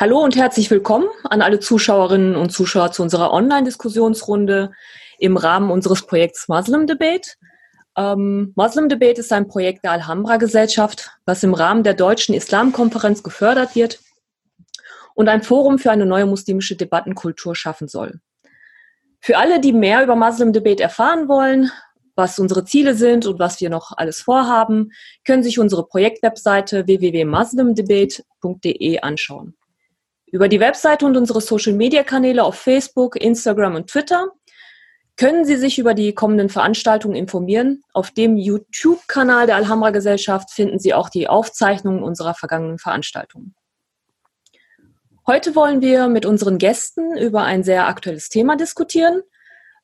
Hallo und herzlich willkommen an alle Zuschauerinnen und Zuschauer zu unserer Online-Diskussionsrunde im Rahmen unseres Projekts Muslim Debate. Ähm, Muslim Debate ist ein Projekt der Alhambra-Gesellschaft, was im Rahmen der Deutschen Islamkonferenz gefördert wird und ein Forum für eine neue muslimische Debattenkultur schaffen soll. Für alle, die mehr über Muslim Debate erfahren wollen, was unsere Ziele sind und was wir noch alles vorhaben, können sich unsere Projektwebseite www.muslimdebate.de anschauen. Über die Webseite und unsere Social-Media-Kanäle auf Facebook, Instagram und Twitter können Sie sich über die kommenden Veranstaltungen informieren. Auf dem YouTube-Kanal der Alhambra Gesellschaft finden Sie auch die Aufzeichnungen unserer vergangenen Veranstaltungen. Heute wollen wir mit unseren Gästen über ein sehr aktuelles Thema diskutieren.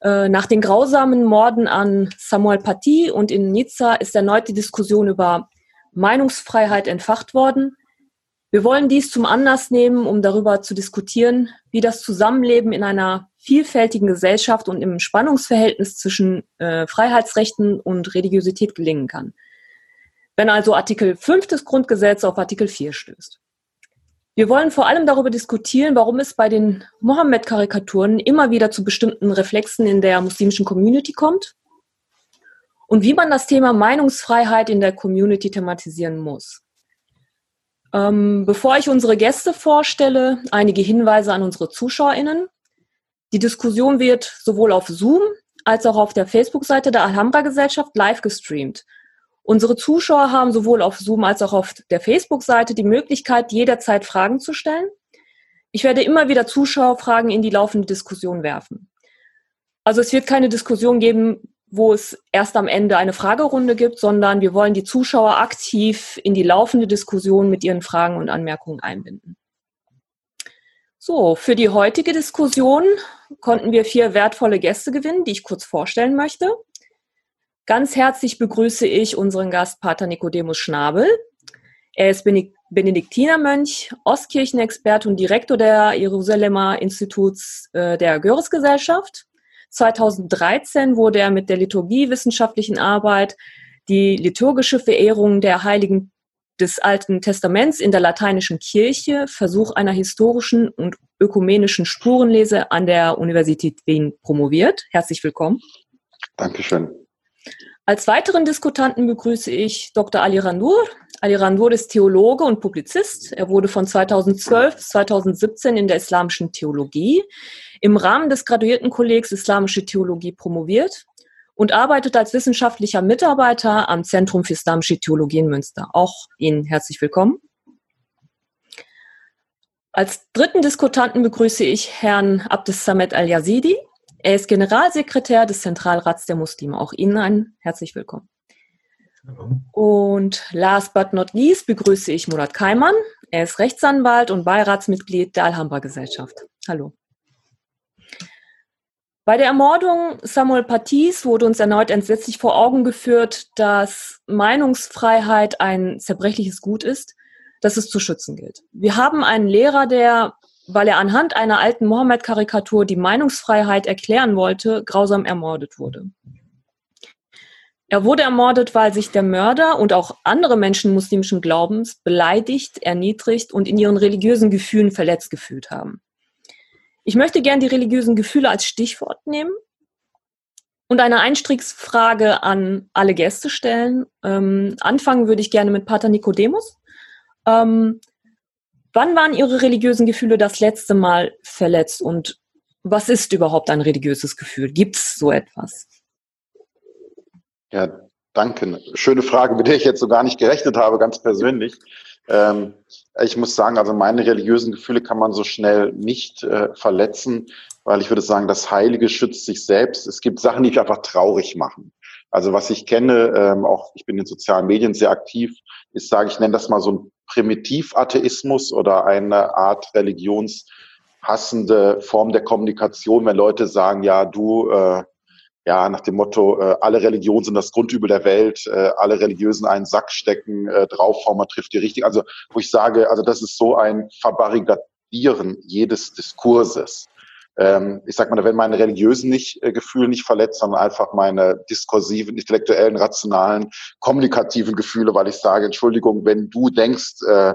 Äh, nach den grausamen Morden an Samuel Paty und in Nizza ist erneut die Diskussion über Meinungsfreiheit entfacht worden. Wir wollen dies zum Anlass nehmen, um darüber zu diskutieren, wie das Zusammenleben in einer vielfältigen Gesellschaft und im Spannungsverhältnis zwischen äh, Freiheitsrechten und Religiosität gelingen kann. Wenn also Artikel 5 des Grundgesetzes auf Artikel 4 stößt. Wir wollen vor allem darüber diskutieren, warum es bei den Mohammed-Karikaturen immer wieder zu bestimmten Reflexen in der muslimischen Community kommt und wie man das Thema Meinungsfreiheit in der Community thematisieren muss. Ähm, bevor ich unsere Gäste vorstelle, einige Hinweise an unsere ZuschauerInnen. Die Diskussion wird sowohl auf Zoom als auch auf der Facebook-Seite der Alhambra-Gesellschaft live gestreamt. Unsere Zuschauer haben sowohl auf Zoom als auch auf der Facebook-Seite die Möglichkeit, jederzeit Fragen zu stellen. Ich werde immer wieder Zuschauerfragen in die laufende Diskussion werfen. Also es wird keine Diskussion geben, wo es erst am Ende eine Fragerunde gibt, sondern wir wollen die Zuschauer aktiv in die laufende Diskussion mit ihren Fragen und Anmerkungen einbinden. So, für die heutige Diskussion konnten wir vier wertvolle Gäste gewinnen, die ich kurz vorstellen möchte. Ganz herzlich begrüße ich unseren Gast Pater Nicodemus Schnabel. Er ist Benediktinermönch, Ostkirchenexperte und Direktor der Jerusalemer Instituts äh, der Göres-Gesellschaft. 2013 wurde er mit der liturgiewissenschaftlichen Arbeit die liturgische Verehrung der Heiligen des Alten Testaments in der lateinischen Kirche, Versuch einer historischen und ökumenischen Spurenlese an der Universität Wien promoviert. Herzlich willkommen. Dankeschön. Als weiteren Diskutanten begrüße ich Dr. Ali Randur. Ali Randur ist Theologe und Publizist. Er wurde von 2012 bis 2017 in der islamischen Theologie im Rahmen des Graduiertenkollegs Islamische Theologie promoviert und arbeitet als wissenschaftlicher Mitarbeiter am Zentrum für Islamische Theologie in Münster. Auch Ihnen herzlich willkommen. Als dritten Diskutanten begrüße ich Herrn Abdes Samet Al-Yazidi. Er ist Generalsekretär des Zentralrats der Muslime. Auch Ihnen ein herzlich willkommen. Und last but not least begrüße ich Murat Kaiman. Er ist Rechtsanwalt und Beiratsmitglied der Alhambra Gesellschaft. Hallo. Bei der Ermordung Samuel Patys wurde uns erneut entsetzlich vor Augen geführt, dass Meinungsfreiheit ein zerbrechliches Gut ist, das es zu schützen gilt. Wir haben einen Lehrer, der, weil er anhand einer alten Mohammed-Karikatur die Meinungsfreiheit erklären wollte, grausam ermordet wurde. Er wurde ermordet, weil sich der Mörder und auch andere Menschen muslimischen Glaubens beleidigt, erniedrigt und in ihren religiösen Gefühlen verletzt gefühlt haben. Ich möchte gern die religiösen Gefühle als Stichwort nehmen und eine Einstiegsfrage an alle Gäste stellen. Ähm, anfangen würde ich gerne mit Pater Nicodemus. Ähm, wann waren Ihre religiösen Gefühle das letzte Mal verletzt und was ist überhaupt ein religiöses Gefühl? Gibt es so etwas? Ja, danke. Schöne Frage, mit der ich jetzt so gar nicht gerechnet habe, ganz persönlich. Ähm, ich muss sagen, also meine religiösen Gefühle kann man so schnell nicht äh, verletzen, weil ich würde sagen, das Heilige schützt sich selbst. Es gibt Sachen, die mich einfach traurig machen. Also was ich kenne, ähm, auch ich bin in sozialen Medien sehr aktiv, ist, sage ich, nenne das mal so ein Primitivatheismus oder eine Art religionshassende Form der Kommunikation, wenn Leute sagen, ja, du, äh, ja, nach dem Motto, äh, alle Religionen sind das Grundübel der Welt, äh, alle Religiösen einen Sack stecken, äh, draufhauen, man trifft die richtig. Also, wo ich sage, also das ist so ein Verbarrikadieren jedes Diskurses. Ähm, ich sag mal, wenn meine religiösen nicht, äh, Gefühle nicht verletzt, sondern einfach meine diskursiven, intellektuellen, rationalen, kommunikativen Gefühle, weil ich sage, Entschuldigung, wenn du denkst, äh,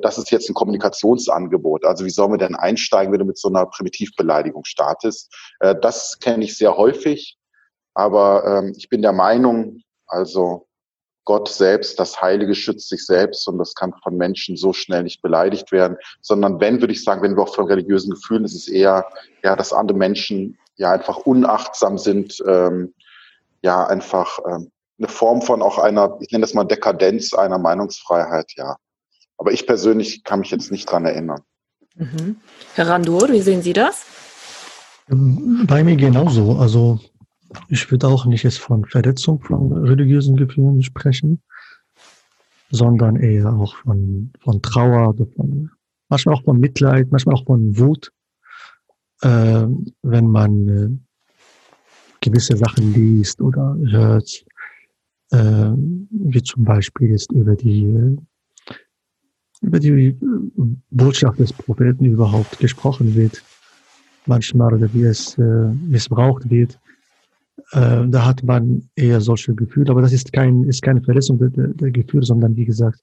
das ist jetzt ein Kommunikationsangebot. Also wie sollen wir denn einsteigen, wenn du mit so einer Primitivbeleidigung startest? Äh, das kenne ich sehr häufig, aber ähm, ich bin der Meinung, also Gott selbst, das Heilige schützt sich selbst und das kann von Menschen so schnell nicht beleidigt werden, sondern wenn, würde ich sagen, wenn wir auch von religiösen Gefühlen, ist es eher, ja, dass andere Menschen ja einfach unachtsam sind, ähm, ja, einfach ähm, eine Form von auch einer, ich nenne das mal Dekadenz einer Meinungsfreiheit, ja. Aber ich persönlich kann mich jetzt nicht dran erinnern. Mhm. Herr Randur, wie sehen Sie das? Bei mir genauso. Also ich würde auch nicht jetzt von Verletzung von religiösen Gefühlen sprechen, sondern eher auch von, von Trauer, von, manchmal auch von Mitleid, manchmal auch von Wut, äh, wenn man äh, gewisse Sachen liest oder hört, äh, wie zum Beispiel jetzt über die über die Botschaft des Propheten überhaupt gesprochen wird, manchmal oder wie es äh, missbraucht wird. Äh, da hat man eher solche Gefühle, aber das ist kein, ist keine Verletzung der, der Gefühle, sondern wie gesagt,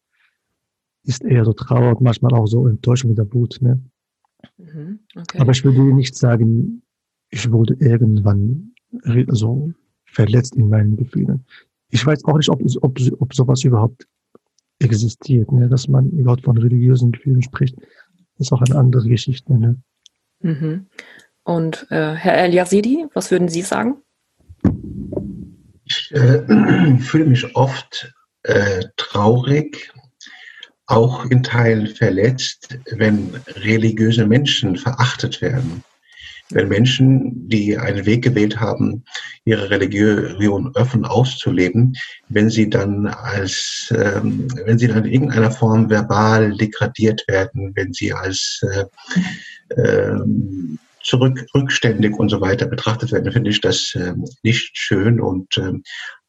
ist eher so Trauer und manchmal auch so Enttäuschung der Wut. Ne? Mhm, okay. Aber ich würde nicht sagen, ich wurde irgendwann so verletzt in meinen Gefühlen. Ich weiß auch nicht, ob, ob, ob sowas überhaupt existiert, ne? dass man überhaupt von religiösen Gefühlen spricht. Das ist auch eine andere Geschichte. Ne? Mhm. Und äh, Herr El Yazidi, was würden Sie sagen? Ich äh, fühle mich oft äh, traurig, auch in Teilen verletzt, wenn religiöse Menschen verachtet werden. Wenn Menschen, die einen Weg gewählt haben, ihre Religion offen auszuleben, wenn sie dann als, ähm, wenn sie dann in irgendeiner Form verbal degradiert werden, wenn sie als äh, ähm, zurück, rückständig und so weiter betrachtet werden, finde ich das äh, nicht schön und äh,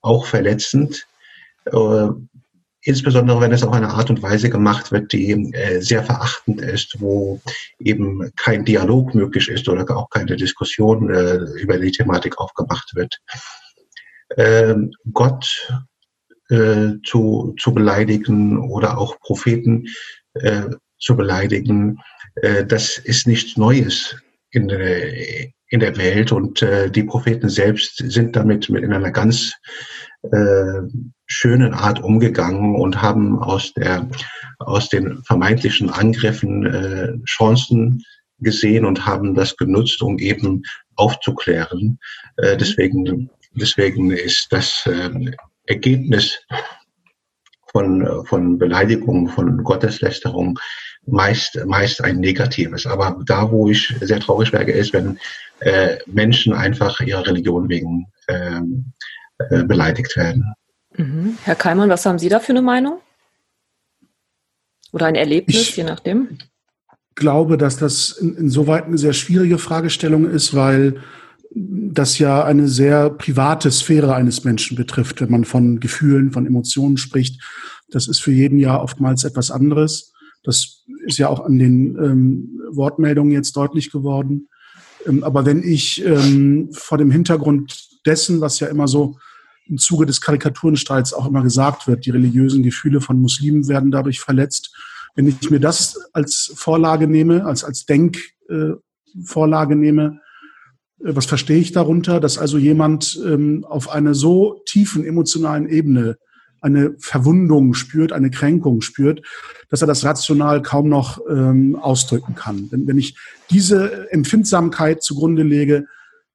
auch verletzend. Äh, insbesondere wenn es auf eine Art und Weise gemacht wird, die äh, sehr verachtend ist, wo eben kein Dialog möglich ist oder auch keine Diskussion äh, über die Thematik aufgemacht wird. Ähm, Gott äh, zu, zu beleidigen oder auch Propheten äh, zu beleidigen, äh, das ist nichts Neues in der, in der Welt und äh, die Propheten selbst sind damit mit in einer ganz äh, schönen Art umgegangen und haben aus der aus den vermeintlichen Angriffen äh, Chancen gesehen und haben das genutzt, um eben aufzuklären. Äh, deswegen deswegen ist das äh, Ergebnis von von Beleidigung, von Gotteslästerung meist, meist ein negatives. Aber da, wo ich sehr traurig wäre, ist, wenn äh, Menschen einfach ihrer Religion wegen ähm, äh, beleidigt werden. Mhm. Herr Keimann, was haben Sie da für eine Meinung? Oder ein Erlebnis, ich je nachdem? Ich glaube, dass das in, insoweit eine sehr schwierige Fragestellung ist, weil das ja eine sehr private Sphäre eines Menschen betrifft, wenn man von Gefühlen, von Emotionen spricht. Das ist für jeden ja oftmals etwas anderes. Das ist ja auch an den ähm, Wortmeldungen jetzt deutlich geworden. Ähm, aber wenn ich ähm, vor dem Hintergrund dessen, was ja immer so im Zuge des Karikaturenstreits auch immer gesagt wird, die religiösen Gefühle von Muslimen werden dadurch verletzt. Wenn ich mir das als Vorlage nehme, als, als Denkvorlage äh, nehme, äh, was verstehe ich darunter? Dass also jemand ähm, auf einer so tiefen emotionalen Ebene eine Verwundung spürt, eine Kränkung spürt, dass er das rational kaum noch ähm, ausdrücken kann. Wenn, wenn ich diese Empfindsamkeit zugrunde lege,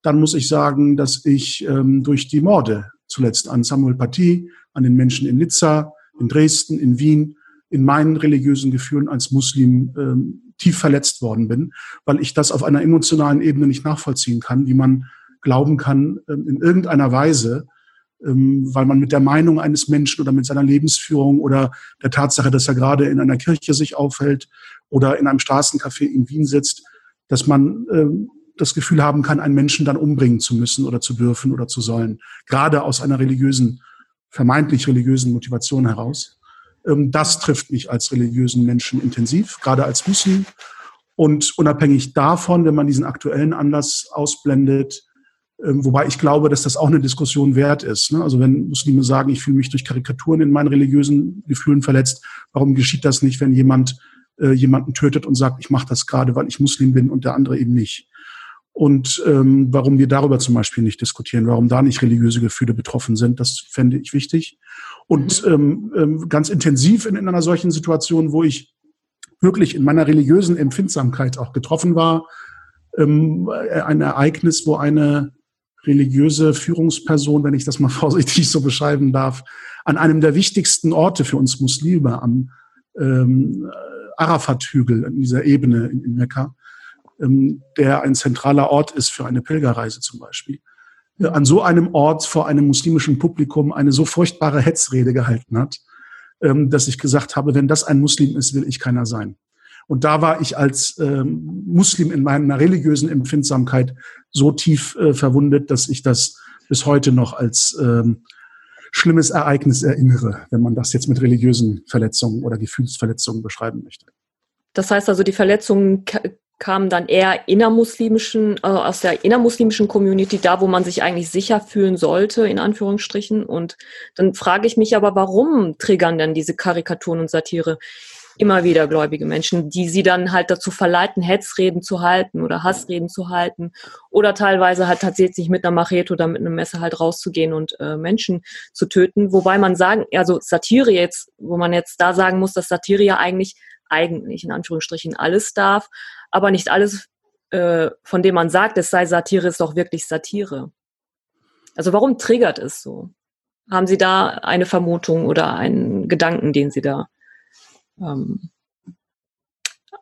dann muss ich sagen, dass ich ähm, durch die Morde zuletzt an Samuel Paty, an den Menschen in Nizza, in Dresden, in Wien, in meinen religiösen Gefühlen als Muslim ähm, tief verletzt worden bin, weil ich das auf einer emotionalen Ebene nicht nachvollziehen kann, wie man glauben kann, ähm, in irgendeiner Weise weil man mit der Meinung eines Menschen oder mit seiner Lebensführung oder der Tatsache, dass er gerade in einer Kirche sich aufhält oder in einem Straßencafé in Wien sitzt, dass man ähm, das Gefühl haben kann, einen Menschen dann umbringen zu müssen oder zu dürfen oder zu sollen, gerade aus einer religiösen, vermeintlich religiösen Motivation heraus. Ähm, das trifft mich als religiösen Menschen intensiv, gerade als Muslim. Und unabhängig davon, wenn man diesen aktuellen Anlass ausblendet, ähm, wobei ich glaube, dass das auch eine Diskussion wert ist. Ne? Also wenn Muslime sagen, ich fühle mich durch Karikaturen in meinen religiösen Gefühlen verletzt, warum geschieht das nicht, wenn jemand äh, jemanden tötet und sagt, ich mache das gerade, weil ich Muslim bin und der andere eben nicht. Und ähm, warum wir darüber zum Beispiel nicht diskutieren, warum da nicht religiöse Gefühle betroffen sind, das fände ich wichtig. Und mhm. ähm, ähm, ganz intensiv in, in einer solchen Situation, wo ich wirklich in meiner religiösen Empfindsamkeit auch getroffen war, ähm, ein Ereignis, wo eine religiöse Führungsperson, wenn ich das mal vorsichtig so beschreiben darf, an einem der wichtigsten Orte für uns Muslime, am ähm, Arafat-Hügel, an dieser Ebene in, in Mekka, ähm, der ein zentraler Ort ist für eine Pilgerreise zum Beispiel, äh, an so einem Ort vor einem muslimischen Publikum eine so furchtbare Hetzrede gehalten hat, ähm, dass ich gesagt habe, wenn das ein Muslim ist, will ich keiner sein. Und da war ich als ähm, Muslim in meiner religiösen Empfindsamkeit so tief äh, verwundet, dass ich das bis heute noch als ähm, schlimmes Ereignis erinnere, wenn man das jetzt mit religiösen Verletzungen oder Gefühlsverletzungen beschreiben möchte. Das heißt also, die Verletzungen kamen dann eher innermuslimischen, äh, aus der innermuslimischen Community, da wo man sich eigentlich sicher fühlen sollte, in Anführungsstrichen. Und dann frage ich mich aber, warum triggern denn diese Karikaturen und Satire immer wieder gläubige Menschen, die sie dann halt dazu verleiten, Hetzreden zu halten oder Hassreden zu halten oder teilweise halt tatsächlich mit einer Machete oder mit einem Messer halt rauszugehen und äh, Menschen zu töten. Wobei man sagen, also Satire jetzt, wo man jetzt da sagen muss, dass Satire ja eigentlich, eigentlich in Anführungsstrichen alles darf, aber nicht alles, äh, von dem man sagt, es sei Satire, ist doch wirklich Satire. Also warum triggert es so? Haben Sie da eine Vermutung oder einen Gedanken, den Sie da ähm,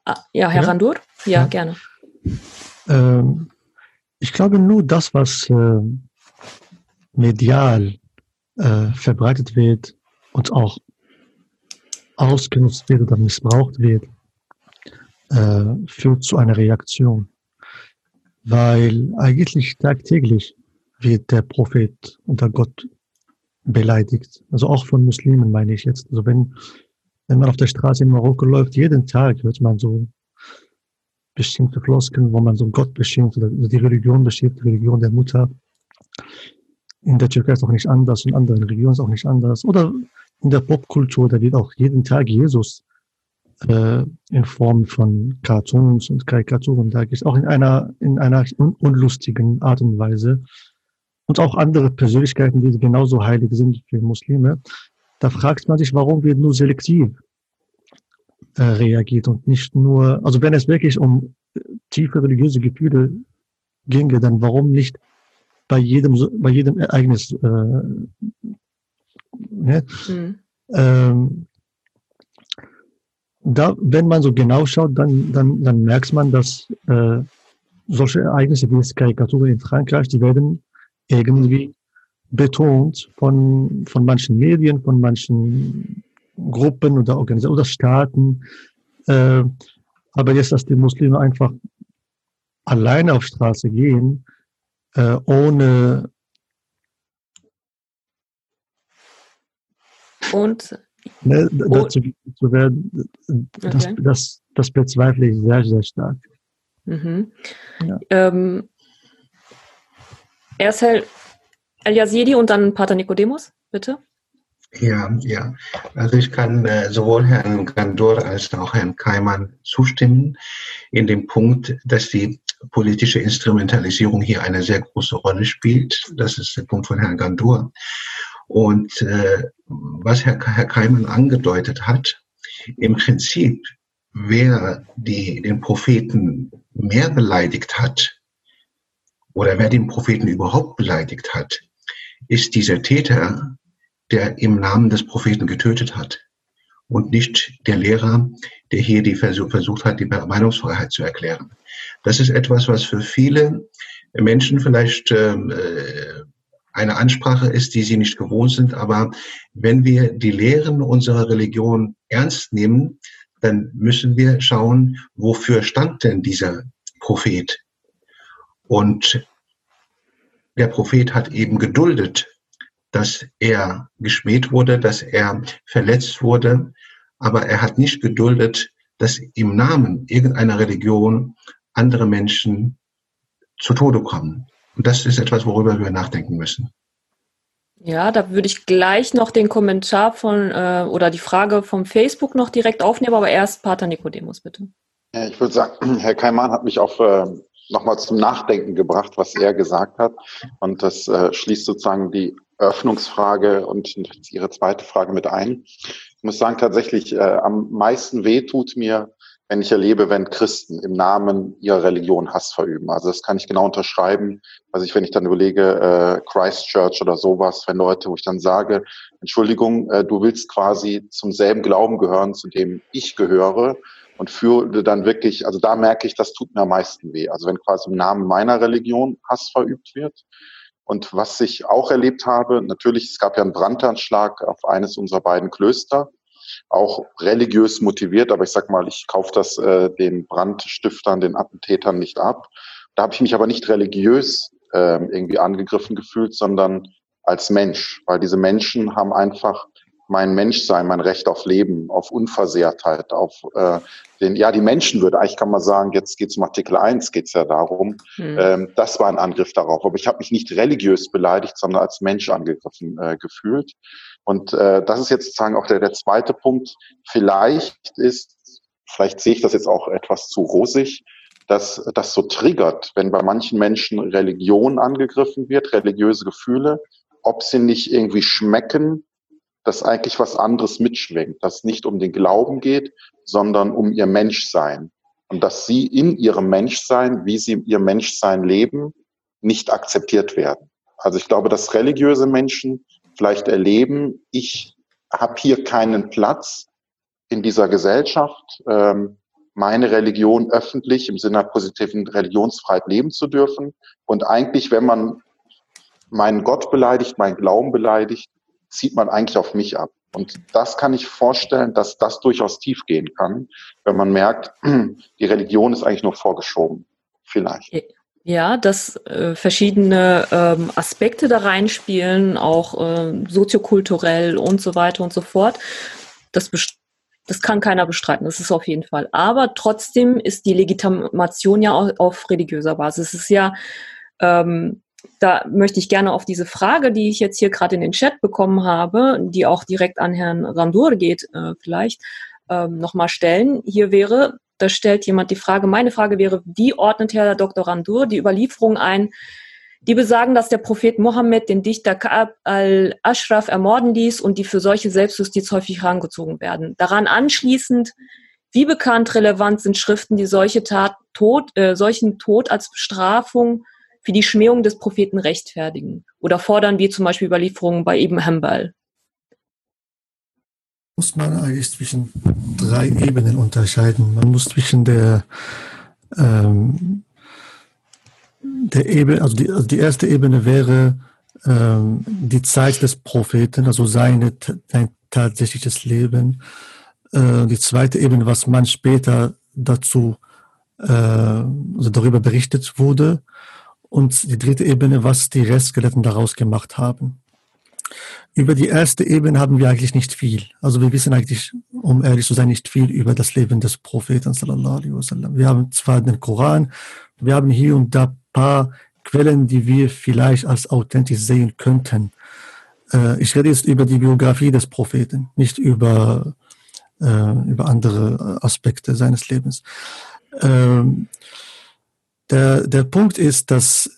ah, ja, Herr ja. Randur? Ja, ja. gerne. Ähm, ich glaube nur das, was äh, medial äh, verbreitet wird und auch ausgenutzt wird oder missbraucht wird, äh, führt zu einer Reaktion. Weil eigentlich tagtäglich wird der Prophet unter Gott beleidigt. Also auch von Muslimen meine ich jetzt. Also wenn wenn man auf der Straße in Marokko läuft, jeden Tag hört man so bestimmte Floskeln, wo man so Gott beschimpft oder die Religion beschimpft, die Religion der Mutter. In der Türkei ist es auch nicht anders, in anderen Regionen ist es auch nicht anders. Oder in der Popkultur, da wird auch jeden Tag Jesus äh, in Form von Cartoons und Karikaturen dargestellt, auch in einer, in einer un unlustigen Art und Weise. Und auch andere Persönlichkeiten, die genauso heilig sind für Muslime, da fragt man sich, warum wird nur selektiv äh, reagiert und nicht nur, also wenn es wirklich um äh, tiefe religiöse Gefühle ginge, dann warum nicht bei jedem, bei jedem Ereignis, äh, ne? Mhm. Ähm, da, wenn man so genau schaut, dann, dann, dann merkt man, dass äh, solche Ereignisse wie jetzt Karikaturen in Frankreich, die werden irgendwie betont von, von manchen Medien, von manchen Gruppen oder Organisationen oder Staaten. Äh, aber jetzt, dass die Muslime einfach alleine auf Straße gehen, äh, ohne und ne, dazu zu werden, das, okay. das, das bezweifle ich sehr, sehr stark. Mhm. Ja. Ähm, Ersel, El-Yazidi und dann Pater Nicodemus, bitte. Ja, ja. Also ich kann äh, sowohl Herrn Gandur als auch Herrn Keimann zustimmen in dem Punkt, dass die politische Instrumentalisierung hier eine sehr große Rolle spielt. Das ist der Punkt von Herrn Gandur. Und äh, was Herr, Herr Keimann angedeutet hat, im Prinzip, wer die, den Propheten mehr beleidigt hat, oder wer den Propheten überhaupt beleidigt hat, ist dieser Täter, der im Namen des Propheten getötet hat und nicht der Lehrer, der hier die Versuch, versucht hat, die Meinungsfreiheit zu erklären. Das ist etwas, was für viele Menschen vielleicht ähm, äh, eine Ansprache ist, die sie nicht gewohnt sind. Aber wenn wir die Lehren unserer Religion ernst nehmen, dann müssen wir schauen, wofür stand denn dieser Prophet? Und der Prophet hat eben geduldet, dass er geschmäht wurde, dass er verletzt wurde, aber er hat nicht geduldet, dass im Namen irgendeiner Religion andere Menschen zu Tode kommen. Und das ist etwas, worüber wir nachdenken müssen. Ja, da würde ich gleich noch den Kommentar von äh, oder die Frage vom Facebook noch direkt aufnehmen, aber erst Pater Nikodemus, bitte. Ja, ich würde sagen, Herr Kaiman hat mich auf äh, nochmal zum Nachdenken gebracht, was er gesagt hat. Und das äh, schließt sozusagen die Öffnungsfrage und Ihre zweite Frage mit ein. Ich muss sagen, tatsächlich äh, am meisten weh tut mir, wenn ich erlebe, wenn Christen im Namen ihrer Religion Hass verüben. Also das kann ich genau unterschreiben. Also ich, wenn ich dann überlege, äh, Christchurch oder sowas, wenn Leute, wo ich dann sage, Entschuldigung, äh, du willst quasi zum selben Glauben gehören, zu dem ich gehöre und führe dann wirklich, also da merke ich, das tut mir am meisten weh. Also wenn quasi im Namen meiner Religion Hass verübt wird. Und was ich auch erlebt habe, natürlich, es gab ja einen Brandanschlag auf eines unserer beiden Klöster auch religiös motiviert, aber ich sag mal, ich kaufe das äh, den Brandstiftern, den Attentätern nicht ab. Da habe ich mich aber nicht religiös äh, irgendwie angegriffen gefühlt, sondern als Mensch, weil diese Menschen haben einfach mein Menschsein, mein Recht auf Leben, auf Unversehrtheit, auf äh, den, ja, die Menschenwürde. Eigentlich kann man sagen, jetzt geht es um Artikel 1, geht es ja darum. Mhm. Ähm, das war ein Angriff darauf. Aber ich habe mich nicht religiös beleidigt, sondern als Mensch angegriffen äh, gefühlt. Und äh, das ist jetzt sozusagen auch der, der zweite Punkt. Vielleicht ist, vielleicht sehe ich das jetzt auch etwas zu rosig, dass das so triggert, wenn bei manchen Menschen Religion angegriffen wird, religiöse Gefühle, ob sie nicht irgendwie schmecken, dass eigentlich was anderes mitschwingt, dass es nicht um den Glauben geht, sondern um ihr Menschsein. Und dass sie in ihrem Menschsein, wie sie ihr Menschsein leben, nicht akzeptiert werden. Also ich glaube, dass religiöse Menschen vielleicht erleben, ich habe hier keinen Platz in dieser Gesellschaft, ähm, meine Religion öffentlich im Sinne einer positiven Religionsfreiheit leben zu dürfen. Und eigentlich, wenn man meinen Gott beleidigt, meinen Glauben beleidigt, zieht man eigentlich auf mich ab. Und das kann ich vorstellen, dass das durchaus tief gehen kann, wenn man merkt, die Religion ist eigentlich nur vorgeschoben. Vielleicht. Ja, dass äh, verschiedene ähm, Aspekte da reinspielen, auch äh, soziokulturell und so weiter und so fort. Das, das kann keiner bestreiten, das ist auf jeden Fall. Aber trotzdem ist die Legitimation ja auch auf religiöser Basis. Es ist ja, ähm, da möchte ich gerne auf diese Frage, die ich jetzt hier gerade in den Chat bekommen habe, die auch direkt an Herrn Randur geht, äh, vielleicht, ähm, nochmal stellen. Hier wäre, da stellt jemand die Frage, meine Frage wäre, wie ordnet Herr Dr. Randur die Überlieferung ein, die besagen, dass der Prophet Mohammed den Dichter Ka'ab al-Ashraf ermorden ließ und die für solche Selbstjustiz häufig herangezogen werden. Daran anschließend, wie bekannt relevant sind Schriften, die solche Tat, Tod, äh, solchen Tod als Bestrafung für die Schmähung des Propheten rechtfertigen oder fordern, wie zum Beispiel Überlieferungen bei Ibn Hanbal? muss man eigentlich zwischen drei Ebenen unterscheiden. Man muss zwischen der, ähm, der Ebene, also die, also die erste Ebene wäre ähm, die Zeit des Propheten, also seine, sein tatsächliches Leben. Äh, die zweite Ebene, was man später dazu, äh, also darüber berichtet wurde. Und die dritte Ebene, was die Restskeletten daraus gemacht haben. Über die erste Ebene haben wir eigentlich nicht viel. Also wir wissen eigentlich, um ehrlich zu sein, nicht viel über das Leben des Propheten. Wir haben zwar den Koran, wir haben hier und da paar Quellen, die wir vielleicht als authentisch sehen könnten. Äh, ich rede jetzt über die Biografie des Propheten, nicht über, äh, über andere Aspekte seines Lebens. Der, der Punkt ist, dass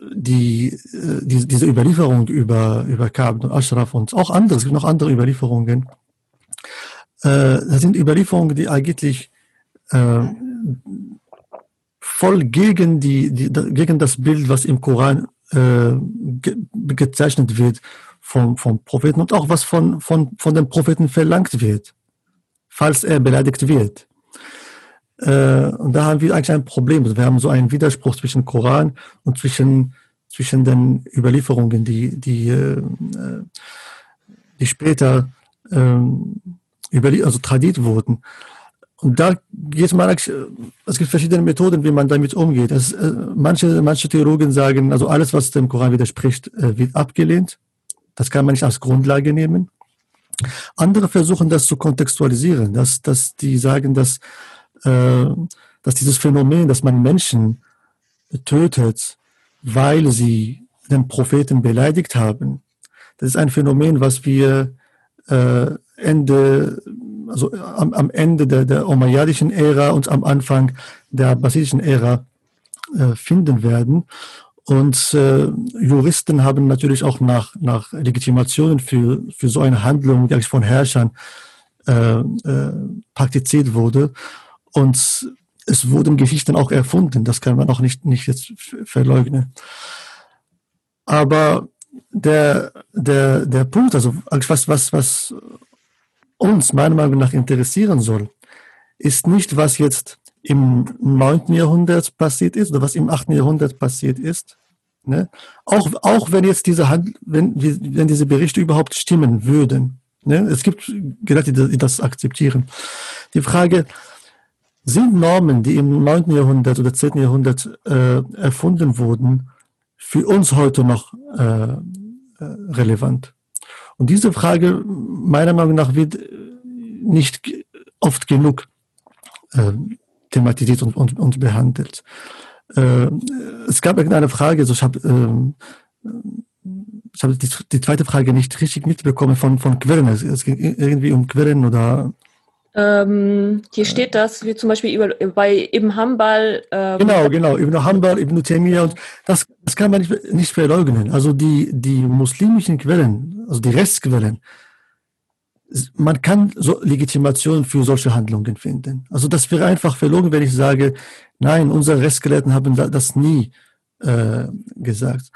die, äh, die, diese Überlieferung über, über Ka'b und Ashraf und auch andere, es gibt noch andere Überlieferungen, äh, das sind Überlieferungen, die eigentlich äh, voll gegen, die, die, gegen das Bild, was im Koran äh, ge gezeichnet wird vom, vom Propheten und auch was von, von, von dem Propheten verlangt wird, falls er beleidigt wird. Äh, und da haben wir eigentlich ein Problem. Also wir haben so einen Widerspruch zwischen Koran und zwischen, zwischen den Überlieferungen, die, die, äh, die später äh, überlie also tradiert wurden. Und da geht man eigentlich, es gibt verschiedene Methoden, wie man damit umgeht. Es, äh, manche, manche Theologen sagen, also alles, was dem Koran widerspricht, äh, wird abgelehnt. Das kann man nicht als Grundlage nehmen. Andere versuchen das zu kontextualisieren, dass, dass die sagen, dass äh, dass dieses Phänomen, dass man Menschen tötet, weil sie den Propheten beleidigt haben, Das ist ein Phänomen, was wir äh, Ende, also am, am Ende der, der Umayyadischen Ära und am Anfang der abbasidischen Ära äh, finden werden. Und äh, Juristen haben natürlich auch nach, nach Legitimationen für, für so eine Handlung, die eigentlich von Herrschern äh, äh, praktiziert wurde. Und es wurden Geschichten auch erfunden, das kann man auch nicht, nicht jetzt verleugnen. Aber der, der, der Punkt, also was, was, was uns meiner Meinung nach interessieren soll, ist nicht, was jetzt im 9. Jahrhundert passiert ist oder was im 8. Jahrhundert passiert ist. Ne? Auch, auch wenn jetzt diese, Hand, wenn, wenn diese Berichte überhaupt stimmen würden. Ne? Es gibt Leute, die das akzeptieren. Die Frage, sind Normen, die im 9. Jahrhundert oder 10. Jahrhundert äh, erfunden wurden, für uns heute noch äh, äh, relevant? Und diese Frage, meiner Meinung nach, wird nicht oft genug äh, thematisiert und, und, und behandelt. Äh, es gab irgendeine Frage, also ich habe äh, ich habe die, die, zweite Frage nicht richtig mitbekommen von, von Quellen. Es, es ging irgendwie um Quellen oder ähm, hier steht das, wie zum Beispiel über, bei Ibn Hanbal. Ähm genau, genau, Ibn Hanbal, Ibn Taymiyyah und das, das kann man nicht, nicht verleugnen. Also die, die muslimischen Quellen, also die Rechtsquellen, man kann so Legitimation für solche Handlungen finden. Also das wäre einfach verlogen, wenn ich sage, nein, unsere Rechtsgelehrten haben das nie äh, gesagt.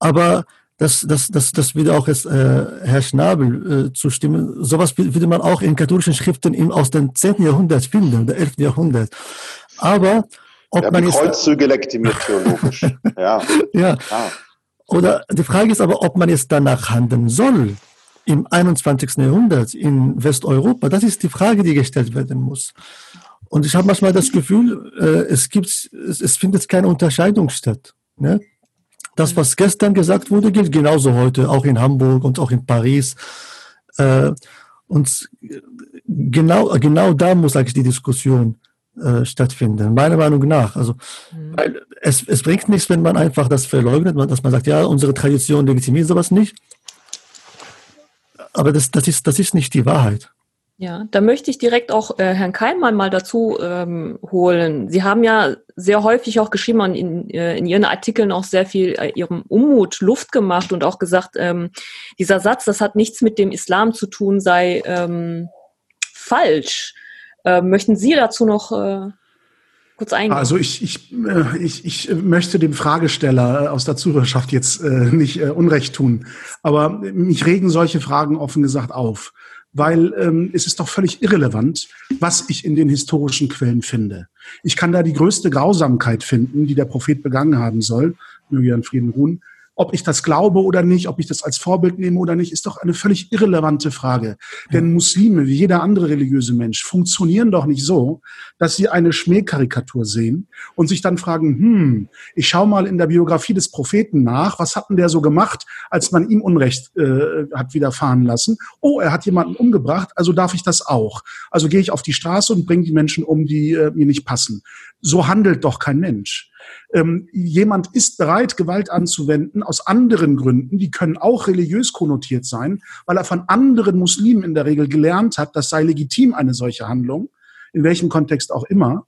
Aber das, das, das, das würde auch jetzt, äh, Herr Schnabel äh, zustimmen. Sowas würde man auch in katholischen Schriften im, aus dem 10. Jahrhundert finden, oder 11. Jahrhundert. Aber ob ja, man die Kreuzzüge legitimiert theologisch. ja. ja. Ah. Oder die Frage ist aber, ob man jetzt danach handeln soll im 21. Jahrhundert in Westeuropa. Das ist die Frage, die gestellt werden muss. Und ich habe manchmal das Gefühl, äh, es gibt, es, es findet keine Unterscheidung statt. Ne? Das, was gestern gesagt wurde, gilt genauso heute, auch in Hamburg und auch in Paris. Äh, und genau, genau da muss eigentlich die Diskussion äh, stattfinden, meiner Meinung nach. Also, mhm. weil es, es bringt nichts, wenn man einfach das verleugnet, dass man sagt, ja, unsere Tradition legitimiert sowas nicht. Aber das, das, ist, das ist nicht die Wahrheit. Ja, da möchte ich direkt auch äh, Herrn Keinmann mal dazu ähm, holen. Sie haben ja sehr häufig auch geschrieben und in, äh, in Ihren Artikeln auch sehr viel äh, Ihrem Unmut Luft gemacht und auch gesagt, ähm, dieser Satz, das hat nichts mit dem Islam zu tun, sei ähm, falsch. Äh, möchten Sie dazu noch äh, kurz eingehen? Also ich, ich, äh, ich, ich möchte dem Fragesteller äh, aus der Zuhörerschaft jetzt äh, nicht äh, Unrecht tun, aber mich regen solche Fragen offen gesagt auf weil ähm, es ist doch völlig irrelevant, was ich in den historischen Quellen finde. Ich kann da die größte Grausamkeit finden, die der Prophet begangen haben soll, möge er in Frieden ruhen, ob ich das glaube oder nicht, ob ich das als Vorbild nehme oder nicht, ist doch eine völlig irrelevante Frage. Denn Muslime, wie jeder andere religiöse Mensch, funktionieren doch nicht so, dass sie eine Schmähkarikatur sehen und sich dann fragen, hm, ich schaue mal in der Biografie des Propheten nach, was hat denn der so gemacht, als man ihm Unrecht äh, hat widerfahren lassen? Oh, er hat jemanden umgebracht, also darf ich das auch. Also gehe ich auf die Straße und bringe die Menschen um, die äh, mir nicht passen. So handelt doch kein Mensch ähm, jemand ist bereit, Gewalt anzuwenden aus anderen Gründen, die können auch religiös konnotiert sein, weil er von anderen Muslimen in der Regel gelernt hat, das sei legitim, eine solche Handlung, in welchem Kontext auch immer.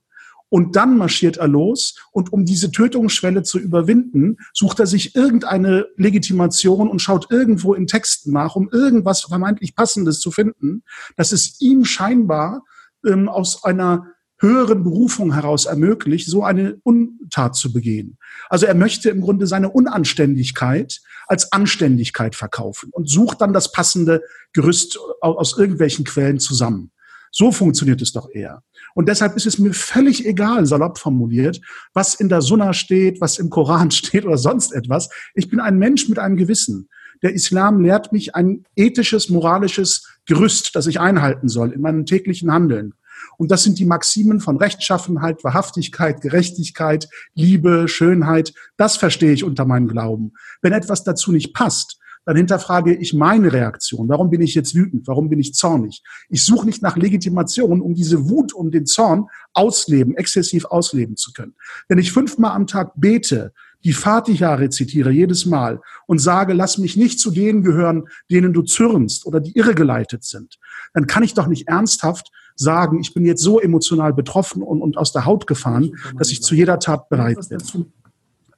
Und dann marschiert er los und um diese Tötungsschwelle zu überwinden, sucht er sich irgendeine Legitimation und schaut irgendwo in Texten nach, um irgendwas vermeintlich Passendes zu finden, dass es ihm scheinbar ähm, aus einer höheren Berufung heraus ermöglicht, so eine Untat zu begehen. Also er möchte im Grunde seine Unanständigkeit als Anständigkeit verkaufen und sucht dann das passende Gerüst aus irgendwelchen Quellen zusammen. So funktioniert es doch eher. Und deshalb ist es mir völlig egal, salopp formuliert, was in der Sunna steht, was im Koran steht oder sonst etwas. Ich bin ein Mensch mit einem Gewissen. Der Islam lehrt mich ein ethisches, moralisches Gerüst, das ich einhalten soll in meinem täglichen Handeln. Und das sind die Maximen von Rechtschaffenheit, Wahrhaftigkeit, Gerechtigkeit, Liebe, Schönheit. Das verstehe ich unter meinem Glauben. Wenn etwas dazu nicht passt, dann hinterfrage ich meine Reaktion. Warum bin ich jetzt wütend? Warum bin ich zornig? Ich suche nicht nach Legitimation, um diese Wut und den Zorn ausleben, exzessiv ausleben zu können. Wenn ich fünfmal am Tag bete, die Fatiha rezitiere jedes Mal und sage, lass mich nicht zu denen gehören, denen du zürnst oder die irregeleitet sind, dann kann ich doch nicht ernsthaft sagen, ich bin jetzt so emotional betroffen und, und aus der Haut gefahren, dass ich zu jeder Tat bereit bin.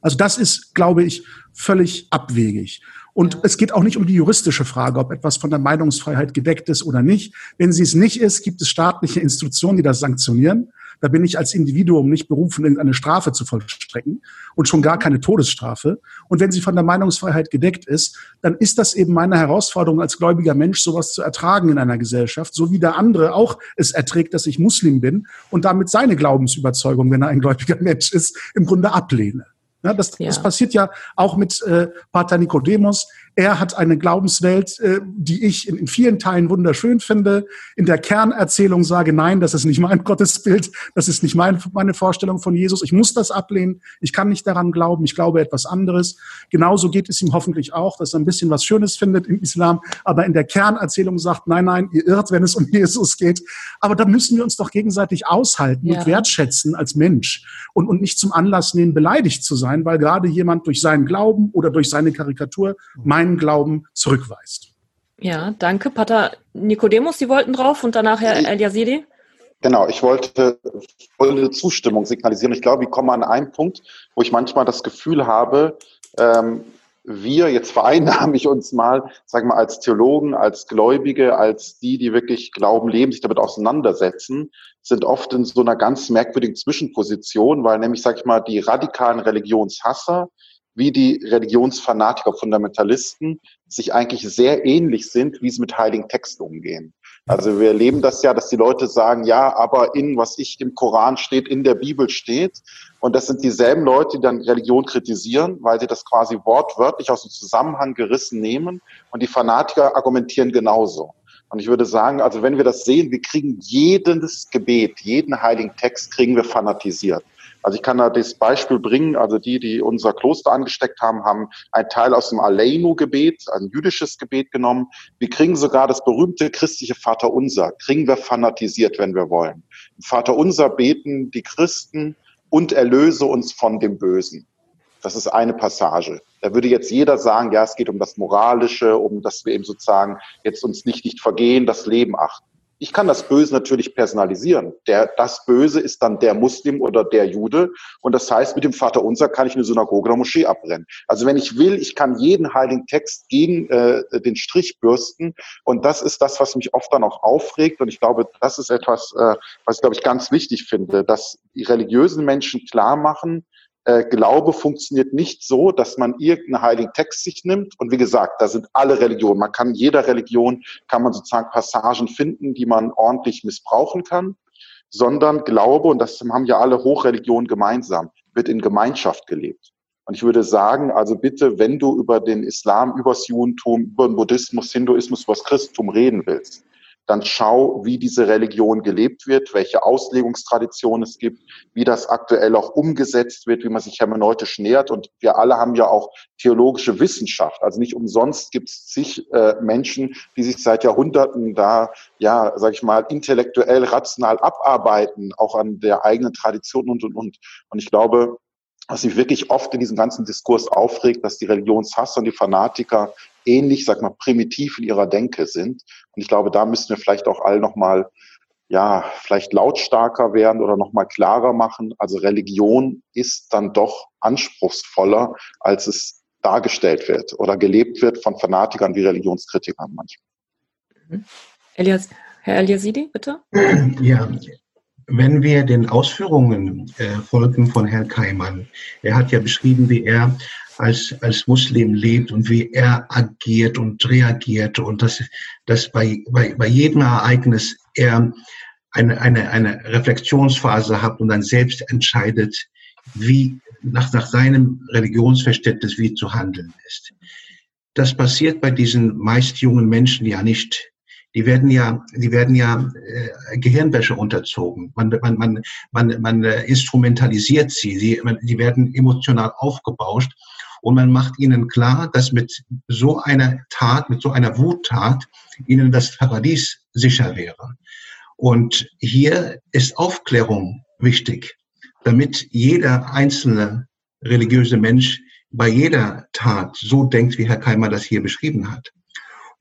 Also das ist, glaube ich, völlig abwegig. Und ja. es geht auch nicht um die juristische Frage, ob etwas von der Meinungsfreiheit gedeckt ist oder nicht. Wenn sie es nicht ist, gibt es staatliche Institutionen, die das sanktionieren. Da bin ich als Individuum nicht berufen, irgendeine Strafe zu vollstrecken und schon gar keine Todesstrafe. Und wenn sie von der Meinungsfreiheit gedeckt ist, dann ist das eben meine Herausforderung als gläubiger Mensch, sowas zu ertragen in einer Gesellschaft, so wie der andere auch es erträgt, dass ich Muslim bin und damit seine Glaubensüberzeugung, wenn er ein gläubiger Mensch ist, im Grunde ablehne. Ja, das, ja. das passiert ja auch mit äh, Pater Nicodemus. Er hat eine Glaubenswelt, äh, die ich in, in vielen Teilen wunderschön finde. In der Kernerzählung sage, nein, das ist nicht mein Gottesbild, das ist nicht mein, meine Vorstellung von Jesus. Ich muss das ablehnen. Ich kann nicht daran glauben. Ich glaube etwas anderes. Genauso geht es ihm hoffentlich auch, dass er ein bisschen was Schönes findet im Islam, aber in der Kernerzählung sagt, nein, nein, ihr irrt, wenn es um Jesus geht. Aber da müssen wir uns doch gegenseitig aushalten ja. und wertschätzen als Mensch und, und nicht zum Anlass nehmen, beleidigt zu sein, weil gerade jemand durch seinen Glauben oder durch seine Karikatur meint, meinen Glauben zurückweist. Ja, danke. Pater Nikodemus, Sie wollten drauf und danach Herr El Yazidi. Genau, ich wollte volle Zustimmung signalisieren. Ich glaube, ich komme an einen Punkt, wo ich manchmal das Gefühl habe, ähm, wir, jetzt vereinnahme ich uns mal, sagen wir als Theologen, als Gläubige, als die, die wirklich Glauben leben, sich damit auseinandersetzen, sind oft in so einer ganz merkwürdigen Zwischenposition, weil nämlich, sag ich mal, die radikalen Religionshasser, wie die Religionsfanatiker, Fundamentalisten sich eigentlich sehr ähnlich sind, wie sie mit heiligen Texten umgehen. Also wir erleben das ja, dass die Leute sagen, ja, aber in was ich im Koran steht, in der Bibel steht. Und das sind dieselben Leute, die dann Religion kritisieren, weil sie das quasi wortwörtlich aus dem Zusammenhang gerissen nehmen. Und die Fanatiker argumentieren genauso. Und ich würde sagen, also wenn wir das sehen, wir kriegen jedes Gebet, jeden heiligen Text kriegen wir fanatisiert. Also ich kann da das Beispiel bringen, also die, die unser Kloster angesteckt haben, haben einen Teil aus dem Aleinu-Gebet, ein jüdisches Gebet genommen. Wir kriegen sogar das berühmte christliche Vaterunser, kriegen wir fanatisiert, wenn wir wollen. Vaterunser beten die Christen und erlöse uns von dem Bösen. Das ist eine Passage. Da würde jetzt jeder sagen, ja, es geht um das Moralische, um dass wir eben sozusagen jetzt uns nicht, nicht vergehen, das Leben achten. Ich kann das Böse natürlich personalisieren. Der, das Böse ist dann der Muslim oder der Jude. Und das heißt, mit dem Vater Unser kann ich eine Synagoge oder Moschee abbrennen. Also wenn ich will, ich kann jeden heiligen Text gegen äh, den Strich bürsten. Und das ist das, was mich oft dann auch aufregt. Und ich glaube, das ist etwas, äh, was ich, glaube ich, ganz wichtig finde, dass die religiösen Menschen klar machen, äh, Glaube funktioniert nicht so, dass man irgendeinen heiligen Text sich nimmt. Und wie gesagt, da sind alle Religionen. Man kann jeder Religion, kann man sozusagen Passagen finden, die man ordentlich missbrauchen kann, sondern Glaube, und das haben ja alle Hochreligionen gemeinsam, wird in Gemeinschaft gelebt. Und ich würde sagen, also bitte, wenn du über den Islam, übers Judentum, über den Buddhismus, Hinduismus, über das Christentum reden willst, dann schau, wie diese Religion gelebt wird, welche Auslegungstradition es gibt, wie das aktuell auch umgesetzt wird, wie man sich hermeneutisch nähert. Und wir alle haben ja auch theologische Wissenschaft. Also nicht umsonst gibt es zig äh, Menschen, die sich seit Jahrhunderten da, ja, sag ich mal, intellektuell, rational abarbeiten, auch an der eigenen Tradition und, und, und. Und ich glaube, was mich wirklich oft in diesem ganzen Diskurs aufregt, dass die Religionshasser und die Fanatiker ähnlich, sag mal, primitiv in ihrer Denke sind. Und ich glaube, da müssen wir vielleicht auch all nochmal, ja, vielleicht lautstarker werden oder nochmal klarer machen. Also Religion ist dann doch anspruchsvoller, als es dargestellt wird oder gelebt wird von Fanatikern wie Religionskritikern manchmal. Mhm. Elias, Herr Eliasidi, bitte. Ja, wenn wir den Ausführungen äh, folgen von Herrn Keimann, er hat ja beschrieben, wie er als, als Muslim lebt und wie er agiert und reagiert und dass, dass bei, bei, bei jedem Ereignis er eine, eine, eine Reflexionsphase hat und dann selbst entscheidet, wie nach, nach seinem Religionsverständnis wie zu handeln ist. Das passiert bei diesen meist jungen Menschen ja nicht die werden ja, die werden ja äh, Gehirnwäsche unterzogen. Man, man, man, man, man äh, instrumentalisiert sie, sie, man, die werden emotional aufgebauscht und man macht ihnen klar, dass mit so einer Tat, mit so einer Wuttat ihnen das Paradies sicher wäre. Und hier ist Aufklärung wichtig, damit jeder Einzelne religiöse Mensch bei jeder Tat so denkt, wie Herr Keimer das hier beschrieben hat.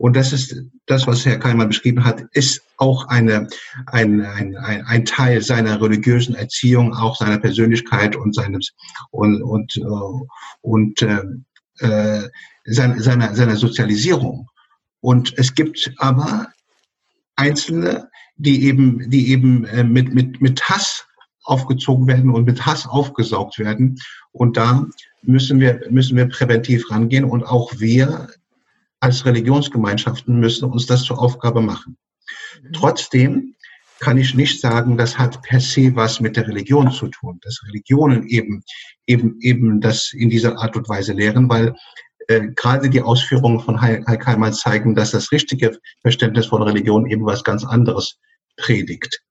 Und das ist das, was Herr Keimer beschrieben hat, ist auch eine, ein, ein, ein, ein Teil seiner religiösen Erziehung, auch seiner Persönlichkeit und seines und und äh, und äh, äh seiner, seiner Sozialisierung. Und es gibt aber Einzelne, die eben, die eben äh, mit, mit, mit Hass aufgezogen werden und mit Hass aufgesaugt werden. Und da müssen wir, müssen wir präventiv rangehen und auch wir als Religionsgemeinschaften müssen uns das zur Aufgabe machen. Mhm. Trotzdem kann ich nicht sagen, das hat per se was mit der Religion zu tun, dass Religionen eben, eben, eben das in dieser Art und Weise lehren, weil äh, gerade die Ausführungen von Heik Heimann zeigen, dass das richtige Verständnis von Religion eben was ganz anderes predigt.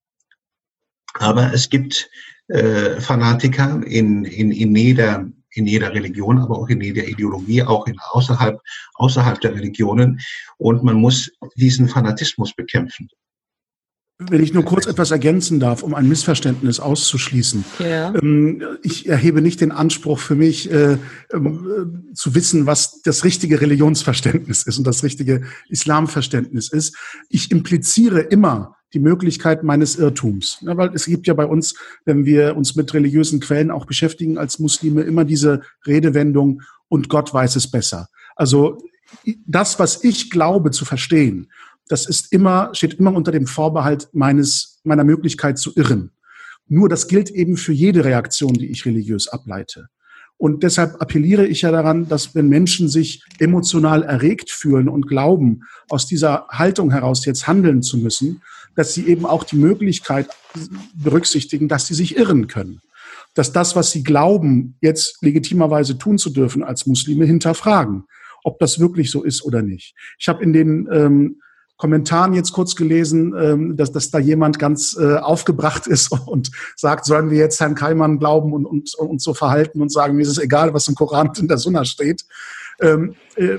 Aber es gibt äh, Fanatiker in, in, in jeder in jeder Religion, aber auch in jeder Ideologie, auch in außerhalb, außerhalb der Religionen. Und man muss diesen Fanatismus bekämpfen. Wenn ich nur kurz etwas ergänzen darf, um ein Missverständnis auszuschließen. Ja. Ähm, ich erhebe nicht den Anspruch für mich, äh, ähm, zu wissen, was das richtige Religionsverständnis ist und das richtige Islamverständnis ist. Ich impliziere immer, die Möglichkeit meines Irrtums. Ja, weil es gibt ja bei uns, wenn wir uns mit religiösen Quellen auch beschäftigen als Muslime, immer diese Redewendung und Gott weiß es besser. Also das, was ich glaube zu verstehen, das ist immer, steht immer unter dem Vorbehalt meines, meiner Möglichkeit zu irren. Nur das gilt eben für jede Reaktion, die ich religiös ableite. Und deshalb appelliere ich ja daran, dass wenn Menschen sich emotional erregt fühlen und glauben, aus dieser Haltung heraus jetzt handeln zu müssen, dass sie eben auch die Möglichkeit berücksichtigen, dass sie sich irren können. Dass das, was sie glauben, jetzt legitimerweise tun zu dürfen als Muslime, hinterfragen, ob das wirklich so ist oder nicht. Ich habe in den ähm, Kommentaren jetzt kurz gelesen, ähm, dass, dass da jemand ganz äh, aufgebracht ist und sagt, sollen wir jetzt Herrn Keimann glauben und, und, und uns so verhalten und sagen, mir ist es egal, was im Koran und in der Sunna steht. Ähm, äh,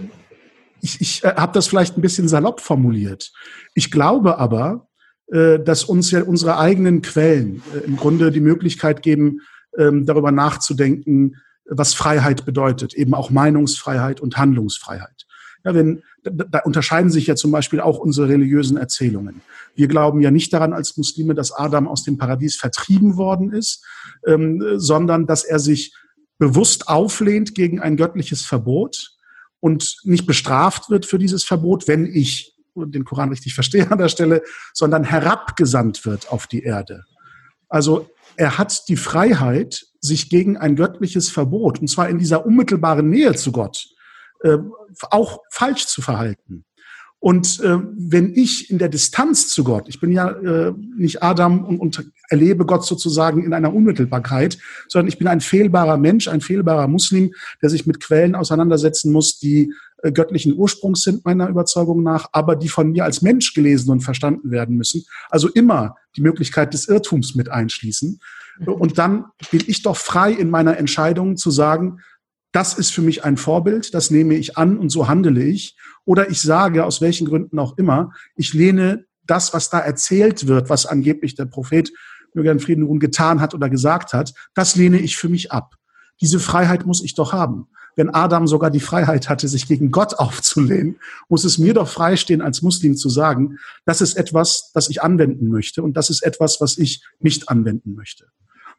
ich ich äh, habe das vielleicht ein bisschen salopp formuliert. Ich glaube aber, dass uns ja unsere eigenen Quellen äh, im Grunde die Möglichkeit geben, ähm, darüber nachzudenken, was Freiheit bedeutet, eben auch Meinungsfreiheit und Handlungsfreiheit. Ja, wenn, da unterscheiden sich ja zum Beispiel auch unsere religiösen Erzählungen. Wir glauben ja nicht daran als Muslime, dass Adam aus dem Paradies vertrieben worden ist, ähm, sondern dass er sich bewusst auflehnt gegen ein göttliches Verbot und nicht bestraft wird für dieses Verbot, wenn ich den Koran richtig verstehe an der Stelle, sondern herabgesandt wird auf die Erde. Also er hat die Freiheit, sich gegen ein göttliches Verbot, und zwar in dieser unmittelbaren Nähe zu Gott, äh, auch falsch zu verhalten. Und äh, wenn ich in der Distanz zu Gott, ich bin ja äh, nicht Adam und, und erlebe Gott sozusagen in einer Unmittelbarkeit, sondern ich bin ein fehlbarer Mensch, ein fehlbarer Muslim, der sich mit Quellen auseinandersetzen muss, die göttlichen Ursprungs sind meiner Überzeugung nach, aber die von mir als Mensch gelesen und verstanden werden müssen. Also immer die Möglichkeit des Irrtums mit einschließen. Und dann bin ich doch frei in meiner Entscheidung zu sagen, das ist für mich ein Vorbild, das nehme ich an und so handele ich. Oder ich sage, aus welchen Gründen auch immer, ich lehne das, was da erzählt wird, was angeblich der Prophet möge Frieden getan hat oder gesagt hat, das lehne ich für mich ab. Diese Freiheit muss ich doch haben. Wenn Adam sogar die Freiheit hatte, sich gegen Gott aufzulehnen, muss es mir doch freistehen, als Muslim zu sagen, das ist etwas, das ich anwenden möchte und das ist etwas, was ich nicht anwenden möchte.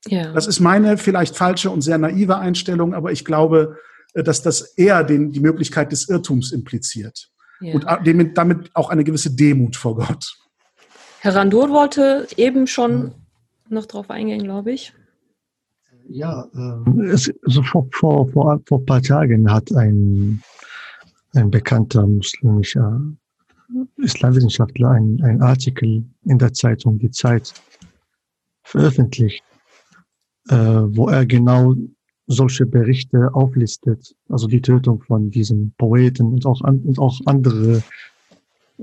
Ja. Das ist meine vielleicht falsche und sehr naive Einstellung, aber ich glaube, äh, dass das eher den, die Möglichkeit des Irrtums impliziert. Ja. Und äh, damit auch eine gewisse Demut vor Gott. Herr Randur wollte eben schon noch drauf eingehen, glaube ich. Ja, äh, es, also vor, vor, vor, vor ein paar Tagen hat ein, ein bekannter muslimischer Islamwissenschaftler einen Artikel in der Zeitung Die Zeit veröffentlicht, äh, wo er genau solche Berichte auflistet, also die Tötung von diesem Poeten und auch, an, und auch andere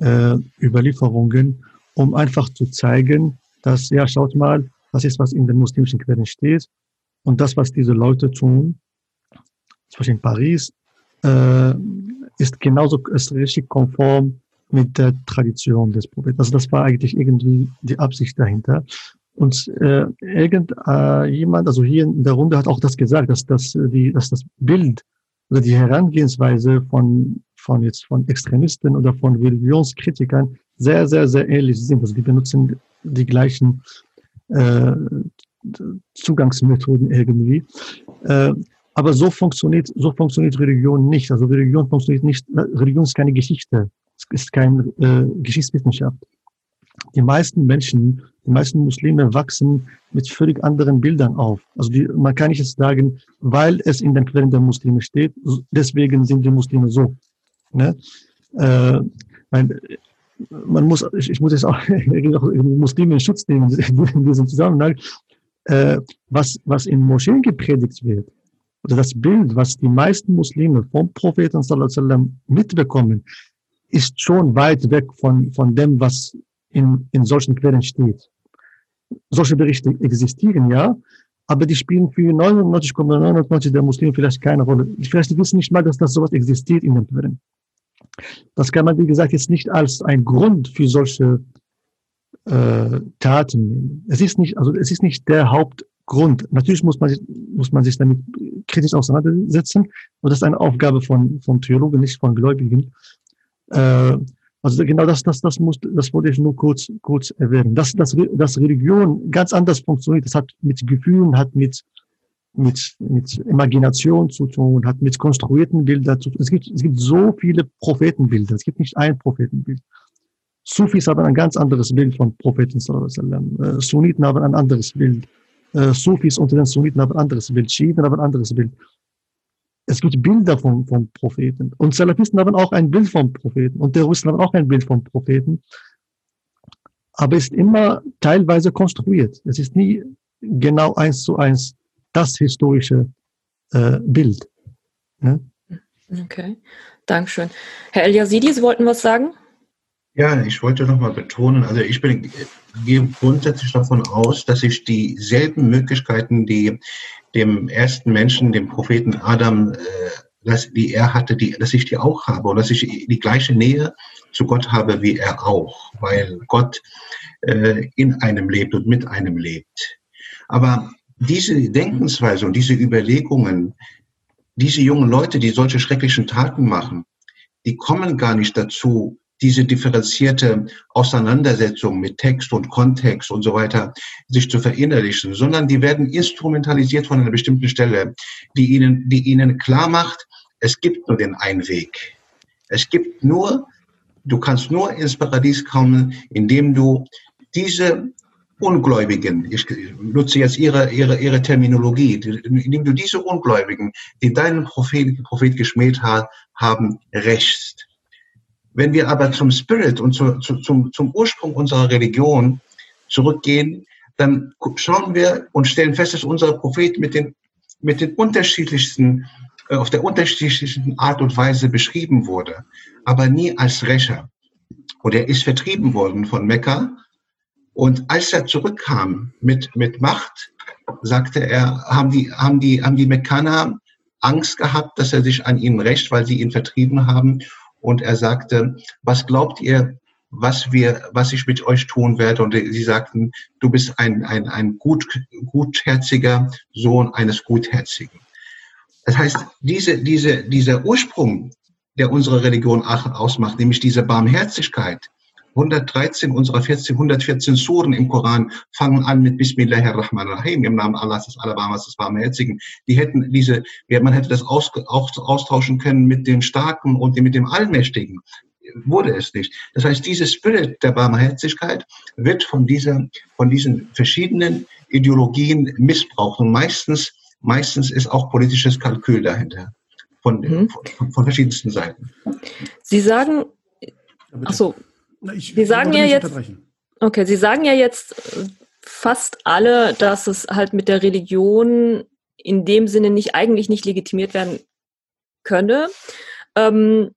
äh, Überlieferungen, um einfach zu zeigen, dass, ja, schaut mal, das ist, was in den muslimischen Quellen steht. Und das, was diese Leute tun, zum Beispiel in Paris, äh, ist genauso, ist richtig konform mit der Tradition des Propheten. Also das war eigentlich irgendwie die Absicht dahinter. Und äh, irgendjemand, äh, also hier in der Runde hat auch das gesagt, dass, dass, die, dass das Bild oder die Herangehensweise von, von jetzt von Extremisten oder von Religionskritikern sehr, sehr, sehr ähnlich sind. Also die benutzen die gleichen äh, Zugangsmethoden irgendwie. Äh, aber so funktioniert, so funktioniert Religion nicht. Also Religion funktioniert nicht. Religion ist keine Geschichte. Es ist keine äh, Geschichtswissenschaft. Die meisten Menschen, die meisten Muslime wachsen mit völlig anderen Bildern auf. Also die, man kann nicht sagen, weil es in den Quellen der Muslime steht, deswegen sind die Muslime so. Ne? Äh, mein, man muss, ich, ich muss jetzt auch Muslime in Schutz nehmen in diesem Zusammenhang. Äh, was, was in Moscheen gepredigt wird, oder das Bild, was die meisten Muslime vom Propheten sallam, mitbekommen, ist schon weit weg von, von dem, was in, in solchen Quellen steht. Solche Berichte existieren, ja, aber die spielen für 99,99 der Muslime vielleicht keine Rolle. Vielleicht wissen nicht mal, dass das sowas existiert in den Quellen. Das kann man, wie gesagt, jetzt nicht als ein Grund für solche äh, Taten nehmen. Es ist nicht, also es ist nicht der Hauptgrund. Natürlich muss man sich, muss man sich damit kritisch auseinandersetzen. Und das ist eine Aufgabe von, von Theologen, nicht von Gläubigen. Äh, also genau das, das, das muss, das wollte ich nur kurz, kurz erwähnen. Dass, dass, dass Religion ganz anders funktioniert. Das hat mit Gefühlen, hat mit, mit, mit Imagination zu tun, hat mit konstruierten Bildern zu tun. Es gibt, es gibt so viele Prophetenbilder. Es gibt nicht ein Prophetenbild. Sufis haben ein ganz anderes Bild von Propheten, äh, Sunniten haben ein anderes Bild. Äh, Sufis unter den Sunniten haben ein anderes Bild. Schiiten haben ein anderes Bild. Es gibt Bilder vom, vom Propheten. Und Salafisten haben auch ein Bild vom Propheten. Und Terroristen haben auch ein Bild vom Propheten. Aber es ist immer teilweise konstruiert. Es ist nie genau eins zu eins das historische äh, Bild. Ja? Okay, Dankeschön. Herr El-Yazidi, Sie wollten was sagen? Ja, ich wollte nochmal betonen, also ich bin, gehe grundsätzlich davon aus, dass ich dieselben Möglichkeiten, die dem ersten Menschen, dem Propheten Adam, äh, dass, die er hatte, die, dass ich die auch habe und dass ich die gleiche Nähe zu Gott habe wie er auch, weil Gott äh, in einem lebt und mit einem lebt. Aber diese Denkensweise und diese Überlegungen, diese jungen Leute, die solche schrecklichen Taten machen, die kommen gar nicht dazu, diese differenzierte Auseinandersetzung mit Text und Kontext und so weiter sich zu verinnerlichen, sondern die werden instrumentalisiert von einer bestimmten Stelle, die ihnen, die ihnen klar macht, es gibt nur den einen Weg. Es gibt nur, du kannst nur ins Paradies kommen, indem du diese Ungläubigen, ich nutze jetzt ihre, ihre, ihre Terminologie, indem du diese Ungläubigen, die deinen Prophet, Prophet geschmäht haben, rächst. Wenn wir aber zum Spirit und zu, zu, zum, zum Ursprung unserer Religion zurückgehen, dann schauen wir und stellen fest, dass unser Prophet mit den, mit den unterschiedlichsten, äh, auf der unterschiedlichsten Art und Weise beschrieben wurde, aber nie als Rächer. Und er ist vertrieben worden von Mekka. Und als er zurückkam mit, mit Macht, sagte er, haben die, haben die, haben die Mekkaner Angst gehabt, dass er sich an ihnen rächt, weil sie ihn vertrieben haben und er sagte, was glaubt ihr, was wir, was ich mit euch tun werde? Und sie sagten, du bist ein, ein, ein gut, gutherziger Sohn eines Gutherzigen. Das heißt, diese, diese, dieser Ursprung, der unsere Religion ausmacht, nämlich diese Barmherzigkeit, 113 unserer 14, 114 Suren im Koran fangen an mit Bismillahirrahmanirrahim, im Namen Allahs des Alabamas, des Barmherzigen. Die hätten diese, man hätte das aus, auch austauschen können mit dem Starken und mit dem Allmächtigen. Wurde es nicht. Das heißt, dieses Spirit der Barmherzigkeit wird von dieser, von diesen verschiedenen Ideologien missbraucht und meistens, meistens ist auch politisches Kalkül dahinter. Von, mhm. von, von verschiedensten Seiten. Sie sagen, ach ich Sie sagen ja jetzt, okay, Sie sagen ja jetzt äh, fast alle, dass es halt mit der Religion in dem Sinne nicht eigentlich nicht legitimiert werden könne. Ähm,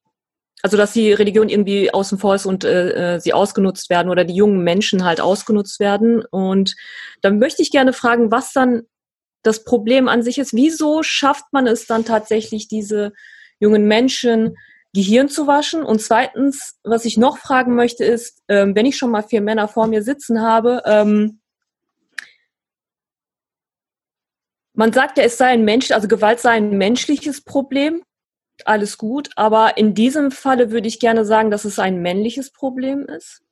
also dass die Religion irgendwie außen vor ist und äh, äh, sie ausgenutzt werden oder die jungen Menschen halt ausgenutzt werden. Und dann möchte ich gerne fragen, was dann das Problem an sich ist. Wieso schafft man es dann tatsächlich, diese jungen Menschen Gehirn zu waschen. Und zweitens, was ich noch fragen möchte, ist, ähm, wenn ich schon mal vier Männer vor mir sitzen habe, ähm, man sagt ja, es sei ein Mensch, also Gewalt sei ein menschliches Problem, alles gut, aber in diesem Falle würde ich gerne sagen, dass es ein männliches Problem ist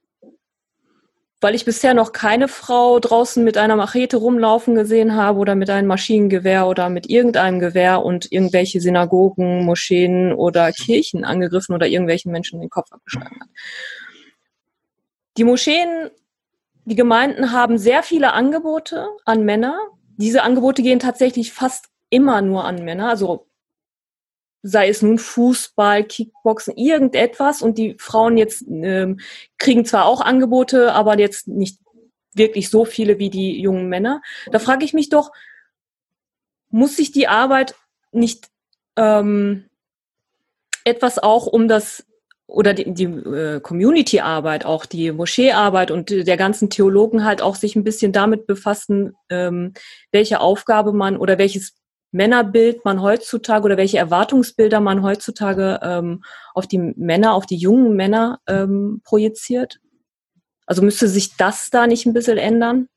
weil ich bisher noch keine Frau draußen mit einer Machete rumlaufen gesehen habe oder mit einem Maschinengewehr oder mit irgendeinem Gewehr und irgendwelche Synagogen, Moscheen oder Kirchen angegriffen oder irgendwelchen Menschen den Kopf abgeschlagen hat. Die Moscheen, die Gemeinden haben sehr viele Angebote an Männer. Diese Angebote gehen tatsächlich fast immer nur an Männer, also sei es nun Fußball, Kickboxen, irgendetwas. Und die Frauen jetzt ähm, kriegen zwar auch Angebote, aber jetzt nicht wirklich so viele wie die jungen Männer. Da frage ich mich doch, muss sich die Arbeit nicht ähm, etwas auch um das oder die, die äh, Community-Arbeit, auch die Moscheearbeit und der ganzen Theologen halt auch sich ein bisschen damit befassen, ähm, welche Aufgabe man oder welches Männerbild man heutzutage oder welche Erwartungsbilder man heutzutage ähm, auf die Männer, auf die jungen Männer ähm, projiziert? Also müsste sich das da nicht ein bisschen ändern?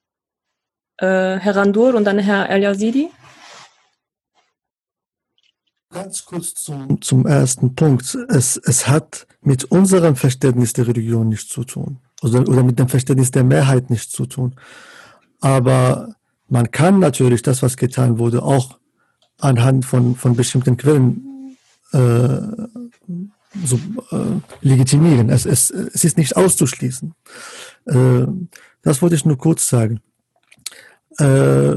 Äh, Herr Randur und dann Herr El Yazidi? Ganz kurz zum, zum ersten Punkt. Es, es hat mit unserem Verständnis der Religion nichts zu tun. Oder, oder mit dem Verständnis der Mehrheit nichts zu tun. Aber man kann natürlich das, was getan wurde, auch anhand von, von bestimmten Quellen äh, so, äh, legitimieren. Es, es, es ist nicht auszuschließen. Äh, das wollte ich nur kurz sagen. Äh,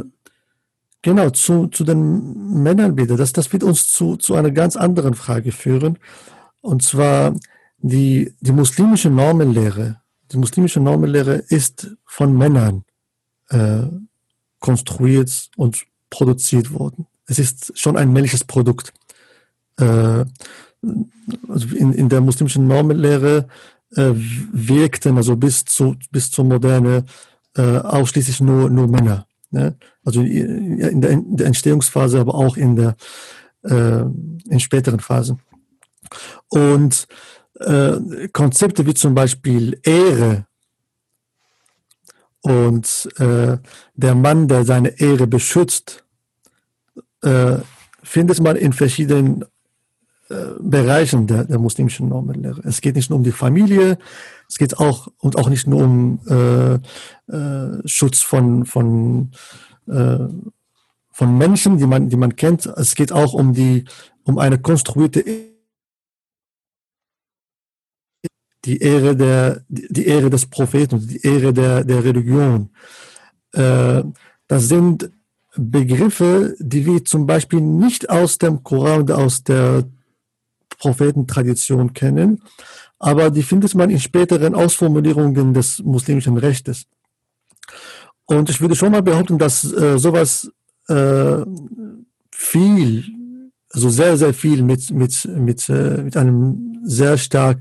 genau, zu, zu den Männern wieder. Das, das wird uns zu, zu einer ganz anderen Frage führen. Und zwar die, die muslimische Normenlehre. Die muslimische Normenlehre ist von Männern äh, konstruiert und produziert worden es ist schon ein männliches Produkt. Äh, also in, in der muslimischen Normenlehre äh, wirkten also bis zu bis zur Moderne äh, ausschließlich nur nur Männer. Ne? Also in der, in der Entstehungsphase, aber auch in der äh, in späteren Phasen. Und äh, Konzepte wie zum Beispiel Ehre und äh, der Mann, der seine Ehre beschützt, äh, findet man in verschiedenen äh, Bereichen der, der muslimischen Normenlehre. Es geht nicht nur um die Familie, es geht auch und auch nicht nur um äh, äh, Schutz von von von Menschen, die man die man kennt. Es geht auch um die um eine konstruierte die Ehre der die Ehre des Propheten, die Ehre der der Religion. Das sind Begriffe, die wir zum Beispiel nicht aus dem Koran oder aus der Prophetentradition kennen, aber die findet man in späteren Ausformulierungen des muslimischen Rechtes. Und ich würde schon mal behaupten, dass äh, sowas äh, viel, also sehr, sehr viel mit, mit, mit, äh, mit einem sehr stark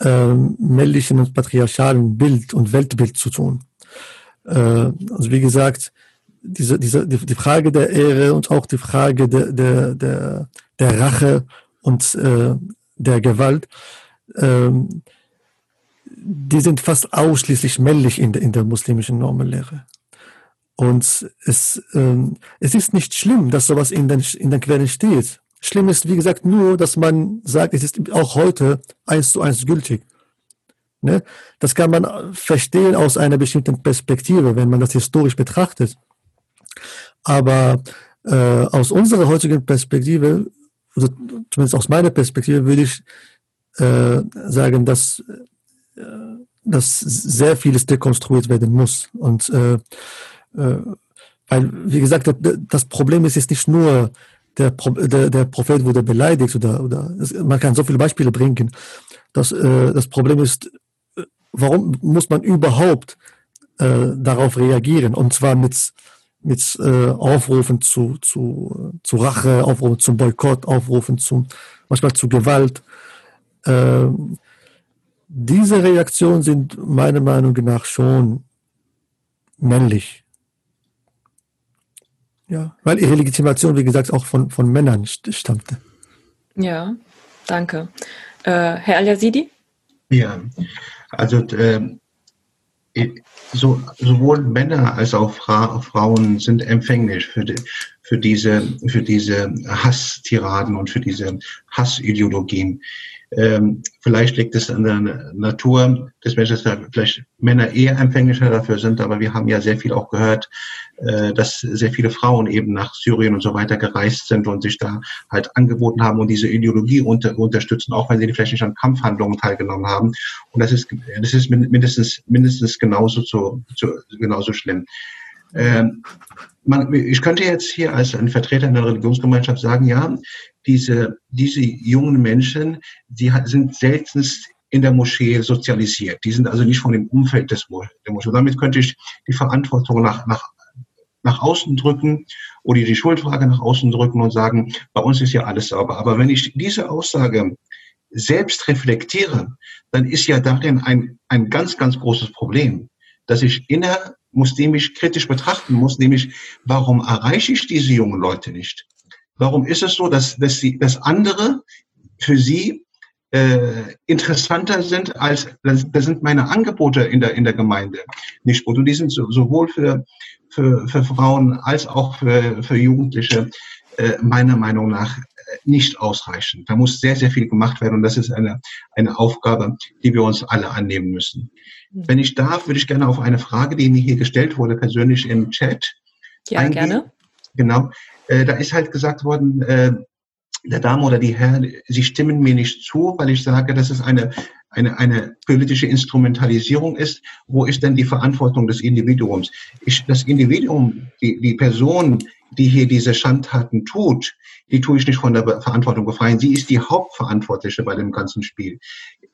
äh, männlichen und patriarchalen Bild und Weltbild zu tun. Äh, also wie gesagt, diese, diese, die, die Frage der Ehre und auch die Frage der, der, der, der Rache und äh, der Gewalt, ähm, die sind fast ausschließlich männlich in der, in der muslimischen Normenlehre. Und es, ähm, es ist nicht schlimm, dass sowas in den, in den Quellen steht. Schlimm ist, wie gesagt, nur, dass man sagt, es ist auch heute eins zu eins gültig. Ne? Das kann man verstehen aus einer bestimmten Perspektive, wenn man das historisch betrachtet. Aber äh, aus unserer heutigen Perspektive, also zumindest aus meiner Perspektive, würde ich äh, sagen, dass, äh, dass sehr vieles dekonstruiert werden muss. Und äh, äh, weil, wie gesagt, das Problem ist jetzt nicht nur, der, der, der Prophet wurde beleidigt oder, oder man kann so viele Beispiele bringen. Das, äh, das Problem ist, äh, warum muss man überhaupt darauf reagieren? Und zwar mit mit äh, Aufrufen zu, zu, zu Rache, Aufrufen zum Boykott, Aufrufen zu, manchmal zu Gewalt. Äh, diese Reaktionen sind meiner Meinung nach schon männlich. Ja, weil ihre Legitimation, wie gesagt, auch von, von Männern stammte. Ja, danke. Äh, Herr Al-Yazidi? Ja, also äh, so, sowohl Männer als auch Fra Frauen sind empfänglich für, die, für diese, für diese Hasstiraden und für diese Hassideologien. Ähm, vielleicht liegt es an der Natur des Menschen, dass vielleicht Männer eher empfänglicher dafür sind, aber wir haben ja sehr viel auch gehört, äh, dass sehr viele Frauen eben nach Syrien und so weiter gereist sind und sich da halt angeboten haben und diese Ideologie unter, unterstützen, auch wenn sie vielleicht nicht an Kampfhandlungen teilgenommen haben. Und das ist, das ist mindestens, mindestens genauso, zu, zu, genauso schlimm. Ähm, man, ich könnte jetzt hier als ein Vertreter einer Religionsgemeinschaft sagen, ja, diese, diese jungen Menschen, die sind seltenst in der Moschee sozialisiert. Die sind also nicht von dem Umfeld des der Moschee. Damit könnte ich die Verantwortung nach, nach, nach außen drücken oder die Schuldfrage nach außen drücken und sagen, bei uns ist ja alles sauber. Aber wenn ich diese Aussage selbst reflektiere, dann ist ja darin ein, ein ganz, ganz großes Problem, dass ich inner muslimisch kritisch betrachten muss, nämlich warum erreiche ich diese jungen Leute nicht? Warum ist es so, dass, dass, sie, dass andere für sie äh, interessanter sind als das, das sind meine Angebote in der in der Gemeinde nicht gut und die sind so, sowohl für, für für Frauen als auch für für Jugendliche äh, meiner Meinung nach äh, nicht ausreichend. Da muss sehr sehr viel gemacht werden und das ist eine eine Aufgabe, die wir uns alle annehmen müssen. Mhm. Wenn ich darf, würde ich gerne auf eine Frage, die mir hier gestellt wurde, persönlich im Chat. Ja, eingehen. gerne. Genau. Äh, da ist halt gesagt worden, äh, der Dame oder die Herren, sie stimmen mir nicht zu, weil ich sage, dass es eine, eine, eine politische Instrumentalisierung ist. Wo ist denn die Verantwortung des Individuums? Ich, das Individuum, die, die Person, die hier diese Schandtaten tut, die tue ich nicht von der Verantwortung befreien. Sie ist die Hauptverantwortliche bei dem ganzen Spiel.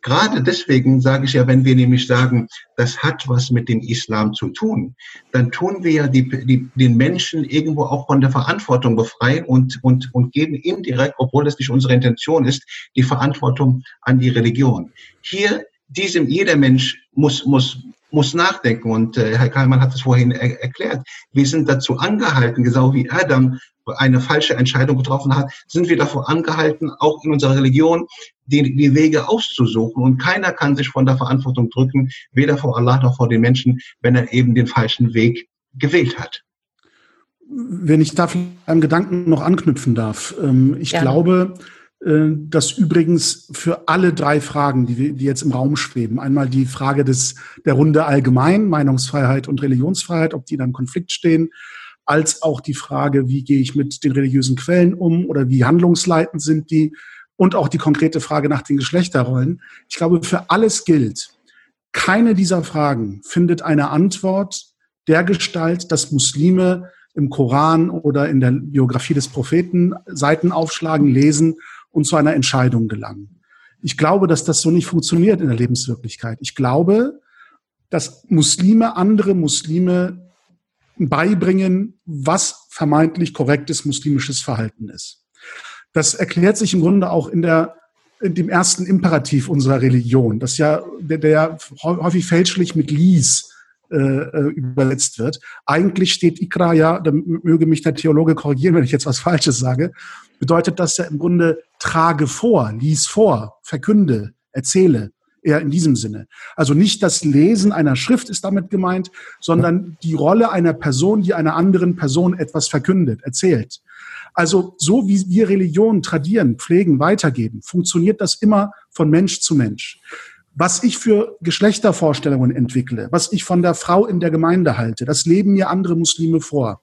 Gerade deswegen sage ich ja, wenn wir nämlich sagen, das hat was mit dem Islam zu tun, dann tun wir ja die, die, den Menschen irgendwo auch von der Verantwortung befreien und, und, und geben indirekt, obwohl das nicht unsere Intention ist, die Verantwortung an die Religion. Hier diesem jeder Mensch muss muss muss nachdenken und äh, Herr Kallmann hat es vorhin er erklärt. Wir sind dazu angehalten, genau wie Adam eine falsche Entscheidung getroffen hat, sind wir davor angehalten, auch in unserer Religion die, die Wege auszusuchen. Und keiner kann sich von der Verantwortung drücken, weder vor Allah noch vor den Menschen, wenn er eben den falschen Weg gewählt hat. Wenn ich da einem Gedanken noch anknüpfen darf. Ähm, ich Gerne. glaube, äh, dass übrigens für alle drei Fragen, die, die jetzt im Raum schweben, einmal die Frage des, der Runde allgemein, Meinungsfreiheit und Religionsfreiheit, ob die dann im Konflikt stehen, als auch die Frage, wie gehe ich mit den religiösen Quellen um oder wie handlungsleitend sind die und auch die konkrete Frage nach den Geschlechterrollen. Ich glaube, für alles gilt, keine dieser Fragen findet eine Antwort der Gestalt, dass Muslime im Koran oder in der Biografie des Propheten Seiten aufschlagen, lesen und zu einer Entscheidung gelangen. Ich glaube, dass das so nicht funktioniert in der Lebenswirklichkeit. Ich glaube, dass Muslime andere Muslime beibringen, was vermeintlich korrektes muslimisches Verhalten ist. Das erklärt sich im Grunde auch in der in dem ersten Imperativ unserer Religion, das ja der, der häufig fälschlich mit Lies äh, äh, übersetzt wird. Eigentlich steht Ikra ja, da möge mich der Theologe korrigieren, wenn ich jetzt was Falsches sage, bedeutet das ja im Grunde trage vor, lies vor, verkünde, erzähle eher in diesem Sinne. Also nicht das Lesen einer Schrift ist damit gemeint, sondern die Rolle einer Person, die einer anderen Person etwas verkündet, erzählt. Also so wie wir Religion tradieren, pflegen, weitergeben, funktioniert das immer von Mensch zu Mensch. Was ich für Geschlechtervorstellungen entwickle, was ich von der Frau in der Gemeinde halte, das leben mir andere Muslime vor.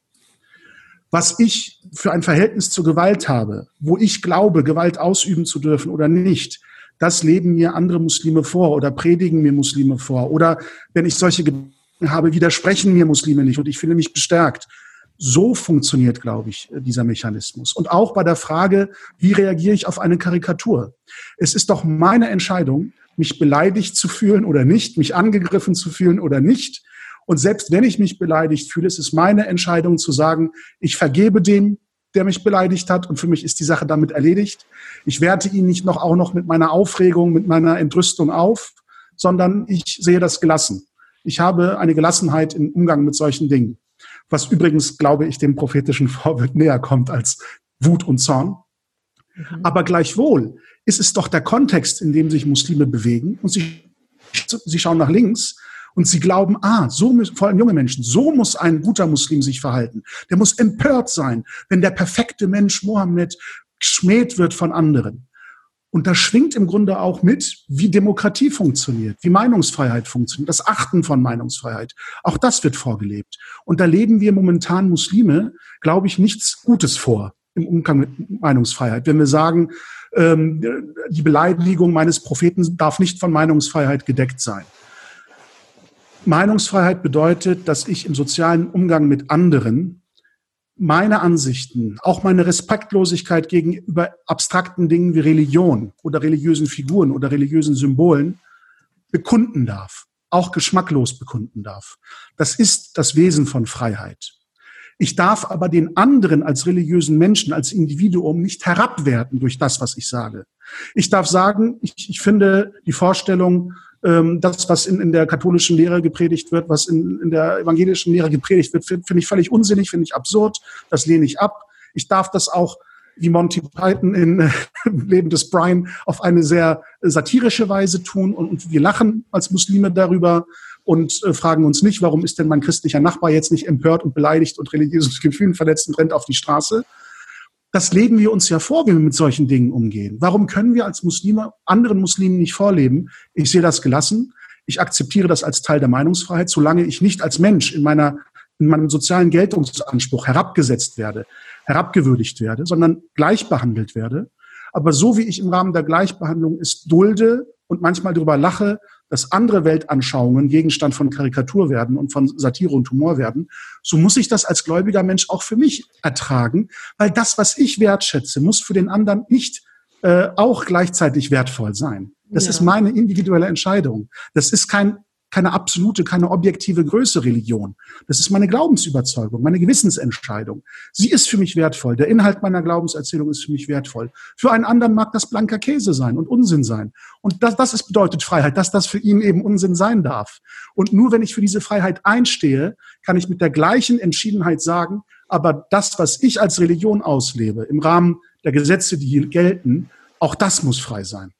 Was ich für ein Verhältnis zur Gewalt habe, wo ich glaube, Gewalt ausüben zu dürfen oder nicht, das leben mir andere Muslime vor oder predigen mir Muslime vor. Oder wenn ich solche Gedanken habe, widersprechen mir Muslime nicht und ich fühle mich bestärkt. So funktioniert, glaube ich, dieser Mechanismus. Und auch bei der Frage, wie reagiere ich auf eine Karikatur? Es ist doch meine Entscheidung, mich beleidigt zu fühlen oder nicht, mich angegriffen zu fühlen oder nicht. Und selbst wenn ich mich beleidigt fühle, ist es meine Entscheidung zu sagen, ich vergebe dem, der mich beleidigt hat und für mich ist die Sache damit erledigt. Ich werte ihn nicht noch auch noch mit meiner Aufregung, mit meiner Entrüstung auf, sondern ich sehe das gelassen. Ich habe eine Gelassenheit im Umgang mit solchen Dingen, was übrigens, glaube ich, dem prophetischen Vorbild näher kommt als Wut und Zorn. Mhm. Aber gleichwohl ist es doch der Kontext, in dem sich Muslime bewegen und sie, sie schauen nach links Und sie glauben, ah, so müssen, vor allem junge Menschen, so muss ein guter Muslim sich verhalten. Der muss empört sein, wenn der perfekte Mensch Mohammed geschmäht wird von anderen. Und da schwingt im Grunde auch mit, wie Demokratie funktioniert, wie Meinungsfreiheit funktioniert, das Achten von Meinungsfreiheit. Auch das wird vorgelebt. Und da leben wir momentan Muslime, glaube ich, nichts Gutes vor im Umgang mit Meinungsfreiheit. Wenn wir sagen, ähm, die Beleidigung meines Propheten darf nicht von Meinungsfreiheit gedeckt sein. Meinungsfreiheit bedeutet, dass ich im sozialen Umgang mit anderen meine Ansichten, auch meine Respektlosigkeit gegenüber abstrakten Dingen wie Religion oder religiösen Figuren oder religiösen Symbolen bekunden darf, auch geschmacklos bekunden darf. Das ist das Wesen von Freiheit. Ich darf aber den anderen als religiösen Menschen, als Individuum nicht herabwerten durch das, was ich sage. Ich darf sagen, ich, ich finde die Vorstellung, ähm, das, was in, in der katholischen Lehre gepredigt wird, was in, in der evangelischen Lehre gepredigt wird, finde find ich völlig unsinnig, finde ich absurd, das lehne ich ab. Ich darf das auch wie Monty Python in äh, Leben des Brian auf eine sehr satirische Weise tun und, und wir lachen als Muslime darüber und äh, fragen uns nicht, warum ist denn mein christlicher Nachbar jetzt nicht empört und beleidigt und religiöses Gefühlen verletzt und rennt auf die Straße. Das leben wir uns ja vor, wie wir mit solchen Dingen umgehen. Warum können wir als Muslime anderen Muslimen nicht vorleben? Ich sehe das gelassen. Ich akzeptiere das als Teil der Meinungsfreiheit, solange ich nicht als Mensch in meiner in meinem sozialen Geltungsanspruch herabgesetzt werde, herabgewürdigt werde, sondern gleich behandelt werde. Aber so wie ich im Rahmen der Gleichbehandlung es dulde und manchmal darüber lache, dass andere Weltanschauungen Gegenstand von Karikatur werden und von Satire und Humor werden, so muss ich das als gläubiger Mensch auch für mich ertragen, weil das, was ich wertschätze, muss für den anderen nicht äh, auch gleichzeitig wertvoll sein. Das ja. ist meine individuelle Entscheidung. Das ist kein keine absolute, keine objektive Größe Religion. Das ist meine Glaubensüberzeugung, meine Gewissensentscheidung. Sie ist für mich wertvoll. Der Inhalt meiner Glaubenserzählung ist für mich wertvoll. Für einen anderen mag das blanker Käse sein und Unsinn sein. Und das, das ist bedeutet Freiheit, dass das für ihn eben Unsinn sein darf. Und nur wenn ich für diese Freiheit einstehe, kann ich mit der gleichen Entschiedenheit sagen, aber das, was ich als Religion auslebe, im Rahmen der Gesetze, die hier gelten, auch das muss frei sein.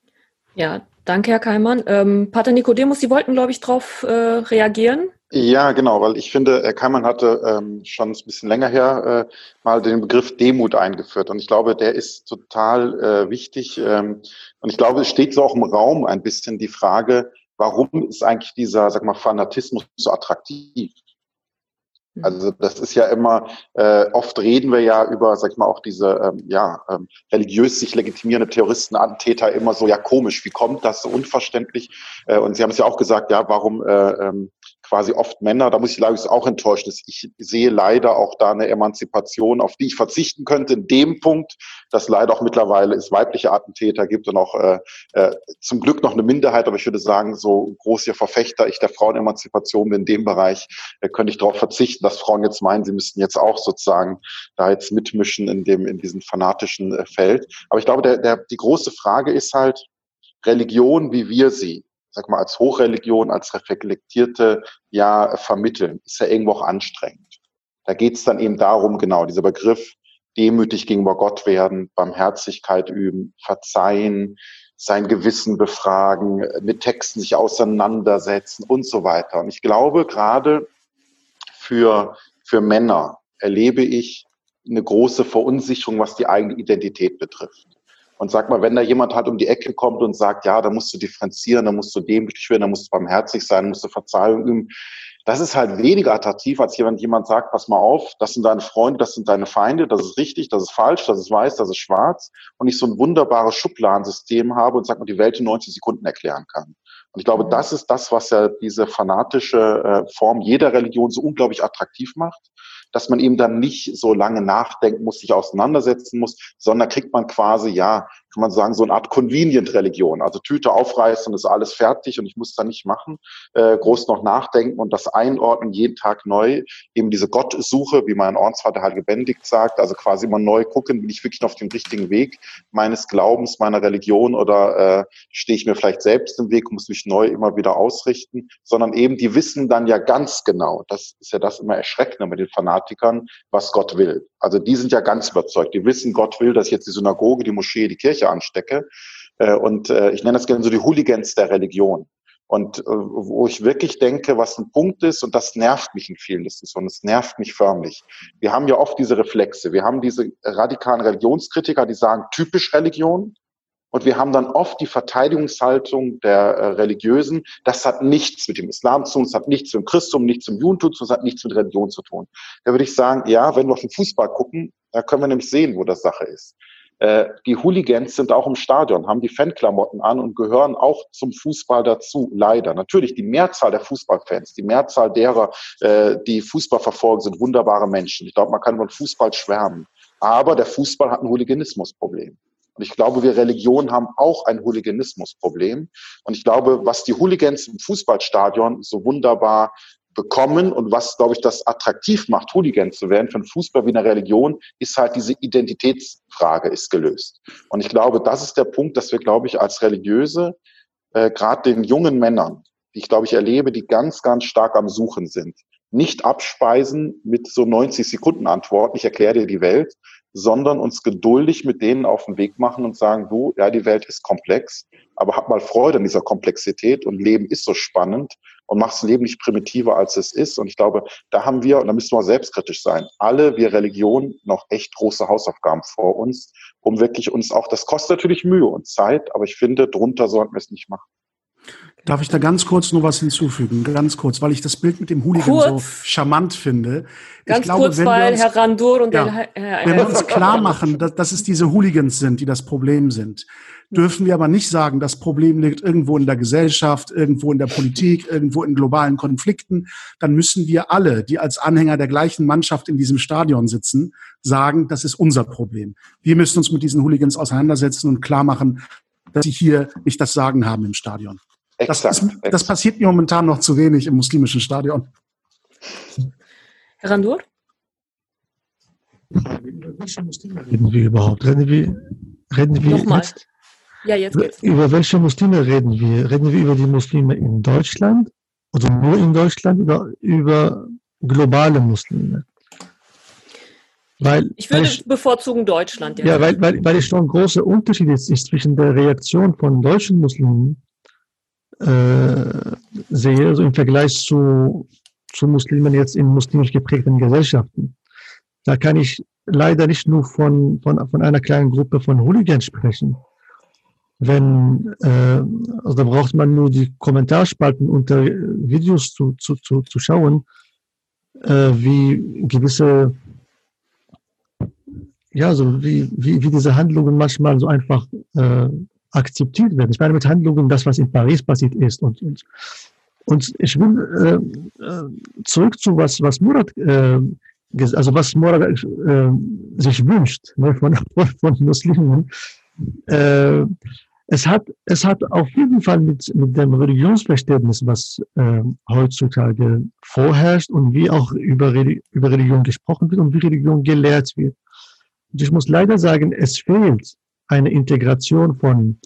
Ja, Danke, Herr Keimann. Ähm, Pater Nikodemus, Sie wollten, glaube ich, darauf äh, reagieren. Ja, genau, weil ich finde, Herr Keimann hatte ähm, schon ein bisschen länger her äh, mal den Begriff Demut eingeführt. Und ich glaube, der ist total äh, wichtig. Ähm, und ich glaube, es steht so auch im Raum ein bisschen die Frage, warum ist eigentlich dieser, sag mal, Fanatismus so attraktiv? Mhm. Also das ist ja immer, äh, oft reden wir ja über, sag ich mal, auch diese ähm, ja, ähm, religiös sich legitimierende Terroristen, Attentäter immer so, ja komisch, wie kommt das so unverständlich? Äh, und Sie haben es ja auch gesagt, ja, warum äh, ähm, quasi oft Männer, da muss ich ich auch enttäuscht. Ich sehe leider auch da eine Emanzipation, auf die ich verzichten könnte, in dem Punkt, dass leider auch mittlerweile es weibliche Attentäter gibt und auch äh, äh, zum Glück noch eine Minderheit, aber ich würde sagen, so groß ihr Verfechter ich der Frauenemanzipation bin in dem Bereich, äh, könnte ich darauf verzichten, dass Frauen jetzt meinen, sie müssten jetzt auch sozusagen da jetzt mitmischen in dem, in diesem fanatischen äh, Feld. Aber ich glaube, der, der, die große Frage ist halt, Religion, wie wir sie sag mal, als Hochreligion, als reflektierte, ja, vermitteln, ist ja irgendwo auch anstrengend. Da geht es dann eben darum, genau, dieser Begriff, demütig gegenüber Gott werden, Barmherzigkeit üben, verzeihen, sein Gewissen befragen, mit Texten sich auseinandersetzen und so weiter. Und ich glaube, gerade für, für Männer erlebe ich eine große Verunsicherung, was die eigene Identität betrifft. Und sag mal, wenn da jemand halt um die Ecke kommt und sagt, ja, da musst du differenzieren, da musst du demütig werden, da musst du barmherzig sein, da musst du Verzeihung üben, das ist halt weniger attraktiv, als jemand, jemand sagt, pass mal auf, das sind deine Freunde, das sind deine Feinde, das ist richtig, das ist falsch, das ist weiß, das ist schwarz und ich so ein wunderbares Schubladensystem habe und sag mal, die Welt in 90 Sekunden erklären kann. Und ich glaube, mhm. das ist das, was ja diese fanatische äh, Form jeder Religion so unglaublich attraktiv macht dass man eben dann nicht so lange nachdenken muss, sich auseinandersetzen muss, sondern kriegt man quasi, ja, kann man sagen, so eine Art Convenient-Religion. Also Tüte aufreißen und ist alles fertig und ich muss da nicht machen, äh, groß noch nachdenken und das einordnen jeden Tag neu. Eben diese Gottsuche, wie mein Ordensvater Heilige Benedikt sagt, also quasi immer neu gucken, bin ich wirklich auf dem richtigen Weg meines Glaubens, meiner Religion oder äh, stehe ich mir vielleicht selbst im Weg, muss mich neu immer wieder ausrichten, sondern eben die wissen dann ja ganz genau, das ist ja das immer Erschreckende mit den Fanatikern, was Gott will. Also die sind ja ganz überzeugt, die wissen, Gott will, dass jetzt die Synagoge, die Moschee, die Kirche anstecke. Äh, und äh, ich nenne das gerne so die Hooligans der Religion. Und äh, wo ich wirklich denke, was ein Punkt ist, und das nervt mich in vielen Diskussionen, es nervt mich förmlich. Wir haben ja oft diese Reflexe. Wir haben diese radikalen Religionskritiker, die sagen, typisch Religion. Und wir haben dann oft die Verteidigungshaltung der äh, Religiösen. Das hat nichts mit dem Islam zu tun, es hat nichts mit dem Christentum, nichts mit dem Judentum zu tun, es hat nichts mit Religion zu tun. Da würde ich sagen, ja, wenn wir auf den Fußball gucken, da können wir nämlich sehen, wo das Sache ist. Äh, die Hooligans sind auch im Stadion, haben die Fanklamotten an und gehören auch zum Fußball dazu, leider. Natürlich, die Mehrzahl der Fußballfans, die Mehrzahl derer, äh, die Fußball verfolgen, sind wunderbare Menschen. Ich glaube, man kann von Fußball schwärmen. Aber der Fußball hat ein Hooliganismusproblem. Und ich glaube, wir Religionen haben auch ein Hooliganismusproblem. Und ich glaube, was die Hooligans im Fußballstadion so wunderbar bekommen und was, glaube ich, das attraktiv macht, Hooligan zu werden für einen Fußball wie eine Religion, ist halt diese Identitätsfrage ist gelöst. Und ich glaube, das ist der Punkt, dass wir, glaube ich, als Religiöse, äh, gerade den jungen Männern, die ich, glaube ich, erlebe, die ganz, ganz stark am Suchen sind, nicht abspeisen mit so 90 Sekunden Antworten, ich erkläre dir die Welt, sondern uns geduldig mit denen auf den Weg machen und sagen, du, ja, die Welt ist komplex, aber hab mal Freude an dieser Komplexität und Leben ist so spannend und mach das Leben nicht primitiver, als es ist. Und ich glaube, da haben wir, und da müssen wir selbstkritisch sein, alle wir Religionen noch echt große Hausaufgaben vor uns, um wirklich uns auch, das kostet natürlich Mühe und Zeit, aber ich finde, drunter sollten wir es nicht machen. Darf ich da ganz kurz nur was hinzufügen? Ganz kurz, weil ich das Bild mit dem Hooligan kurz. so charmant finde. Ganz glaube, kurz, weil uns, Herr Randur und ja, der Herr, Wenn wir uns klar machen, dass, dass es diese Hooligans sind, die das Problem sind, dürfen wir aber nicht sagen, das Problem liegt irgendwo in der Gesellschaft, irgendwo in der Politik, irgendwo in globalen Konflikten. Dann müssen wir alle, die als Anhänger der gleichen Mannschaft in diesem Stadion sitzen, sagen, das ist unser Problem. Wir müssen uns mit diesen Hooligans auseinandersetzen und klar machen, dass sie hier nicht das Sagen haben im Stadion. Exakt, das, ist, das passiert mir momentan noch zu wenig im muslimischen Stadion. Herr Randur? Reden wir überhaupt? Reden wir, reden wir Nochmal. Jetzt? Ja, jetzt geht's. Über welche Muslime reden wir? Reden wir über die Muslime in Deutschland? Also nur in Deutschland oder über globale Muslime? Weil, ich würde weil ich, bevorzugen Deutschland. Ja, ja weil, weil, weil es schon ein großer Unterschied ist, ist zwischen der Reaktion von deutschen Muslimen äh, sehe, also im Vergleich zu, zu Muslimen jetzt in muslimisch geprägten Gesellschaften. Da kann ich leider nicht nur von, von, von einer kleinen Gruppe von Hooligans sprechen. Wenn, äh, also da braucht man nur die Kommentarspalten unter Videos zu, zu, zu, zu schauen, äh, wie gewisse, ja, so wie, wie, wie diese Handlungen manchmal so einfach äh, akzeptiert werden. Ich meine mit Handlungen das, was in Paris passiert ist. Und, und, und ich will äh, äh zurück zu was, was Murat, äh, also was Murat äh, sich wünscht ne, von, von Muslimen. Äh, es hat, es hat auf jeden Fall mit, mit dem Religionsverständnis, was äh, heutzutage vorherrscht und wie auch über, über Religion gesprochen wird und wie Religion gelehrt wird. Und ich muss leider sagen, es fehlt eine Integration von,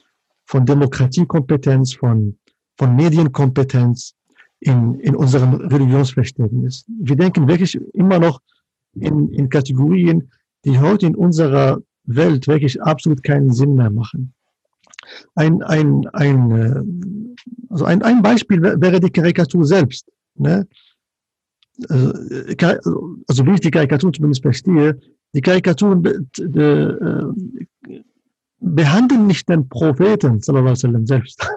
von Demokratiekompetenz, von, von Medienkompetenz in, in unserem Religionsverständnis. Wir denken wirklich immer noch in, in Kategorien, die heute in unserer Welt wirklich absolut keinen Sinn mehr machen. Ein, ein, ein, äh, also ein, ein Beispiel wäre die Karikatur selbst. Ne? Also, also wie ich die Karikatur zumindest verstehe, die Karikaturen behandeln nicht den Propheten sallam, selbst.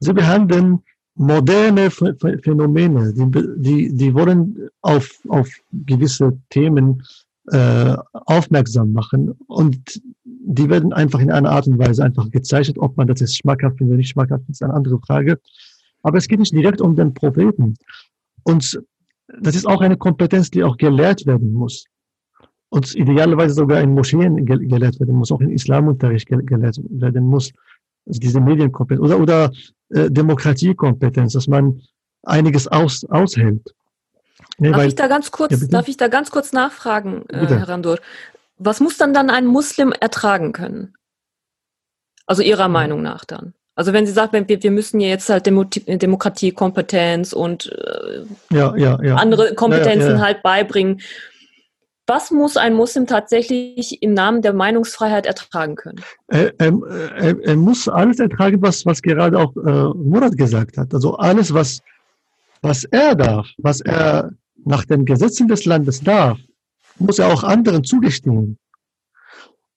Sie behandeln moderne Phänomene, die, die, die wollen auf, auf gewisse Themen äh, aufmerksam machen und die werden einfach in einer Art und Weise einfach gezeichnet. Ob man das jetzt schmackhaft findet oder nicht schmackhaft ist eine andere Frage. Aber es geht nicht direkt um den Propheten. Und das ist auch eine Kompetenz, die auch gelehrt werden muss und idealerweise sogar in Moscheen gelehrt werden muss, auch in Islamunterricht gelehrt werden muss. Also diese Medienkompetenz oder, oder äh, Demokratiekompetenz, dass man einiges aus, aushält. Nee, darf, weil, ich da ganz kurz, ja, darf ich da ganz kurz nachfragen, äh, Herr Randur? Was muss dann dann ein Muslim ertragen können? Also Ihrer mhm. Meinung nach dann? Also wenn Sie sagen, wir, wir müssen ja jetzt halt Demo Demokratiekompetenz und äh, ja, ja, ja. andere Kompetenzen halt beibringen, Was muss ein Muslim tatsächlich im Namen der Meinungsfreiheit ertragen können? Er, er, er, muss alles ertragen, was, was gerade auch äh, Murat gesagt hat. Also alles, was, was er darf, was er nach den Gesetzen des Landes darf, muss er auch anderen zugestehen.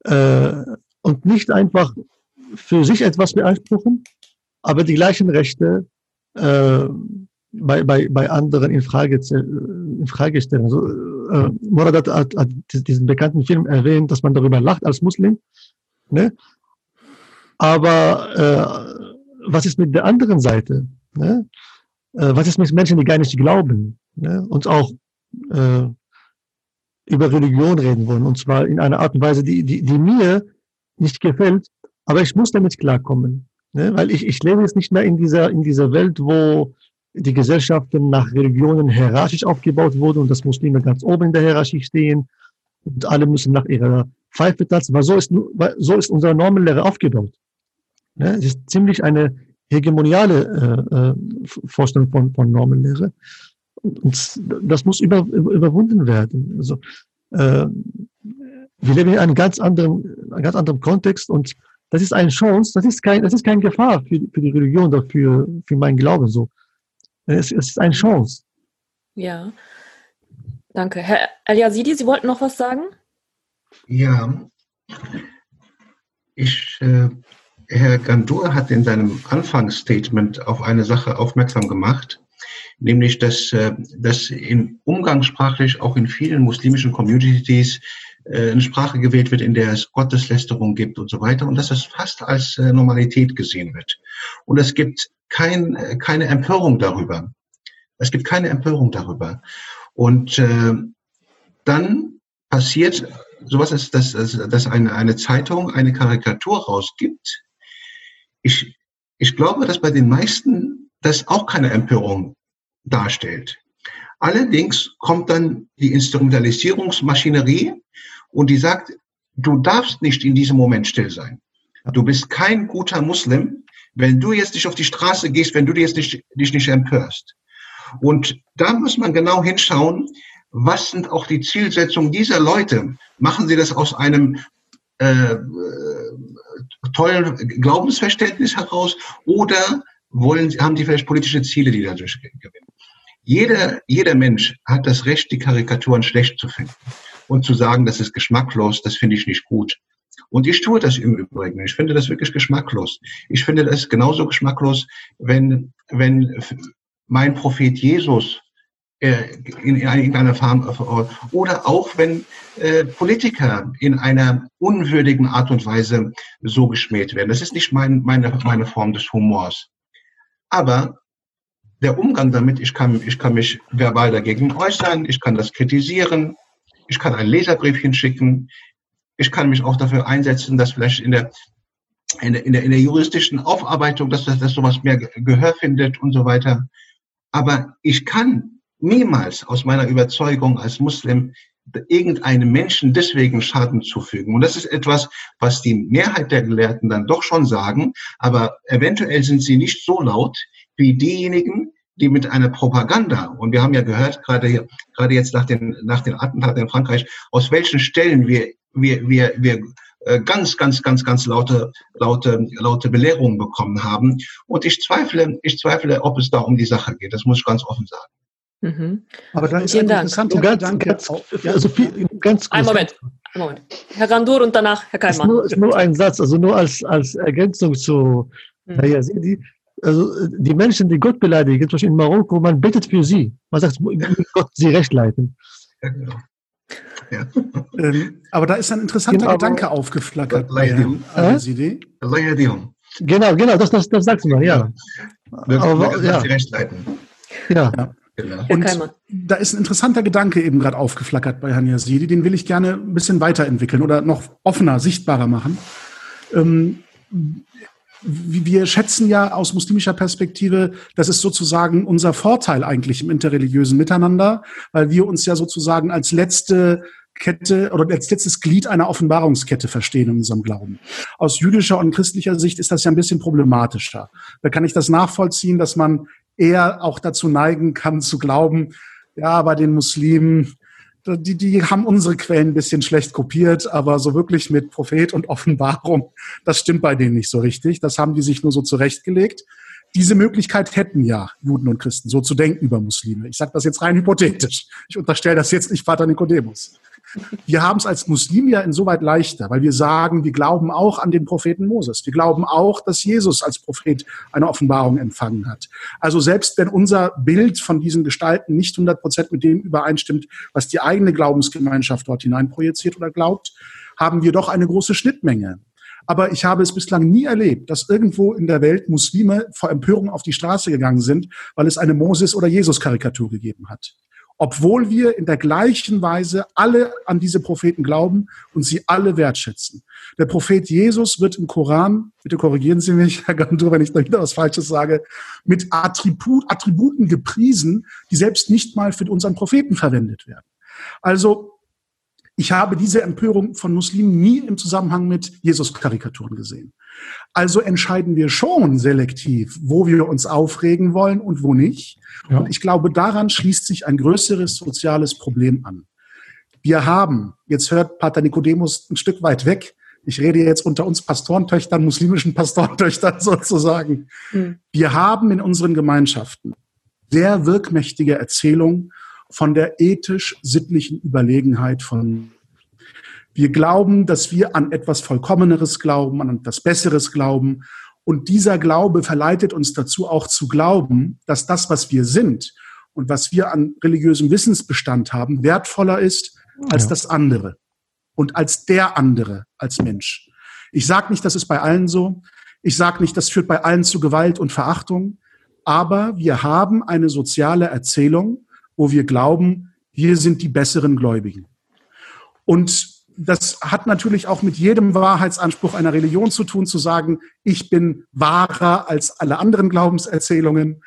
Äh, und nicht einfach für sich etwas beanspruchen, aber die gleichen Rechte äh, bei, bei, bei anderen in Frage, in Frage stellen. Also, äh, Morad hat, hat, hat diesen bekannten Film erwähnt, dass man darüber lacht als Muslim. Ne? Aber äh, was ist mit der anderen Seite? Ne? Äh, was ist mit Menschen, die gar nicht glauben? Ne? Und auch äh, über Religion reden wollen. Und zwar in einer Art und Weise, die, die, die mir nicht gefällt, aber ich muss damit klarkommen. Ne? Weil ich, ich lebe jetzt nicht mehr in dieser, in dieser Welt, wo die Gesellschaften nach Religionen hierarchisch aufgebaut wurden und das Muslime ganz oben in der Hierarchie stehen und alle müssen nach ihrer Pfeife tanzen, weil so ist, so ist unsere Normenlehre aufgebaut. Ne? Es ist ziemlich eine hegemoniale äh, äh, Vorstellung von, von Normenlehre. Und das muss über, überwunden werden. Also, äh, wir leben in einem ganz anderen, einem ganz anderen Kontext und das ist eine Chance, das ist kein, das ist keine Gefahr für, für die Religion oder für, für meinen Glauben so. Es, es ist eine Chance. Ja. Danke. Herr El-Yazidi, Sie wollten noch was sagen? Ja. Ich, äh, Herr Gandur hat in seinem Anfangsstatement auf eine Sache aufmerksam gemacht, nämlich dass, äh, dass in umgangssprachlich auch in vielen muslimischen Communities äh, eine Sprache gewählt wird, in der es Gotteslästerung gibt und so weiter und dass das fast als äh, Normalität gesehen wird. Und es gibt kein, keine Empörung darüber. Es gibt keine Empörung darüber. Und äh, dann passiert sowas, dass, dass, dass eine, eine Zeitung eine Karikatur rausgibt. Ich, ich glaube, dass bei den meisten das auch keine Empörung darstellt. Allerdings kommt dann die Instrumentalisierungsmaschinerie und die sagt, du darfst nicht in diesem Moment still sein. Du bist kein guter Muslim, wenn du jetzt nicht auf die Straße gehst, wenn du dich jetzt nicht, dich nicht empörst. Und da muss man genau hinschauen, was sind auch die Zielsetzungen dieser Leute? Machen sie das aus einem äh, tollen Glaubensverständnis heraus oder wollen, haben die vielleicht politische Ziele, die dadurch gewinnen? Jeder, jeder Mensch hat das Recht, die Karikaturen schlecht zu finden und zu sagen, das ist geschmacklos, das finde ich nicht gut. Und ich tue das im Übrigen. Ich finde das wirklich geschmacklos. Ich finde das genauso geschmacklos, wenn, wenn mein Prophet Jesus äh, in irgendeiner Form oder auch wenn äh, Politiker in einer unwürdigen Art und Weise so geschmäht werden. Das ist nicht mein, meine, meine Form des Humors. Aber der Umgang damit, ich kann, ich kann mich verbal dagegen äußern, ich kann das kritisieren, ich kann ein Leserbriefchen schicken, ich kann mich auch dafür einsetzen, dass vielleicht in der, in der, in der, in der juristischen Aufarbeitung, dass, dass, dass sowas mehr Gehör findet und so weiter. Aber ich kann niemals aus meiner Überzeugung als Muslim irgendeinem Menschen deswegen Schaden zufügen. Und das ist etwas, was die Mehrheit der Gelehrten dann doch schon sagen, aber eventuell sind sie nicht so laut wie diejenigen, die mit einer Propaganda, und wir haben ja gehört, gerade, hier, gerade jetzt nach den, nach den Attentaten in Frankreich, aus welchen Stellen wir, wir, wir, wir äh, ganz, ganz, ganz, ganz laute, laute, laute Belehrungen bekommen haben. Und ich zweifle, ich zweifle, ob es da um die Sache geht. Das muss ich ganz offen sagen. Mhm. Aber da ist Vielen ein interessanter ganz, Gedanke. Ganz, also viel, ganz Ein Moment. Moment. Herr Randur und danach Herr Keimer. Ist nur, nur ein Satz, also nur als, als Ergänzung zu mhm. Herr Yazidi also die Menschen, die Gott beleidigen, zum Beispiel in Marokko, man betet für sie. Man sagt, Gott sie recht leiten. Ja, genau. Ja. ähm, aber da ist ein interessanter genau, Gedanke aufgeflackert bei Herrn Genau, genau, das, das, das sagst du mal, ja. Aber, ja. Sie recht leiten. Ja. ja. Genau. Und da ist ein interessanter Gedanke eben gerade aufgeflackert bei Herrn Yazidi, den will ich gerne ein bisschen weiterentwickeln oder noch offener, sichtbarer machen. Ähm, wir schätzen ja aus muslimischer Perspektive, das ist sozusagen unser Vorteil eigentlich im interreligiösen Miteinander, weil wir uns ja sozusagen als letzte Kette oder als letztes Glied einer Offenbarungskette verstehen in unserem Glauben. Aus jüdischer und christlicher Sicht ist das ja ein bisschen problematischer. Da kann ich das nachvollziehen, dass man eher auch dazu neigen kann zu glauben, ja, bei den Muslimen, die, die haben unsere Quellen ein bisschen schlecht kopiert, aber so wirklich mit Prophet und Offenbarung, das stimmt bei denen nicht so richtig. Das haben die sich nur so zurechtgelegt. Diese Möglichkeit hätten ja Juden und Christen, so zu denken über Muslime. Ich sage das jetzt rein hypothetisch. Ich unterstelle das jetzt nicht Vater Nikodemus. Wir haben es als Muslim ja insoweit leichter, weil wir sagen, wir glauben auch an den Propheten Moses. Wir glauben auch, dass Jesus als Prophet eine Offenbarung empfangen hat. Also selbst wenn unser Bild von diesen Gestalten nicht 100 Prozent mit dem übereinstimmt, was die eigene Glaubensgemeinschaft dort hinein projiziert oder glaubt, haben wir doch eine große Schnittmenge. Aber ich habe es bislang nie erlebt, dass irgendwo in der Welt Muslime vor Empörung auf die Straße gegangen sind, weil es eine Moses- oder Jesus-Karikatur gegeben hat. Obwohl wir in der gleichen Weise alle an diese Propheten glauben und sie alle wertschätzen. Der Prophet Jesus wird im Koran, bitte korrigieren Sie mich, Herr Gandur, wenn ich da wieder was Falsches sage, mit Attribut, Attributen gepriesen, die selbst nicht mal für unseren Propheten verwendet werden. Also ich habe diese Empörung von Muslimen nie im Zusammenhang mit Jesus-Karikaturen gesehen. Also entscheiden wir schon selektiv, wo wir uns aufregen wollen und wo nicht. Ja. Und ich glaube, daran schließt sich ein größeres soziales Problem an. Wir haben, jetzt hört Pater Nicodemus ein Stück weit weg, ich rede jetzt unter uns Pastorentöchtern, muslimischen Pastorentöchtern sozusagen. Mhm. Wir haben in unseren Gemeinschaften sehr wirkmächtige Erzählungen von der ethisch-sittlichen Überlegenheit von wir glauben, dass wir an etwas Vollkommeneres glauben, an etwas Besseres glauben. Und dieser Glaube verleitet uns dazu auch zu glauben, dass das, was wir sind und was wir an religiösem Wissensbestand haben, wertvoller ist als ja. das andere und als der andere als Mensch. Ich sage nicht, das ist bei allen so. Ich sage nicht, das führt bei allen zu Gewalt und Verachtung. Aber wir haben eine soziale Erzählung, wo wir glauben, wir sind die besseren Gläubigen. Und das hat natürlich auch mit jedem Wahrheitsanspruch einer Religion zu tun, zu sagen, ich bin wahrer als alle anderen Glaubenserzählungen.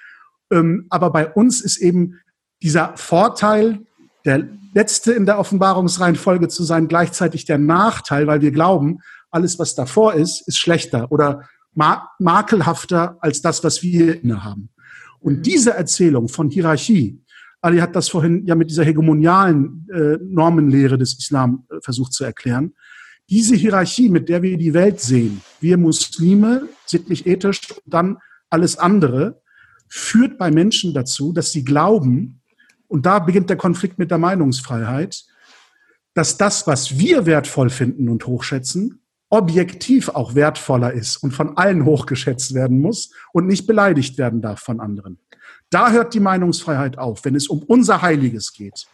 Ähm, aber bei uns ist eben dieser Vorteil, der letzte in der Offenbarungsreihenfolge zu sein, gleichzeitig der Nachteil, weil wir glauben, alles, was davor ist, ist schlechter oder makelhafter als das, was wir innehaben. Und diese Erzählung von Hierarchie, Ali hat das vorhin ja mit dieser hegemonialen äh, Normenlehre des Islam äh, versucht zu erklären. Diese Hierarchie, mit der wir die Welt sehen, wir Muslime, sittlich ethisch, dann alles andere, führt bei Menschen dazu, dass sie glauben, und da beginnt der Konflikt mit der Meinungsfreiheit, dass das, was wir wertvoll finden und hochschätzen, objektiv auch wertvoller ist und von allen hochgeschätzt werden muss und nicht beleidigt werden darf von anderen. Da hört die Meinungsfreiheit auf, wenn es um unser Heiliges geht.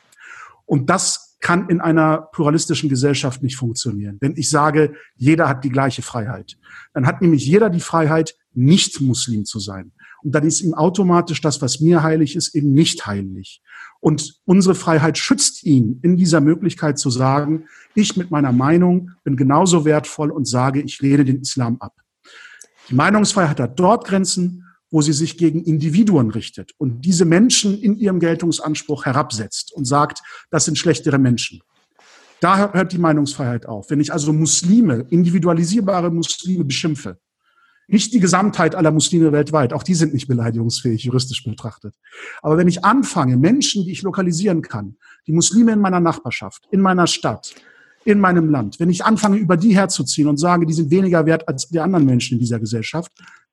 Und das kann in einer pluralistischen Gesellschaft nicht funktionieren. Wenn ich sage, jeder hat die gleiche Freiheit, dann hat nämlich jeder die Freiheit, nicht Muslim zu sein. Und dann ist ihm automatisch das, was mir heilig ist, eben nicht heilig. Und unsere Freiheit schützt ihn in dieser Möglichkeit zu sagen, ich mit meiner Meinung bin genauso wertvoll und sage, ich lehne den Islam ab. Die Meinungsfreiheit hat dort Grenzen, wo sie sich gegen Individuen richtet und diese Menschen in ihrem Geltungsanspruch herabsetzt und sagt, das sind schlechtere Menschen. Da hört die Meinungsfreiheit auf. Wenn ich also Muslime, individualisierbare Muslime beschimpfe, nicht die Gesamtheit aller Muslime weltweit, auch die sind nicht beleidigungsfähig, juristisch betrachtet. Aber wenn ich anfange, Menschen, die ich lokalisieren kann, die Muslime in meiner Nachbarschaft, in meiner Stadt, in meinem Land, wenn ich anfange, über die herzuziehen und sage, die sind weniger wert als die anderen Menschen in dieser Gesellschaft,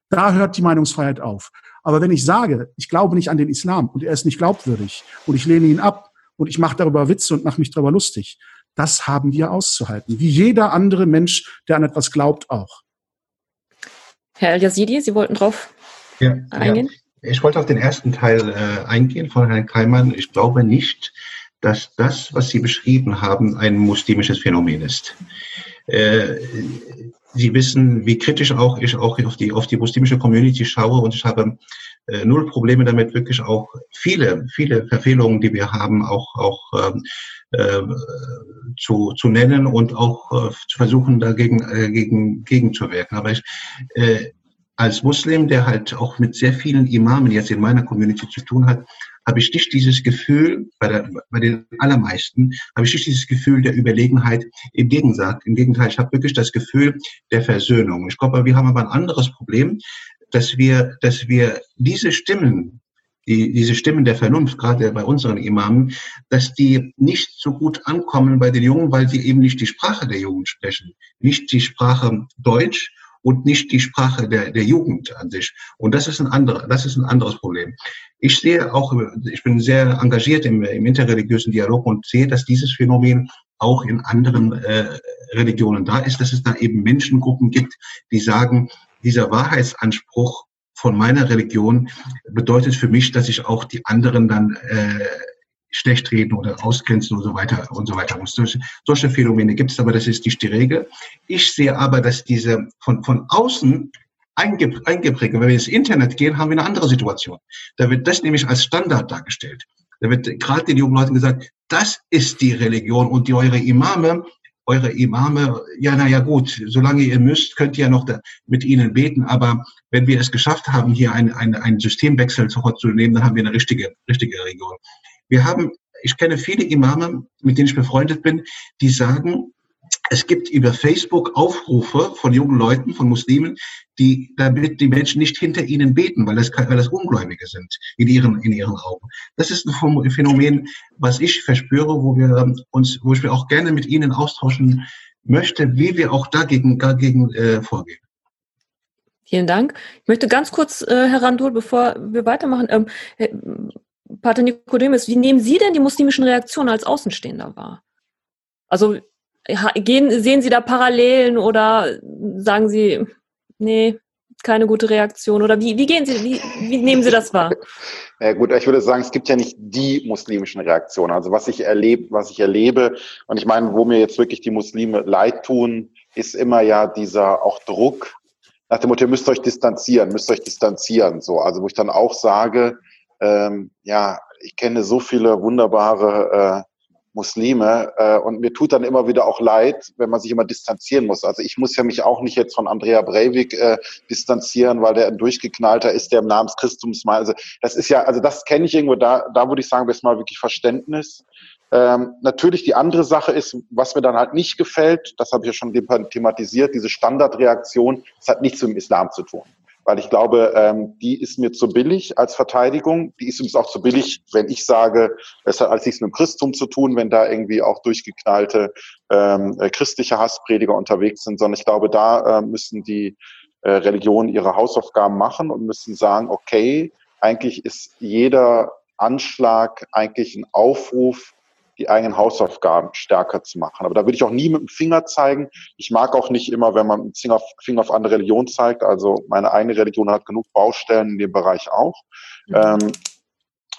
da hört die Meinungsfreiheit auf. Aber wenn ich sage, ich glaube nicht an den Islam und er ist nicht glaubwürdig und ich lehne ihn ab und ich mache darüber Witze und mache mich darüber lustig, das haben wir auszuhalten. Wie jeder andere Mensch, der an etwas glaubt, auch. Herr Al-Yazidi, Sie wollten drauf ja, eingehen? Ja. Ich wollte auf den ersten Teil äh, eingehen von Herrn Keimann. Ich glaube nicht, dass das, was Sie beschrieben haben, ein muslimisches Phänomen ist. Äh, Sie wissen, wie kritisch auch ich auch auf die, auf die muslimische Community schaue und ich habe äh, null Probleme damit, wirklich auch viele, viele Verfehlungen, die wir haben, auch, auch äh, zu, zu nennen und auch äh, zu versuchen, dagegen äh, gegen, gegenzuwirken. Aber ich, äh, als Muslim, der halt auch mit sehr vielen Imamen jetzt in meiner Community zu tun hat, habe ich nicht dieses Gefühl, bei, der, bei den allermeisten, habe ich nicht dieses Gefühl der Überlegenheit. Im Gegenteil, im Gegenteil, ich habe wirklich das Gefühl der Versöhnung. Ich glaube, wir haben aber ein anderes Problem, dass wir, dass wir diese Stimmen, die, diese Stimmen der Vernunft, gerade bei unseren Imamen, dass die nicht so gut ankommen bei den Jungen, weil sie eben nicht die Sprache der Jugend sprechen, nicht die Sprache Deutsch und nicht die Sprache der, der Jugend an sich. Und das ist ein anderer, das ist ein anderes Problem. Ich sehe auch, ich bin sehr engagiert im, im interreligiösen Dialog und sehe, dass dieses Phänomen auch in anderen äh, Religionen da ist, dass es da eben Menschengruppen gibt, die sagen, dieser Wahrheitsanspruch von meiner Religion bedeutet für mich, dass ich auch die anderen dann äh, schlecht reden oder ausgrenzen und so weiter und so weiter muss. Solche, solche Phänomene gibt es, aber das ist nicht die Regel. Ich sehe aber, dass diese von, von außen eingeprägt, wenn wir ins Internet gehen, haben wir eine andere Situation. Da wird das nämlich als Standard dargestellt. Da wird gerade den jungen Leuten gesagt, das ist die Religion und die eure Imame, eure Imame, ja, naja, gut, solange ihr müsst, könnt ihr noch da, mit ihnen beten, aber wenn wir es geschafft haben, hier einen ein, Systemwechsel vorzunehmen, dann haben wir eine richtige, richtige Religion. Wir haben, ich kenne viele Imame, mit denen ich befreundet bin, die sagen, es gibt über Facebook Aufrufe von jungen Leuten, von Muslimen, die, damit die Menschen nicht hinter ihnen beten, weil das, weil das Ungläubige sind in ihren, in ihren Augen. Das ist ein Phänomen, was ich verspüre, wo wir uns, wo ich mir auch gerne mit Ihnen austauschen möchte, wie wir auch dagegen, dagegen äh, vorgehen. Vielen Dank. Ich möchte ganz kurz, äh, Herr Randul, bevor wir weitermachen, ähm, äh, Pater Nikodemus, wie nehmen Sie denn die muslimischen Reaktionen als Außenstehender wahr? Also gehen, sehen Sie da Parallelen oder sagen Sie, nee, keine gute Reaktion? Oder wie, wie gehen Sie, wie, wie nehmen Sie das wahr? Ja gut, ich würde sagen, es gibt ja nicht die muslimischen Reaktionen. Also was ich erlebe, was ich erlebe, und ich meine, wo mir jetzt wirklich die Muslime leid tun, ist immer ja dieser auch Druck nach dem Motto, ihr müsst euch distanzieren, müsst euch distanzieren. So, also wo ich dann auch sage, ähm, ja, ich kenne so viele wunderbare äh, Muslime äh, und mir tut dann immer wieder auch leid, wenn man sich immer distanzieren muss. Also ich muss ja mich auch nicht jetzt von Andrea Breivik äh, distanzieren, weil der ein durchgeknallter ist, der im Namen des Christums mal. Also das ist ja, also das kenne ich irgendwo. Da, da würde ich sagen, wir mal wirklich Verständnis. Ähm, natürlich die andere Sache ist, was mir dann halt nicht gefällt, das habe ich ja schon thematisiert, diese Standardreaktion, das hat nichts mit dem Islam zu tun weil ich glaube, ähm, die ist mir zu billig als Verteidigung. Die ist uns auch zu billig, wenn ich sage, es hat alles nichts mit dem Christentum zu tun, wenn da irgendwie auch durchgeknallte ähm, äh, christliche Hassprediger unterwegs sind, sondern ich glaube, da äh, müssen die äh, Religionen ihre Hausaufgaben machen und müssen sagen, okay, eigentlich ist jeder Anschlag eigentlich ein Aufruf die eigenen Hausaufgaben stärker zu machen. Aber da würde ich auch nie mit dem Finger zeigen. Ich mag auch nicht immer, wenn man mit dem Finger auf andere Religion zeigt. Also meine eigene Religion hat genug Baustellen in dem Bereich auch. Mhm. Ähm,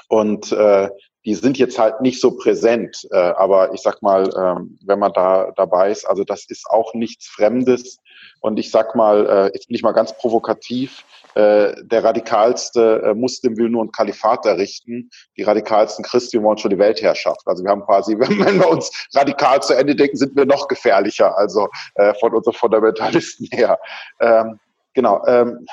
und äh, die sind jetzt halt nicht so präsent. Äh, aber ich sag mal, ähm, wenn man da dabei ist, also das ist auch nichts Fremdes. Und ich sag mal, äh, jetzt bin ich mal ganz provokativ, äh, der radikalste äh, Muslim will nur ein Kalifat errichten, die radikalsten Christen wollen schon die Weltherrschaft. Also wir haben quasi, wenn wir uns radikal zu Ende denken, sind wir noch gefährlicher, also äh, von unseren Fundamentalisten her. Ähm, genau. Ähm,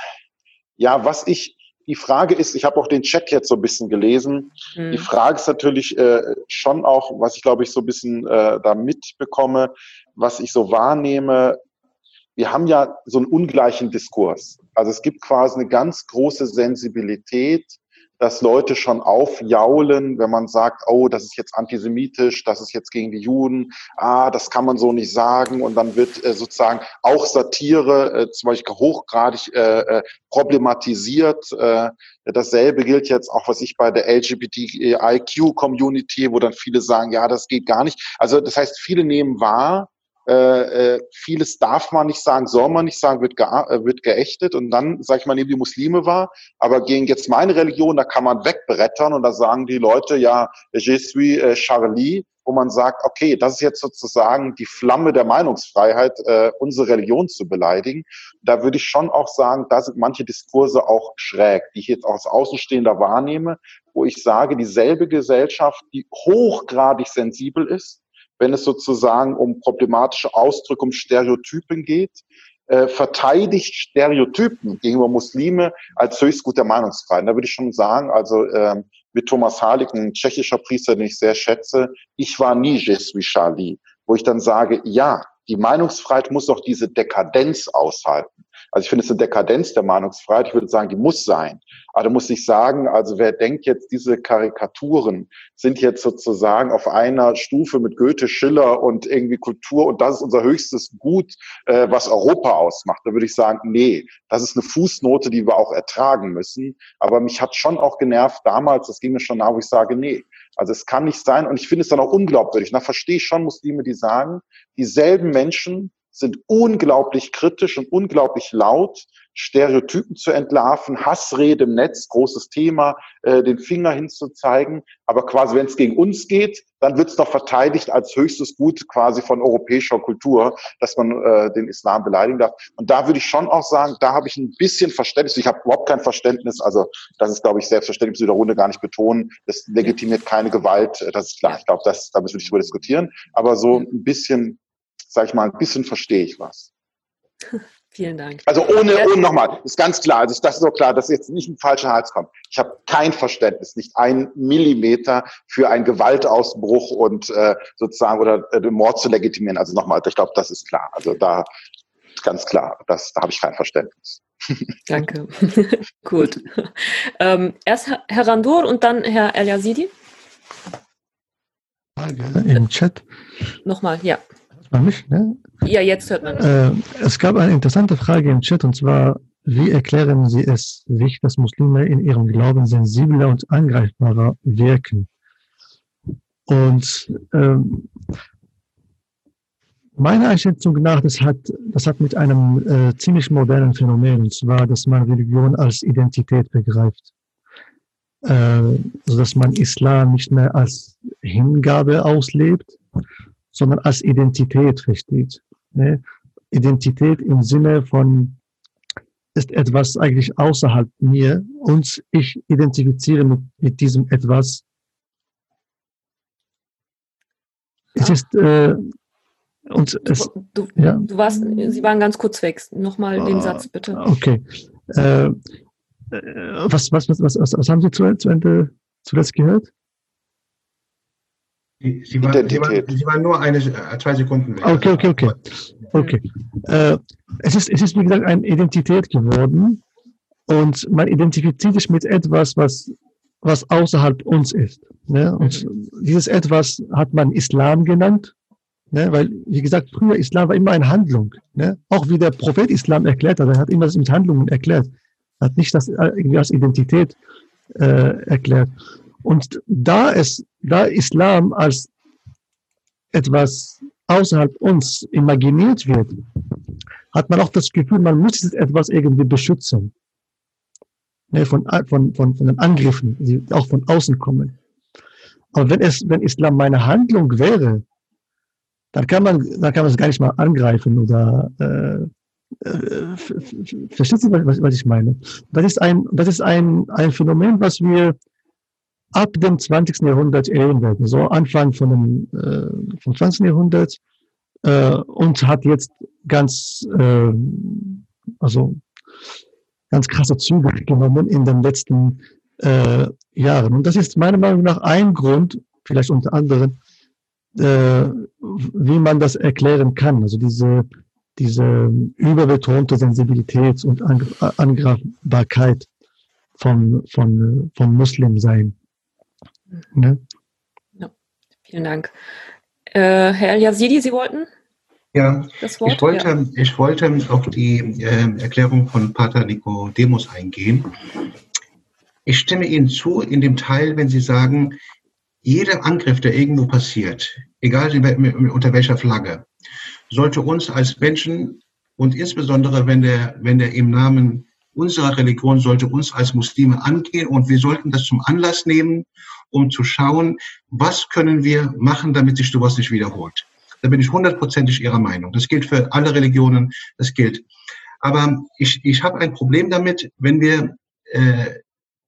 ja, was ich die Frage ist, ich habe auch den Chat jetzt so ein bisschen gelesen. Mhm. Die Frage ist natürlich äh, schon auch, was ich glaube ich so ein bisschen äh, da mitbekomme, was ich so wahrnehme, wir haben ja so einen ungleichen Diskurs. Also es gibt quasi eine ganz große Sensibilität, dass Leute schon aufjaulen, wenn man sagt, oh, das ist jetzt antisemitisch, das ist jetzt gegen die Juden, ah, das kann man so nicht sagen. Und dann wird äh, sozusagen auch Satire äh, zum Beispiel hochgradig äh, äh problematisiert. Äh, dasselbe gilt jetzt auch, was ich bei der LGBTIQ-Community, wo dann viele sagen, ja, das geht gar nicht. Also das heißt, viele nehmen wahr, äh, äh, vieles darf man nicht sagen, soll man nicht sagen, wird, ge äh, wird geächtet und dann, sag ich mal, nehmen die Muslime wahr, aber gegen jetzt meine Religion, da kann man wegbrettern und da sagen die Leute, ja, je suis äh, Charlie, wo man sagt, okay, das ist jetzt sozusagen die Flamme der Meinungsfreiheit, äh, unsere Religion zu beleidigen. Da würde ich schon auch sagen, da sind manche Diskurse auch schräg, die ich jetzt auch als Außenstehender wahrnehme, wo ich sage, dieselbe Gesellschaft, die hochgradig sensibel ist, wenn es sozusagen um problematische Ausdrücke, um Stereotypen geht, äh, verteidigt Stereotypen gegenüber Muslime als höchst guter Meinungsfreiheit. Da würde ich schon sagen, also ähm, mit Thomas Halik, ein tschechischer Priester, den ich sehr schätze, ich war nie Je suis Charlie, wo ich dann sage, ja, die Meinungsfreiheit muss doch diese Dekadenz aushalten. Also ich finde es eine Dekadenz der Meinungsfreiheit. Ich würde sagen, die muss sein. Aber da muss ich sagen, also wer denkt jetzt, diese Karikaturen sind jetzt sozusagen auf einer Stufe mit Goethe, Schiller und irgendwie Kultur und das ist unser höchstes Gut, äh, was Europa ausmacht. Da würde ich sagen, nee, das ist eine Fußnote, die wir auch ertragen müssen. Aber mich hat schon auch genervt damals, das ging mir schon nach, wo ich sage, nee, also es kann nicht sein und ich finde es dann auch unglaubwürdig. Da verstehe ich schon Muslime, die sagen, dieselben Menschen sind unglaublich kritisch und unglaublich laut, Stereotypen zu entlarven, Hassrede im Netz, großes Thema, äh, den Finger hinzuzeigen. Aber quasi, wenn es gegen uns geht, dann wird es doch verteidigt als höchstes Gut quasi von europäischer Kultur, dass man äh, den Islam beleidigen darf. Und da würde ich schon auch sagen, da habe ich ein bisschen Verständnis. Ich habe überhaupt kein Verständnis. Also das ist, glaube ich, selbstverständlich, muss ich der Runde gar nicht betonen. Das legitimiert keine Gewalt. Das ist klar. Ich glaube, das, da müssen wir nicht drüber diskutieren. Aber so ein bisschen sag ich mal, ein bisschen verstehe ich was. Vielen Dank. Also ohne, ohne nochmal, ist ganz klar, also das ist so klar, dass jetzt nicht ein falscher Hals kommt. Ich habe kein Verständnis, nicht ein Millimeter für einen Gewaltausbruch und äh, sozusagen oder äh, den Mord zu legitimieren. Also nochmal, ich glaube, das ist klar. Also da ganz klar, das, da habe ich kein Verständnis. Danke. Gut. Ähm, erst Herr Randur und dann Herr El Yazidi. Frage im Chat. Nochmal, ja man mich? Ne? Ja, jetzt hört man mich. Äh, es gab eine interessante Frage im Chat und zwar, wie erklären Sie es sich, dass Muslime in ihrem Glauben sensibler und angreifbarer wirken? Und ähm, meiner Einschätzung nach, das hat, das hat mit einem äh, ziemlich modernen Phänomen, und zwar, dass man Religion als Identität begreift. Äh, also dass man Islam nicht mehr als Hingabe auslebt, sondern als Identität versteht. Ne? Identität im Sinne von ist etwas eigentlich außerhalb mir und ich identifiziere mit, mit diesem etwas. Es ist äh, und es, du, ja. du warst, Sie waren ganz kurz weg. Nochmal den Satz bitte. Okay. Äh, äh was, was, was, was, was haben Sie zu, zu Ende zuletzt gehört? Sie, war, Sie, war, Sie war nur eine, äh, zwei Sekunden weg. Okay, okay, okay. okay. Äh, es, ist, es ist, wie gesagt, eine Identität geworden und man identifiziert sich mit etwas, was, was außerhalb uns ist. Ne? Und mhm. dieses etwas hat man Islam genannt, ne? weil, wie gesagt, früher Islam war immer eine Handlung. Ne? Auch wie der Prophet Islam erklärt hat, er hat immer das mit Handlungen erklärt. Er hat nicht das äh, irgendwie als Identität äh, erklärt. Und da es, da Islam als etwas außerhalb uns imaginiert wird, hat man auch das Gefühl, man muss etwas irgendwie beschützen. Ne, von, von, von, von den Angriffen, die auch von außen kommen. Aber wenn es, wenn Islam meine Handlung wäre, dann kann man, dann kann man es gar nicht mal angreifen oder, äh, äh, versteht ihr, was, was ich meine? Das ist ein, das ist ein, ein Phänomen, was wir ab dem 20. Jahrhundert werden, so Anfang von dem, äh, vom 20. Jahrhundert äh, und hat jetzt ganz, äh, also ganz krasse Züge genommen in den letzten äh, Jahren. Und das ist meiner Meinung nach ein Grund, vielleicht unter anderem, äh, wie man das erklären kann. Also diese, diese überbetonte Sensibilität und Angreifbarkeit von, von, von Muslimsein. Ne? Ja, vielen Dank. Äh, Herr Yazidi, Sie wollten? Ja, das Wort? Ich, wollte, ja. ich wollte auf die äh, Erklärung von Pater Nicodemus eingehen. Ich stimme Ihnen zu in dem Teil, wenn Sie sagen, jeder Angriff, der irgendwo passiert, egal unter welcher Flagge, sollte uns als Menschen und insbesondere, wenn der, wenn der im Namen unserer Religion sollte uns als Muslime angehen und wir sollten das zum Anlass nehmen, um zu schauen, was können wir machen, damit sich sowas nicht wiederholt. Da bin ich hundertprozentig Ihrer Meinung. Das gilt für alle Religionen, das gilt. Aber ich, ich habe ein Problem damit, wenn wir äh,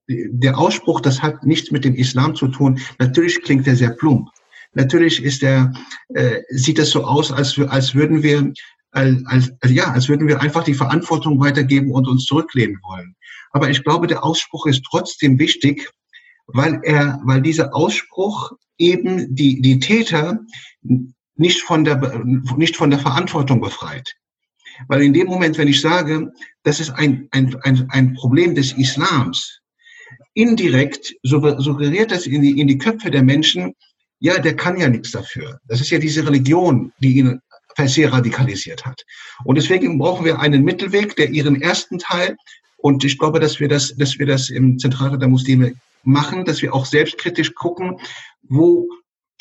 der Ausspruch, das hat nichts mit dem Islam zu tun. Natürlich klingt er sehr plump. Natürlich ist er, äh, sieht es so aus, als, als würden wir, als, als, ja, als würden wir einfach die Verantwortung weitergeben und uns zurücklehnen wollen. Aber ich glaube, der Ausspruch ist trotzdem wichtig, weil er, weil dieser Ausspruch eben die, die Täter nicht von der, nicht von der Verantwortung befreit. Weil in dem Moment, wenn ich sage, das ist ein, ein, ein, ein Problem des Islams, indirekt suggeriert das in die, in die Köpfe der Menschen, ja, der kann ja nichts dafür. Das ist ja diese Religion, die ihn per se radikalisiert hat. Und deswegen brauchen wir einen Mittelweg, der ihren ersten Teil, und ich glaube, dass wir das, dass wir das im Zentralrat der Muslime machen, dass wir auch selbstkritisch gucken, wo,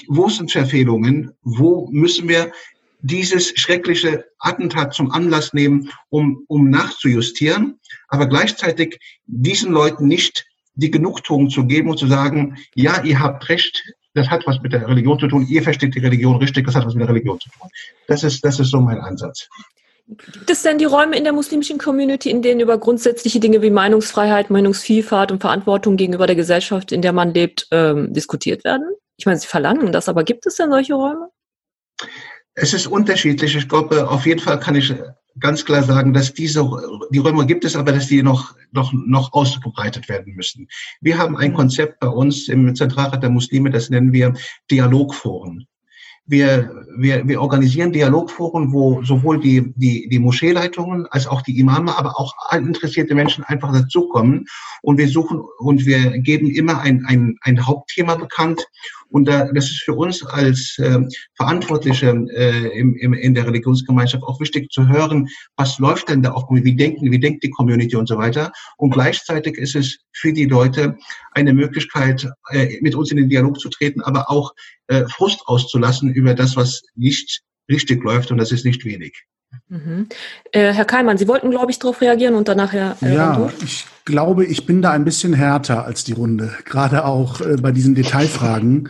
wo sind Verfehlungen, wo müssen wir dieses schreckliche Attentat zum Anlass nehmen, um, um nachzujustieren, aber gleichzeitig diesen Leuten nicht die Genugtuung zu geben und zu sagen, ja, ihr habt recht, das hat was mit der Religion zu tun, ihr versteht die Religion richtig, das hat was mit der Religion zu tun. Das ist, das ist so mein Ansatz. Gibt es denn die Räume in der muslimischen Community, in denen über grundsätzliche Dinge wie Meinungsfreiheit, Meinungsvielfalt und Verantwortung gegenüber der Gesellschaft, in der man lebt, ähm, diskutiert werden? Ich meine, Sie verlangen das, aber gibt es denn solche Räume? Es ist unterschiedlich. Ich glaube, auf jeden Fall kann ich ganz klar sagen, dass diese, die Räume gibt es, aber dass die noch, noch, noch ausgebreitet werden müssen. Wir haben ein mhm. Konzept bei uns im Zentralrat der Muslime, das nennen wir Dialogforen. Wir, wir, wir organisieren Dialogforen, wo sowohl die, die, die Moscheeleitungen als auch die Imame, aber auch interessierte Menschen einfach dazukommen. Und wir suchen und wir geben immer ein, ein, ein Hauptthema bekannt und da, das ist für uns als äh, Verantwortliche äh, im, im, in der Religionsgemeinschaft auch wichtig zu hören, was läuft denn da auch, wie denken, wie denkt die Community und so weiter. Und gleichzeitig ist es für die Leute eine Möglichkeit, äh, mit uns in den Dialog zu treten, aber auch äh, Frust auszulassen über das, was nicht richtig läuft und das ist nicht wenig. Mhm. Äh, Herr Keimann, Sie wollten, glaube ich, darauf reagieren und danach Herr äh, Ja, ich glaube, ich bin da ein bisschen härter als die Runde, gerade auch äh, bei diesen Detailfragen.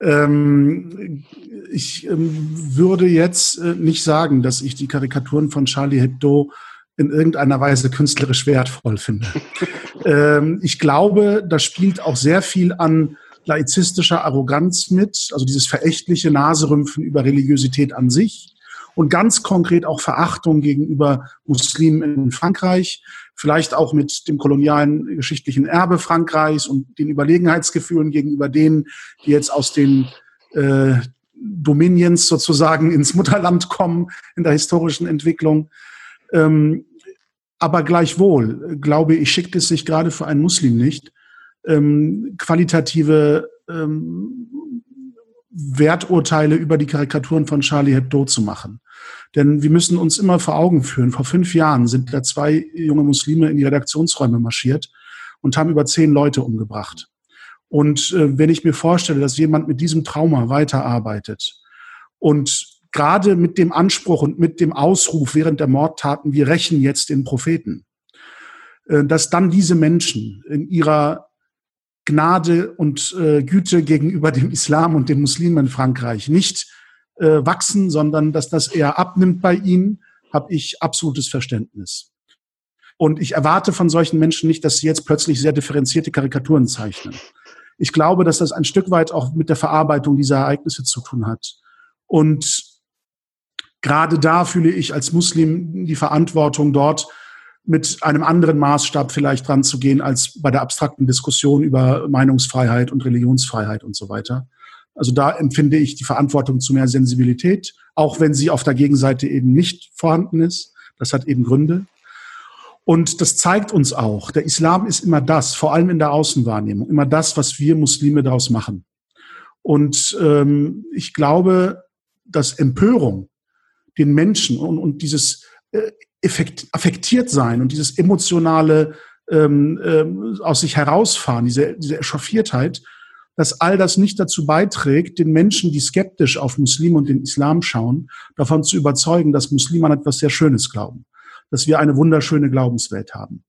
Ähm, ich ähm, würde jetzt äh, nicht sagen, dass ich die Karikaturen von Charlie Hebdo in irgendeiner Weise künstlerisch wertvoll finde. ähm, ich glaube, da spielt auch sehr viel an laizistischer Arroganz mit, also dieses verächtliche Naserümpfen über Religiosität an sich und ganz konkret auch Verachtung gegenüber Muslimen in Frankreich, vielleicht auch mit dem kolonialen geschichtlichen Erbe Frankreichs und den Überlegenheitsgefühlen gegenüber denen, die jetzt aus den äh, Dominions sozusagen ins Mutterland kommen in der historischen Entwicklung. Ähm, aber gleichwohl, glaube ich, schickt es sich gerade für einen Muslim nicht, ähm, qualitative ähm, Werturteile über die Karikaturen von Charlie Hebdo zu machen. Denn wir müssen uns immer vor Augen führen, vor fünf Jahren sind da zwei junge Muslime in die Redaktionsräume marschiert und haben über zehn Leute umgebracht. Und äh, wenn ich mir vorstelle, dass jemand mit diesem Trauma weiterarbeitet und gerade mit dem Anspruch und mit dem Ausruf während der Mordtaten, wir rächen jetzt den Propheten, äh, dass dann diese Menschen in ihrer Gnade und äh, Güte gegenüber dem Islam und den Muslimen in Frankreich nicht äh, wachsen, sondern dass das eher abnimmt bei ihnen, habe ich absolutes Verständnis. Und ich erwarte von solchen Menschen nicht, dass sie jetzt plötzlich sehr differenzierte Karikaturen zeichnen. Ich glaube, dass das ein Stück weit auch mit der Verarbeitung dieser Ereignisse zu tun hat. Und gerade da fühle ich als Muslim die Verantwortung dort, mit einem anderen Maßstab vielleicht dran zu gehen als bei der abstrakten Diskussion über Meinungsfreiheit und Religionsfreiheit und so weiter. Also da empfinde ich die Verantwortung zu mehr Sensibilität, auch wenn sie auf der Gegenseite eben nicht vorhanden ist. Das hat eben Gründe. Und das zeigt uns auch, der Islam ist immer das, vor allem in der Außenwahrnehmung, immer das, was wir Muslime daraus machen. Und ähm, ich glaube, dass Empörung den Menschen und, und dieses äh, effekt, affektiert sein und dieses emotionale ähm, ähm, aus sich herausfahren, diese, diese Erschaffiertheit, dass all das nicht dazu beiträgt, den Menschen, die skeptisch auf Muslime und den Islam schauen, davon zu überzeugen, dass Muslime an etwas sehr Schönes glauben, dass wir eine wunderschöne Glaubenswelt haben.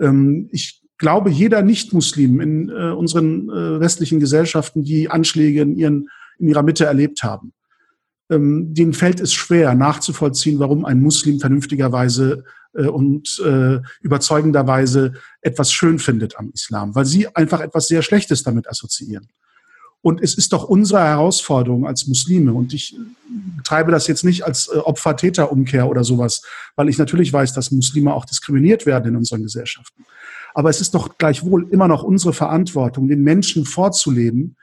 Ähm, ich glaube, jeder Nicht-Muslim in äh, unseren äh, westlichen Gesellschaften, die Anschläge in, ihren, in ihrer Mitte erlebt haben, ähm, denen fällt es schwer nachzuvollziehen, warum ein Muslim vernünftigerweise äh, und äh, überzeugenderweise etwas schön findet am Islam, weil sie einfach etwas sehr Schlechtes damit assoziieren. Und es ist doch unsere Herausforderung als Muslime, und ich treibe das jetzt nicht als äh, Opfer-Täter-Umkehr oder sowas, weil ich natürlich weiß, dass Muslime auch diskriminiert werden in unseren Gesellschaften. Aber es ist doch gleichwohl immer noch unsere Verantwortung, den Menschen vorzuleben,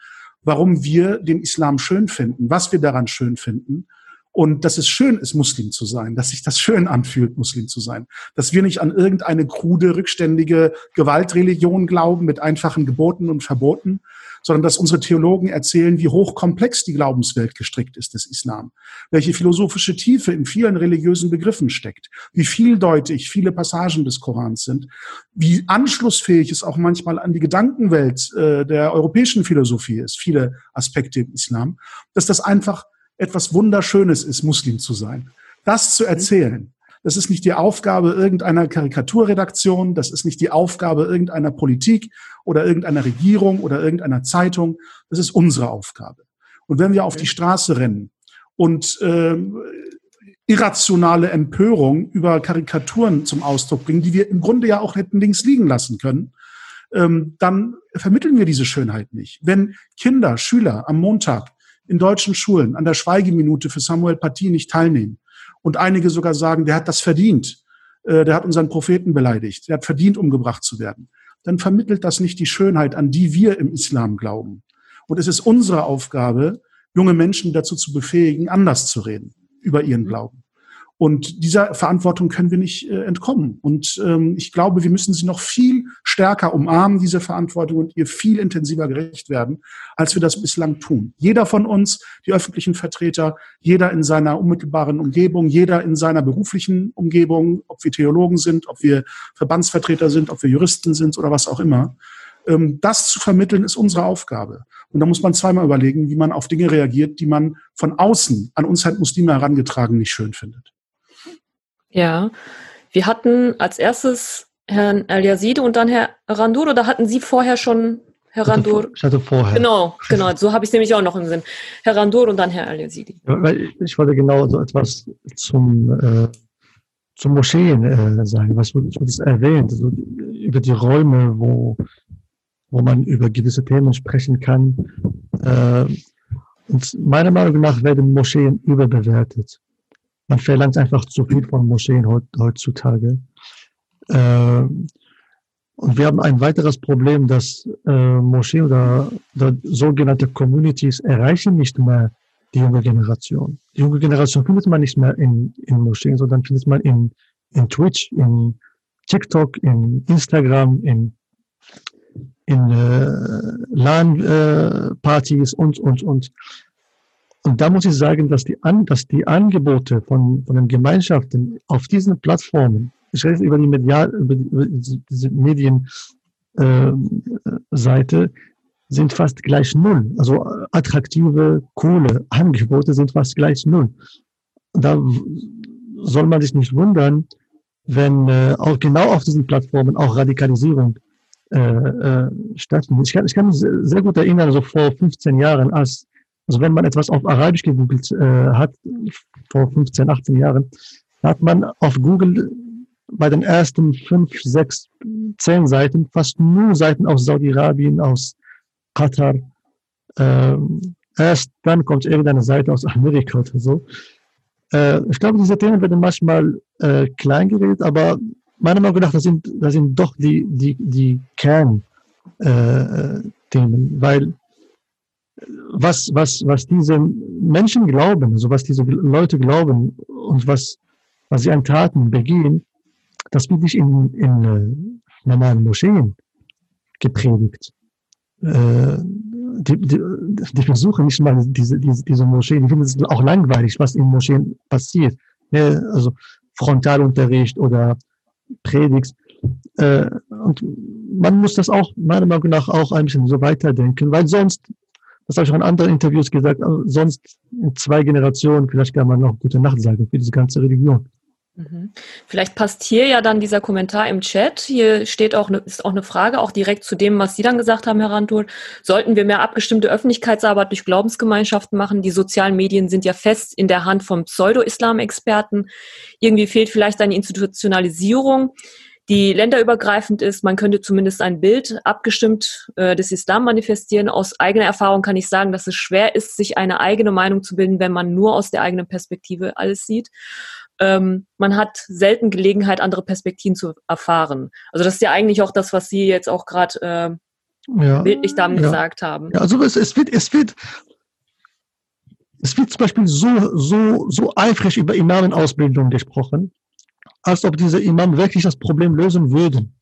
warum wir den Islam schön finden, was wir daran schön finden. Und dass es schön ist, Muslim zu sein, dass sich das schön anfühlt, Muslim zu sein, dass wir nicht an irgendeine krude, rückständige Gewaltreligion glauben mit einfachen Geboten und Verboten, sondern dass unsere Theologen erzählen, wie hochkomplex die Glaubenswelt gestrickt ist des Islam, welche philosophische Tiefe in vielen religiösen Begriffen steckt, wie vieldeutig viele Passagen des Korans sind, wie anschlussfähig es auch manchmal an die Gedankenwelt äh, der europäischen Philosophie ist, viele Aspekte im Islam, dass das einfach etwas Wunderschönes ist, Muslim zu sein. Das zu erzählen, das ist nicht die Aufgabe irgendeiner Karikaturredaktion, das ist nicht die Aufgabe irgendeiner Politik oder irgendeiner Regierung oder irgendeiner Zeitung, das ist unsere Aufgabe. Und wenn wir auf die Straße rennen und äh, irrationale Empörung über Karikaturen zum Ausdruck bringen, die wir im Grunde ja auch hätten links liegen lassen können, ähm, dann vermitteln wir diese Schönheit nicht. Wenn Kinder, Schüler am Montag in deutschen Schulen an der Schweigeminute für Samuel Paty nicht teilnehmen. Und einige sogar sagen, der hat das verdient. Äh, der hat unseren Propheten beleidigt. Der hat verdient, umgebracht zu werden. Dann vermittelt das nicht die Schönheit, an die wir im Islam glauben. Und es ist unsere Aufgabe, junge Menschen dazu zu befähigen, anders zu reden über ihren mhm. Glauben. Und dieser Verantwortung können wir nicht äh, entkommen. Und ähm, ich glaube, wir müssen sie noch viel stärker umarmen, diese Verantwortung, und ihr viel intensiver gerecht werden, als wir das bislang tun. Jeder von uns, die öffentlichen Vertreter, jeder in seiner unmittelbaren Umgebung, jeder in seiner beruflichen Umgebung, ob wir Theologen sind, ob wir Verbandsvertreter sind, ob wir Juristen sind oder was auch immer. Ähm, das zu vermitteln ist unsere Aufgabe. Und da muss man zweimal überlegen, wie man auf Dinge reagiert, die man von außen an uns halt Muslime herangetragen nicht schön findet. Ja, wir hatten als erstes Herrn El-Yazidi und dann Herr Randur, oder hatten Sie vorher schon Herr Randur? Ich hatte vorher. Genau, genau, so habe ich es nämlich auch noch im Sinn. Herr Randur und dann Herr El-Yazidi. Ja, ich wollte genau so etwas zum, äh, zum Moscheen äh, sagen, was wurde, wurde erwähnt, also über die Räume, wo, wo man über gewisse Themen sprechen kann. Äh, und meiner Meinung nach werden Moscheen überbewertet. Man verlangt einfach zu viel von Moscheen heutzutage. Äh, und wir haben ein weiteres Problem, dass äh, Moscheen oder, oder sogenannte Communities erreichen nicht mehr die junge Generation. Die junge Generation findet man nicht mehr in, in Moscheen, sondern findet man in, in Twitch, in TikTok, in Instagram, in, in äh, LAN-Partys äh, und, und, und. Und da muss ich sagen, dass die, An dass die Angebote von, von den Gemeinschaften auf diesen Plattformen, ich rede über die Medial, über, die, über diese Medienseite, äh, sind fast gleich null. Also attraktive, coole Angebote sind fast gleich null. Da soll man sich nicht wundern, wenn äh, auch genau auf diesen Plattformen auch Radikalisierung äh, äh, stattfindet. Ich kann, ich kann mich sehr gut erinnern, also vor 15 Jahren, als also wenn man etwas auf Arabisch gegoogelt äh, hat, vor 15, 18 Jahren, hat man auf Google bei den ersten fünf, sechs, zehn Seiten fast nur Seiten aus Saudi-Arabien, aus Katar. Äh, erst dann kommt irgendeine Seite aus Amerika oder so. Äh, ich glaube, diese Themen werden manchmal äh, klein geredet, aber meiner Meinung nach, das sind, das sind doch die, die, die Kernthemen, äh, weil was, was, was diese Menschen glauben, also was diese Leute glauben und was, was sie an Taten begehen, das wird nicht in, in äh, normalen Moscheen gepredigt. Äh, die, die, die versuchen nicht mal diese, diese, diese Moscheen, die finden es auch langweilig, was in Moscheen passiert. Ne? Also Frontalunterricht oder Predigt. Äh, und man muss das auch meiner Meinung nach auch ein bisschen so weiterdenken, weil sonst das habe ich auch in anderen Interviews gesagt, also sonst in zwei Generationen, vielleicht kann man noch gute Nacht sagen für diese ganze Religion. Mhm. Vielleicht passt hier ja dann dieser Kommentar im Chat. Hier steht auch, ist auch eine Frage, auch direkt zu dem, was Sie dann gesagt haben, Herr Rantur. Sollten wir mehr abgestimmte Öffentlichkeitsarbeit durch Glaubensgemeinschaften machen? Die sozialen Medien sind ja fest in der Hand von Pseudo-Islam-Experten. Irgendwie fehlt vielleicht eine Institutionalisierung die länderübergreifend ist. Man könnte zumindest ein Bild abgestimmt äh, des Islam manifestieren. Aus eigener Erfahrung kann ich sagen, dass es schwer ist, sich eine eigene Meinung zu bilden, wenn man nur aus der eigenen Perspektive alles sieht. Ähm, man hat selten Gelegenheit, andere Perspektiven zu erfahren. Also das ist ja eigentlich auch das, was Sie jetzt auch gerade äh, ja, bildlich damit ja. gesagt haben. Ja, also es, es, wird, es wird es wird zum Beispiel so, so, so eifrig über Imamenausbildung gesprochen, als ob diese Imam wirklich das Problem lösen würden.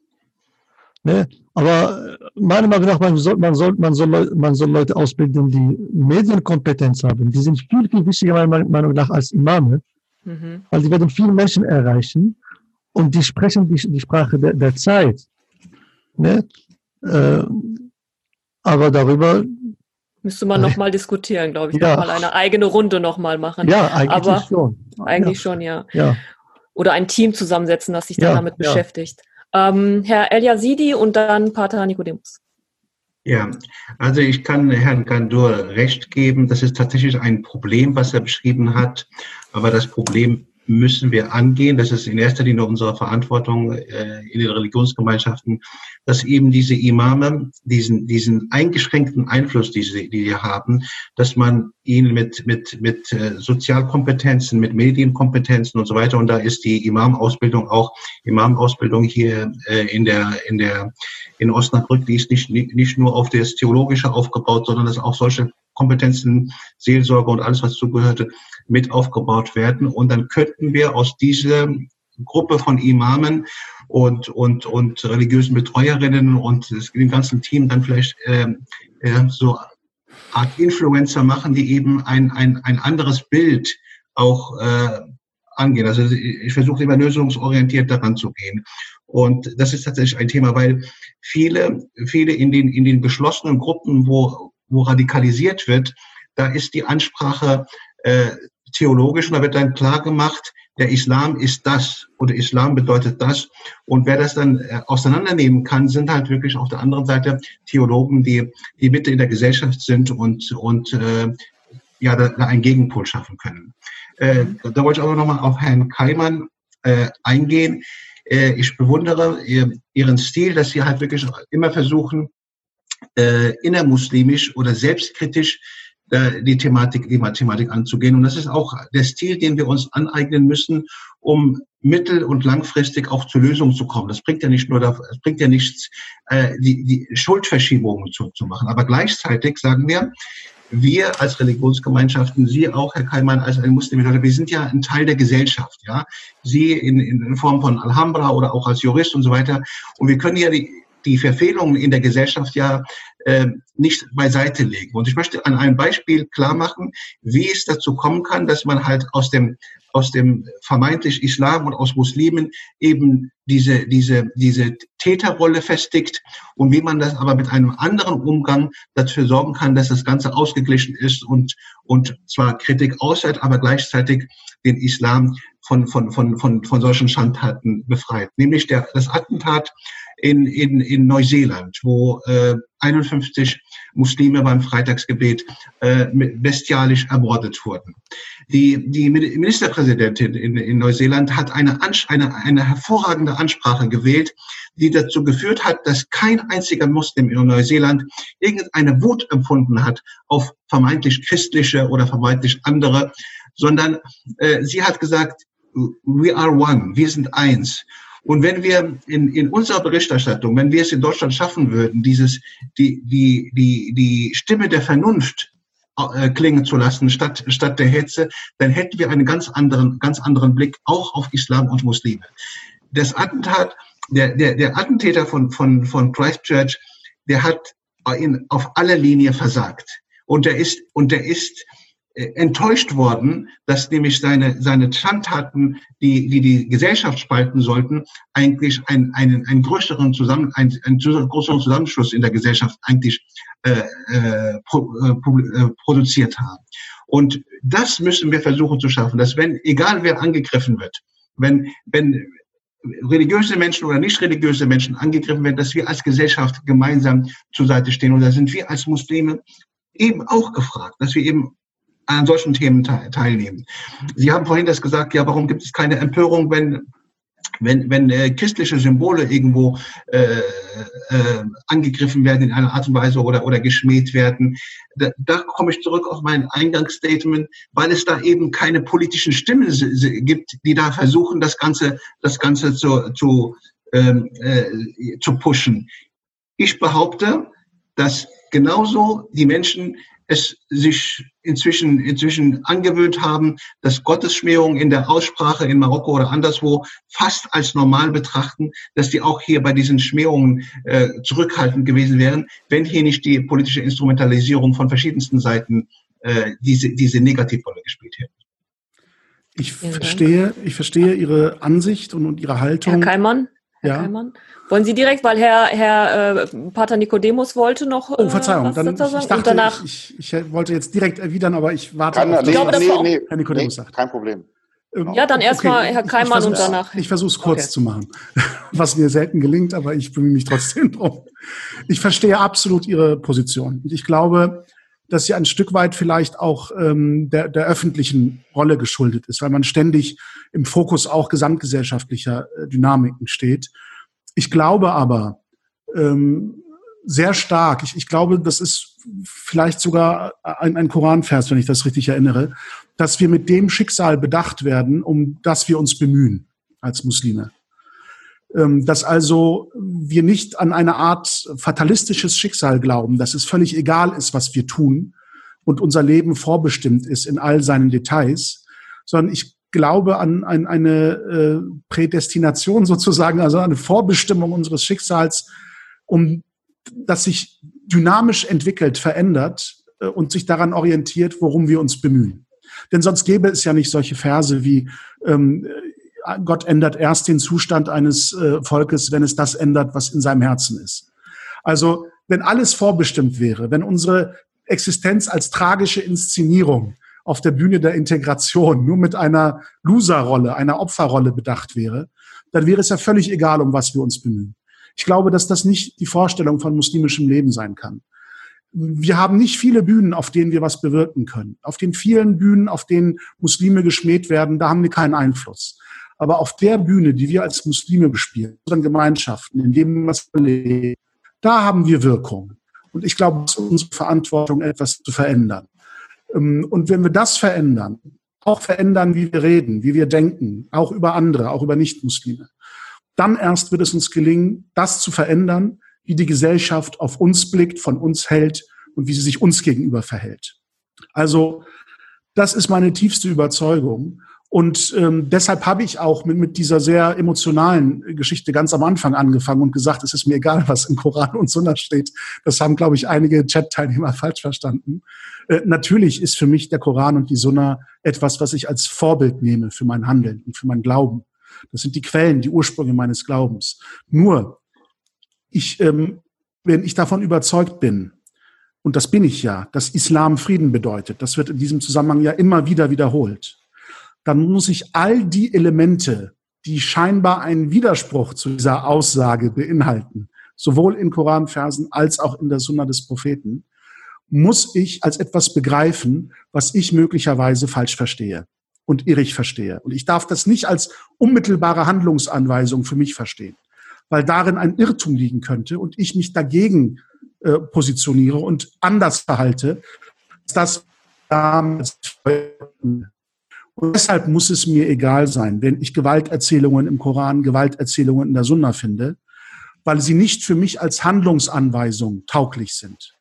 Ne? Aber meiner Meinung nach, man soll, man, soll, man, soll, man soll Leute ausbilden, die Medienkompetenz haben. Die sind viel, viel wichtiger, meiner Meinung nach, als Imame. Mhm. Weil die werden viele Menschen erreichen und die sprechen die, die Sprache der, der Zeit. Ne? Äh, aber darüber Müsste man nochmal diskutieren, glaube ich. Ja. Nochmal eine eigene Runde nochmal machen. Ja, eigentlich Aber schon. Eigentlich ja. schon, ja. ja. Oder ein Team zusammensetzen, das sich dann damit beschäftigt. Ähm, Herr El Yazidi und dann Pater Nicodemus. Ja, also ich kann Herrn Gandur recht geben. Das ist tatsächlich ein Problem, was er beschrieben hat. Aber das Problem müssen wir angehen. Das ist in erster Linie unsere Verantwortung äh, in den Religionsgemeinschaften, dass eben diese Imame diesen, diesen eingeschränkten Einfluss, die sie, die sie haben, dass man ihnen mit, mit, mit äh, Sozialkompetenzen, mit Medienkompetenzen und so weiter, und da ist die Imam-Ausbildung auch, Imam-Ausbildung hier äh, in der, in der, in Osnabrück, die ist nicht, nicht nur auf das Theologische aufgebaut, sondern dass auch solche Kompetenzen, Seelsorge und alles, was zugehörte, mit aufgebaut werden. Und dann könnten wir aus dieser Gruppe von Imamen und, und, und religiösen Betreuerinnen und dem ganzen Team dann vielleicht äh, äh, so Art Influencer machen, die eben ein, ein, ein anderes Bild auch äh, angehen. Also ich versuche immer lösungsorientiert daran zu gehen. Und das ist tatsächlich ein Thema, weil viele, viele in den, in den geschlossenen Gruppen, wo, wo radikalisiert wird, da ist die Ansprache äh, theologisch und da wird dann klar gemacht, der Islam ist das oder Islam bedeutet das. Und wer das dann äh, auseinandernehmen kann, sind halt wirklich auf der anderen Seite Theologen, die, die Mitte in der Gesellschaft sind und, und äh, ja, da, da einen Gegenpol schaffen können. Äh, da wollte ich aber nochmal auf Herrn Keimann äh, eingehen. Äh, ich bewundere ihr, Ihren Stil, dass Sie halt wirklich immer versuchen, äh, innermuslimisch oder selbstkritisch äh, die Thematik, die Mathematik anzugehen. Und das ist auch der Stil, den wir uns aneignen müssen, um mittel- und langfristig auch zur Lösung zu kommen. Das bringt ja nicht nur, das bringt ja nichts, äh, die, die Schuldverschiebungen zu, zu machen. Aber gleichzeitig sagen wir, wir als Religionsgemeinschaften, Sie auch, Herr Keimann, als ein Muslim, wir sind ja ein Teil der Gesellschaft, ja. Sie in, in Form von Alhambra oder auch als Jurist und so weiter. Und wir können ja die, die Verfehlungen in der Gesellschaft ja äh, nicht beiseite legen. Und ich möchte an einem Beispiel klar machen, wie es dazu kommen kann, dass man halt aus dem aus dem vermeintlich Islam und aus Muslimen eben diese, diese, diese Täterrolle festigt und wie man das aber mit einem anderen Umgang dafür sorgen kann, dass das Ganze ausgeglichen ist und, und zwar Kritik äußert, aber gleichzeitig den Islam von, von, von, von, von solchen Schandtaten befreit. Nämlich der, das Attentat in, in, in Neuseeland, wo äh, 51 Muslime beim Freitagsgebet äh, bestialisch ermordet wurden. Die, die Ministerpräsidentin in, in Neuseeland hat eine, eine, eine hervorragende Ansprache gewählt, die dazu geführt hat, dass kein einziger Muslim in Neuseeland irgendeine Wut empfunden hat auf vermeintlich christliche oder vermeintlich andere, sondern äh, sie hat gesagt, we are one, wir sind eins. Und wenn wir in, in unserer Berichterstattung, wenn wir es in Deutschland schaffen würden, dieses, die, die, die, die Stimme der Vernunft äh, klingen zu lassen, statt, statt der Hetze, dann hätten wir einen ganz anderen, ganz anderen Blick auch auf Islam und Muslime. Das Attentat, der, der, der Attentäter von, von, von Christchurch, der hat in, auf aller Linie versagt. Und der ist, und der ist enttäuscht worden, dass nämlich seine, seine Schandtaten, die, die die Gesellschaft spalten sollten, eigentlich einen, einen, einen größeren Zusammen, einen, einen größeren Zusammenschluss in der Gesellschaft eigentlich äh, äh, äh, äh, produziert haben. Und das müssen wir versuchen zu schaffen, dass wenn, egal wer angegriffen wird, wenn, wenn religiöse Menschen oder nicht religiöse Menschen angegriffen werden, dass wir als Gesellschaft gemeinsam zur Seite stehen. Und da sind wir als Muslime eben auch gefragt, dass wir eben an solchen Themen teilnehmen. Sie haben vorhin das gesagt, ja, warum gibt es keine Empörung, wenn wenn, wenn äh, christliche Symbole irgendwo äh, äh, angegriffen werden in einer Art und Weise oder, oder geschmäht werden, da, da komme ich zurück auf mein Eingangsstatement, weil es da eben keine politischen Stimmen gibt, die da versuchen, das Ganze, das Ganze zu, zu, ähm, äh, zu pushen. Ich behaupte, dass genauso die Menschen es sich inzwischen, inzwischen angewöhnt haben, dass Gottesschmähungen in der Aussprache in Marokko oder anderswo fast als normal betrachten, dass die auch hier bei diesen Schmähungen äh, zurückhaltend gewesen wären, wenn hier nicht die politische Instrumentalisierung von verschiedensten Seiten äh, diese, diese Negativrolle gespielt hätte. Ich verstehe, ich verstehe Ihre Ansicht und, und Ihre Haltung. Herr Keimann? Herr ja. Keimann? Wollen Sie direkt, weil Herr, Herr äh, Pater Nicodemus wollte noch. oh, Verzeihung, äh, dann, ich, ich, dachte, danach, ich, ich, ich, wollte jetzt direkt erwidern, aber ich warte Kann, auf nee, das, nee, nee, Herr Nicodemus sagt. Kein Problem. Ähm, ja, dann erstmal okay. Herr Keimann und danach. Ich versuche es kurz okay. zu machen, was mir selten gelingt, aber ich bemühe mich trotzdem drum. Ich verstehe absolut Ihre Position. Und ich glaube, dass sie ein Stück weit vielleicht auch ähm, der, der öffentlichen Rolle geschuldet ist, weil man ständig im Fokus auch gesamtgesellschaftlicher äh, Dynamiken steht. Ich glaube aber ähm, sehr stark, ich, ich glaube, das ist vielleicht sogar ein, ein Koranvers, wenn ich das richtig erinnere, dass wir mit dem Schicksal bedacht werden, um das wir uns bemühen als Muslime. Ähm, dass also wir nicht an eine Art fatalistisches Schicksal glauben, dass es völlig egal ist, was wir tun und unser Leben vorbestimmt ist in all seinen Details, sondern ich glaube an, an eine äh, Prädestination sozusagen, also eine Vorbestimmung unseres Schicksals, um das sich dynamisch entwickelt, verändert äh, und sich daran orientiert, worum wir uns bemühen. Denn sonst gäbe es ja nicht solche Verse wie ähm, Gott ändert erst den Zustand eines äh, Volkes, wenn es das ändert, was in seinem Herzen ist. Also wenn alles vorbestimmt wäre, wenn unsere Existenz als tragische Inszenierung auf der Bühne der Integration nur mit einer Loser-Rolle, einer Opferrolle bedacht wäre, dann wäre es ja völlig egal, um was wir uns bemühen. Ich glaube, dass das nicht die Vorstellung von muslimischem Leben sein kann. Wir haben nicht viele Bühnen, auf denen wir was bewirken können. Auf den vielen Bühnen, auf denen Muslime geschmäht werden, da haben wir keinen Einfluss. Aber auf der Bühne, die wir als Muslime bespielen, unseren Gemeinschaften, in dem wir was erleben, da haben wir Wirkung. Und ich glaube, es ist unsere Verantwortung, etwas zu verändern. Ähm, und wenn wir das verändern, auch verändern, wie wir reden, wie wir denken, auch über andere, auch über Nichtmuslime, dann erst wird es uns gelingen, das zu verändern, wie die Gesellschaft auf uns blickt, von uns hält und wie sie sich uns gegenüber verhält. Also das ist meine tiefste Überzeugung. Und ähm, deshalb habe ich auch mit, mit dieser sehr emotionalen Geschichte ganz am Anfang angefangen und gesagt, es ist mir egal, was im Koran und Sunna steht. Das haben, glaube ich, einige Chat-Teilnehmer falsch verstanden. Äh, natürlich ist für mich der Koran und die Sunna etwas, was ich als Vorbild nehme für mein Handeln und für mein Glauben. Das sind die Quellen, die Ursprünge meines Glaubens. Nur, ich, ähm, wenn ich davon überzeugt bin, und das bin ich ja, dass Islam Frieden bedeutet, das wird in diesem Zusammenhang ja immer wieder wiederholt dann muss ich all die Elemente, die scheinbar einen Widerspruch zu dieser Aussage beinhalten, sowohl in Koranversen als auch in der Sunna des Propheten, muss ich als etwas begreifen, was ich möglicherweise falsch verstehe und irrig verstehe. Und ich darf das nicht als unmittelbare Handlungsanweisung für mich verstehen, weil darin ein Irrtum liegen könnte und ich mich dagegen äh, positioniere und anders verhalte, als das damals und deshalb muss es mir egal sein, wenn ich Gewalterzählungen im Koran, Gewalterzählungen in der Sunna finde, weil sie nicht für mich als Handlungsanweisung tauglich sind.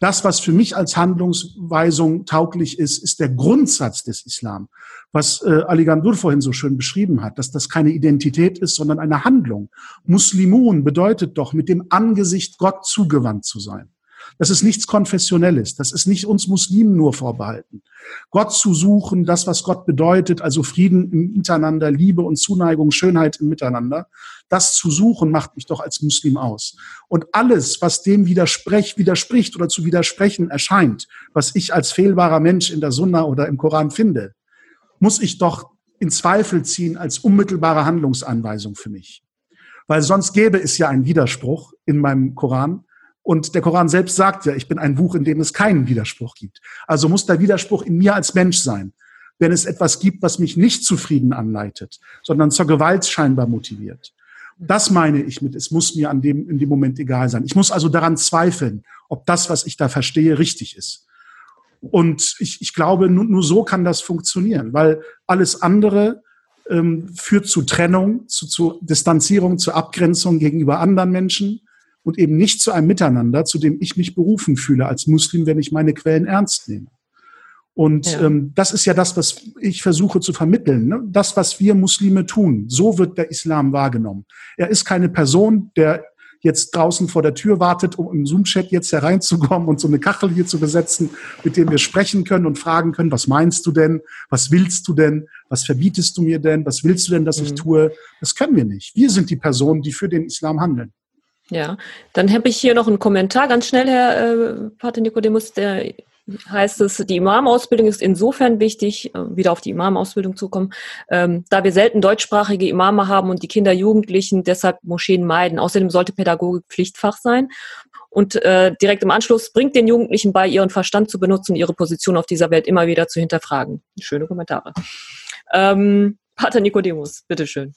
Das, was für mich als Handlungsweisung tauglich ist, ist der Grundsatz des Islam, was äh, Ali Gandur vorhin so schön beschrieben hat, dass das keine Identität ist, sondern eine Handlung. Muslimun bedeutet doch, mit dem Angesicht Gott zugewandt zu sein. Das ist nichts Konfessionelles. Das ist nicht uns Muslimen nur vorbehalten. Gott zu suchen, das, was Gott bedeutet, also Frieden im Miteinander, Liebe und Zuneigung, Schönheit im Miteinander, das zu suchen, macht mich doch als Muslim aus. Und alles, was dem widerspricht, widerspricht oder zu widersprechen erscheint, was ich als fehlbarer Mensch in der Sunna oder im Koran finde, muss ich doch in Zweifel ziehen als unmittelbare Handlungsanweisung für mich. Weil sonst gäbe es ja einen Widerspruch in meinem Koran, und der Koran selbst sagt ja, ich bin ein Buch, in dem es keinen Widerspruch gibt. Also muss der Widerspruch in mir als Mensch sein. Wenn es etwas gibt, was mich nicht zufrieden anleitet, sondern zur Gewalt scheinbar motiviert. Das meine ich mit, es muss mir an dem, in dem Moment egal sein. Ich muss also daran zweifeln, ob das, was ich da verstehe, richtig ist. Und ich, ich glaube, nur, nur so kann das funktionieren, weil alles andere ähm, führt zu Trennung, zu, zu Distanzierung, zu Abgrenzung gegenüber anderen Menschen und eben nicht zu einem Miteinander, zu dem ich mich berufen fühle als Muslim, wenn ich meine Quellen ernst nehme. Und ja. ähm, das ist ja das, was ich versuche zu vermitteln. Ne? Das, was wir Muslime tun, so wird der Islam wahrgenommen. Er ist keine Person, der jetzt draußen vor der Tür wartet, um im Zoom-Chat jetzt hereinzukommen und so eine Kachel hier zu besetzen, mit dem wir sprechen können und fragen können, was meinst du denn? Was willst du denn? Was verbietest du mir denn? Was willst du denn, dass mhm. ich tue? Das können wir nicht. Wir sind die Personen, die für den Islam handeln. Ja, dann habe ich hier noch einen Kommentar, ganz schnell, Herr äh, Pater Nikodemus, der heißt es, die Imamausbildung ist insofern wichtig, äh, wieder auf die Imamausbildung zu kommen, ähm, da wir selten deutschsprachige Imame haben und die Kinder, Jugendlichen deshalb Moscheen meiden. Außerdem sollte Pädagogik Pflichtfach sein. Und äh, direkt im Anschluss bringt den Jugendlichen bei, ihren Verstand zu benutzen, ihre Position auf dieser Welt immer wieder zu hinterfragen. Schöne Kommentare. Ähm, Pater Nikodemus, bitteschön.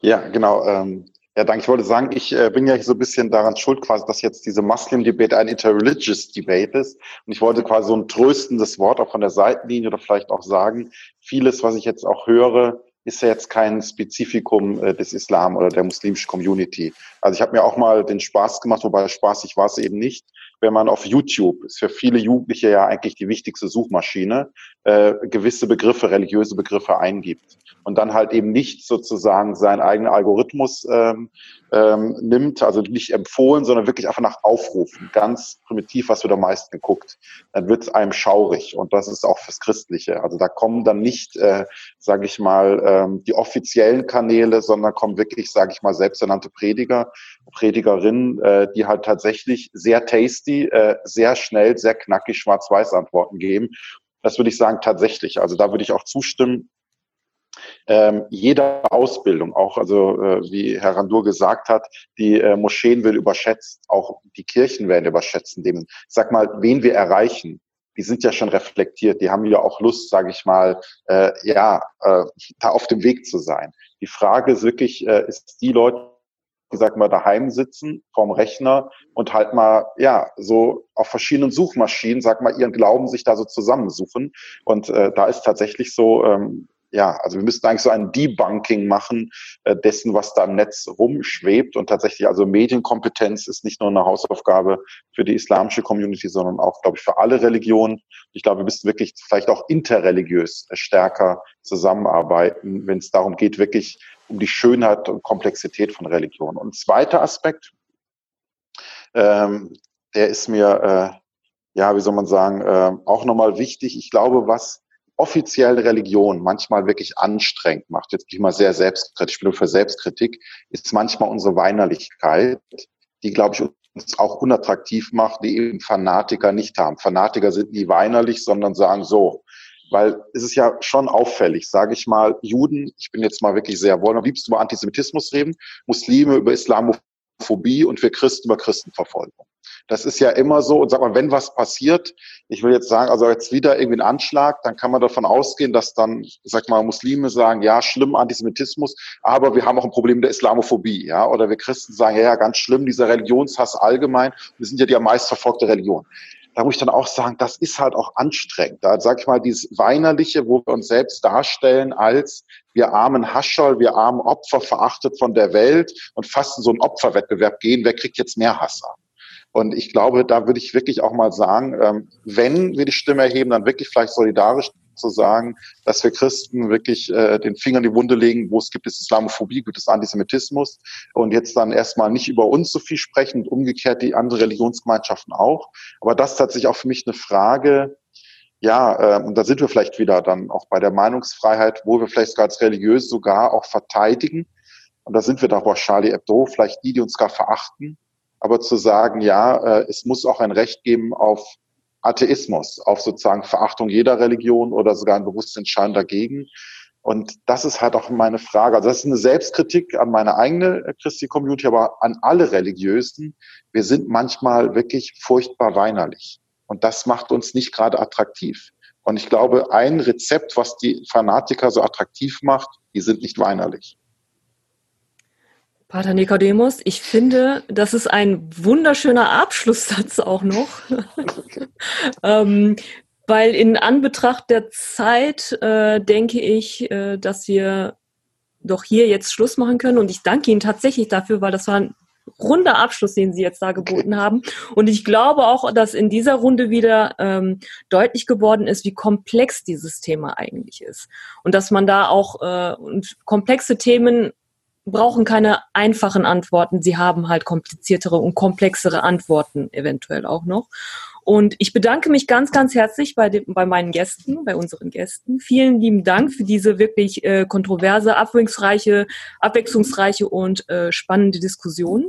Ja, genau. Ähm, ja, danke. Ich wollte sagen, ich äh, bin ja so ein bisschen daran schuld, quasi, dass jetzt diese Muslim-Debate ein interreligious Debate ist. Und ich wollte quasi so ein tröstendes Wort auch von der Seitenlinie oder vielleicht auch sagen, vieles, was ich jetzt auch höre, ist ja jetzt kein Spezifikum äh, des Islam oder der muslimischen Community. Also ich habe mir auch mal den Spaß gemacht, wobei spaßig war es eben nicht, wenn man auf YouTube, ist für viele Jugendliche ja eigentlich die wichtigste Suchmaschine, äh, gewisse Begriffe, religiöse Begriffe eingibt und dann halt eben nicht sozusagen seinen eigenen Algorithmus ähm, ähm, nimmt, also nicht empfohlen, sondern wirklich einfach nach Aufrufen, ganz primitiv, was wird am meisten geguckt, dann wird es einem schaurig und das ist auch fürs Christliche. Also da kommen dann nicht, äh, sage ich mal, ähm, die offiziellen Kanäle, sondern kommen wirklich, sage ich mal, selbsternannte Prediger, Predigerinnen, äh, die halt tatsächlich sehr tasty, äh, sehr schnell, sehr knackig schwarz-weiß Antworten geben. Das würde ich sagen tatsächlich. Also da würde ich auch zustimmen ähm, jede Ausbildung, auch also äh, wie Herr Randur gesagt hat, die äh, Moscheen wird überschätzt, auch die Kirchen werden überschätzen. Dem, sag mal, wen wir erreichen, die sind ja schon reflektiert, die haben ja auch Lust, sage ich mal, äh, ja, äh, da auf dem Weg zu sein. Die Frage ist wirklich, äh, ist die Leute, die sag mal daheim sitzen vorm Rechner und halt mal ja so auf verschiedenen Suchmaschinen sag mal ihren Glauben sich da so zusammensuchen und äh, da ist tatsächlich so ähm, ja, also wir müssten eigentlich so ein Debunking machen äh, dessen, was da im Netz rumschwebt. Und tatsächlich, also Medienkompetenz ist nicht nur eine Hausaufgabe für die islamische Community, sondern auch, glaube ich, für alle Religionen. Ich glaube, wir müssten wirklich vielleicht auch interreligiös stärker zusammenarbeiten, wenn es darum geht, wirklich um die Schönheit und Komplexität von Religion. Und zweiter Aspekt, ähm, der ist mir, äh, ja, wie soll man sagen, äh, auch nochmal wichtig. Ich glaube, was offizielle Religion manchmal wirklich anstrengend macht, jetzt bin ich mal sehr selbstkritisch, ich bin für Selbstkritik, ist manchmal unsere Weinerlichkeit, die, glaube ich, uns auch unattraktiv macht, die eben Fanatiker nicht haben. Fanatiker sind nie weinerlich, sondern sagen so, weil es ist ja schon auffällig, sage ich mal, Juden, ich bin jetzt mal wirklich sehr, wollen am liebsten über Antisemitismus reden, Muslime über Islamophobie und wir Christen über Christenverfolgung. Das ist ja immer so. Und sag mal, wenn was passiert, ich will jetzt sagen, also jetzt wieder irgendwie ein Anschlag, dann kann man davon ausgehen, dass dann, sag mal, Muslime sagen, ja, schlimm Antisemitismus, aber wir haben auch ein Problem der Islamophobie, ja. Oder wir Christen sagen, ja, ja, ganz schlimm, dieser Religionshass allgemein. Wir sind ja die am meist verfolgte Religion da muss ich dann auch sagen, das ist halt auch anstrengend. Da sag ich mal, dieses Weinerliche, wo wir uns selbst darstellen als wir armen Hascherl, wir armen Opfer verachtet von der Welt und fast in so einen Opferwettbewerb gehen, wer kriegt jetzt mehr Hass an? Und ich glaube, da würde ich wirklich auch mal sagen, ähm, wenn wir die Stimme erheben, dann wirklich vielleicht solidarisch zu sagen, dass wir Christen wirklich äh, den Finger in die Wunde legen, wo es gibt es Islamophobie, gibt es Antisemitismus und jetzt dann erstmal nicht über uns so viel sprechen und umgekehrt die anderen Religionsgemeinschaften auch. Aber das ist tatsächlich auch für mich eine Frage, ja, äh, und da sind wir vielleicht wieder dann auch bei der Meinungsfreiheit, wo wir vielleicht sogar als religiös sogar auch verteidigen. Und da sind wir doch bei Charlie Hebdo, vielleicht die, die uns gar verachten, aber zu sagen, ja, äh, es muss auch ein Recht geben auf Atheismus, auf sozusagen Verachtung jeder Religion oder sogar ein bewusstes Entscheiden dagegen. Und das ist halt auch meine Frage. Also das ist eine Selbstkritik an meine eigene Christi-Community, aber an alle Religiösen. Wir sind manchmal wirklich furchtbar weinerlich. Und das macht uns nicht gerade attraktiv. Und ich glaube, ein Rezept, was die Fanatiker so attraktiv macht, die sind nicht weinerlich. Pater Nikodemus, ich finde, das ist ein wunderschöner Abschlusssatz auch noch. ähm, weil in Anbetracht der Zeit äh, denke ich, äh, dass wir doch hier jetzt Schluss machen können. Und ich danke Ihnen tatsächlich dafür, weil das war runder Abschluss, den Sie jetzt da geboten haben. Und ich glaube auch, dass in dieser Runde wieder ähm, deutlich geworden ist, wie komplex dieses Thema eigentlich ist. Und dass man da auch äh, komplexe Themen brauchen keine einfachen Antworten. Sie haben halt kompliziertere und komplexere Antworten eventuell auch noch. Und ich bedanke mich ganz, ganz herzlich bei, dem, bei meinen Gästen, bei unseren Gästen. Vielen lieben Dank für diese wirklich äh, kontroverse, abwechslungsreiche, abwechslungsreiche und äh, spannende Diskussion.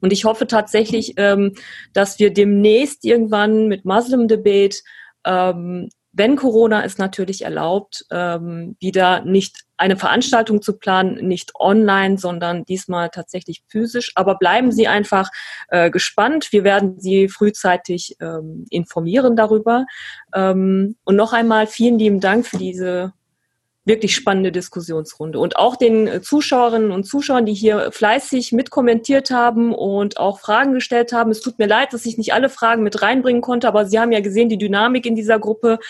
Und ich hoffe tatsächlich, ähm, dass wir demnächst irgendwann mit Muslim Debate ähm, wenn Corona es natürlich erlaubt, ähm, wieder nicht eine Veranstaltung zu planen, nicht online, sondern diesmal tatsächlich physisch. Aber bleiben Sie einfach äh, gespannt. Wir werden Sie frühzeitig ähm, informieren darüber. Ähm, und noch einmal vielen lieben Dank für diese wirklich spannende Diskussionsrunde. Und auch den äh, Zuschauerinnen und Zuschauern, die hier fleißig mitkommentiert haben und auch Fragen gestellt haben. Es tut mir leid, dass ich nicht alle Fragen mit reinbringen konnte, aber Sie haben ja gesehen, die Dynamik in dieser Gruppe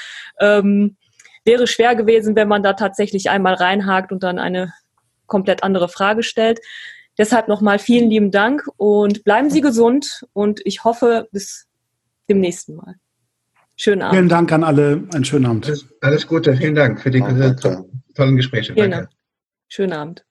ähm, wäre schwer gewesen, wenn man da tatsächlich einmal reinhakt und dann eine komplett andere Frage stellt. Deshalb nochmal vielen lieben Dank und bleiben Sie gesund und ich hoffe bis dem nächsten Mal. Schönen Abend. Vielen Dank an alle. Einen schönen Abend. Alles, alles Gute. Vielen Dank für die Danke. tollen Gespräche. Vielen Danke. Dank. Schönen Abend.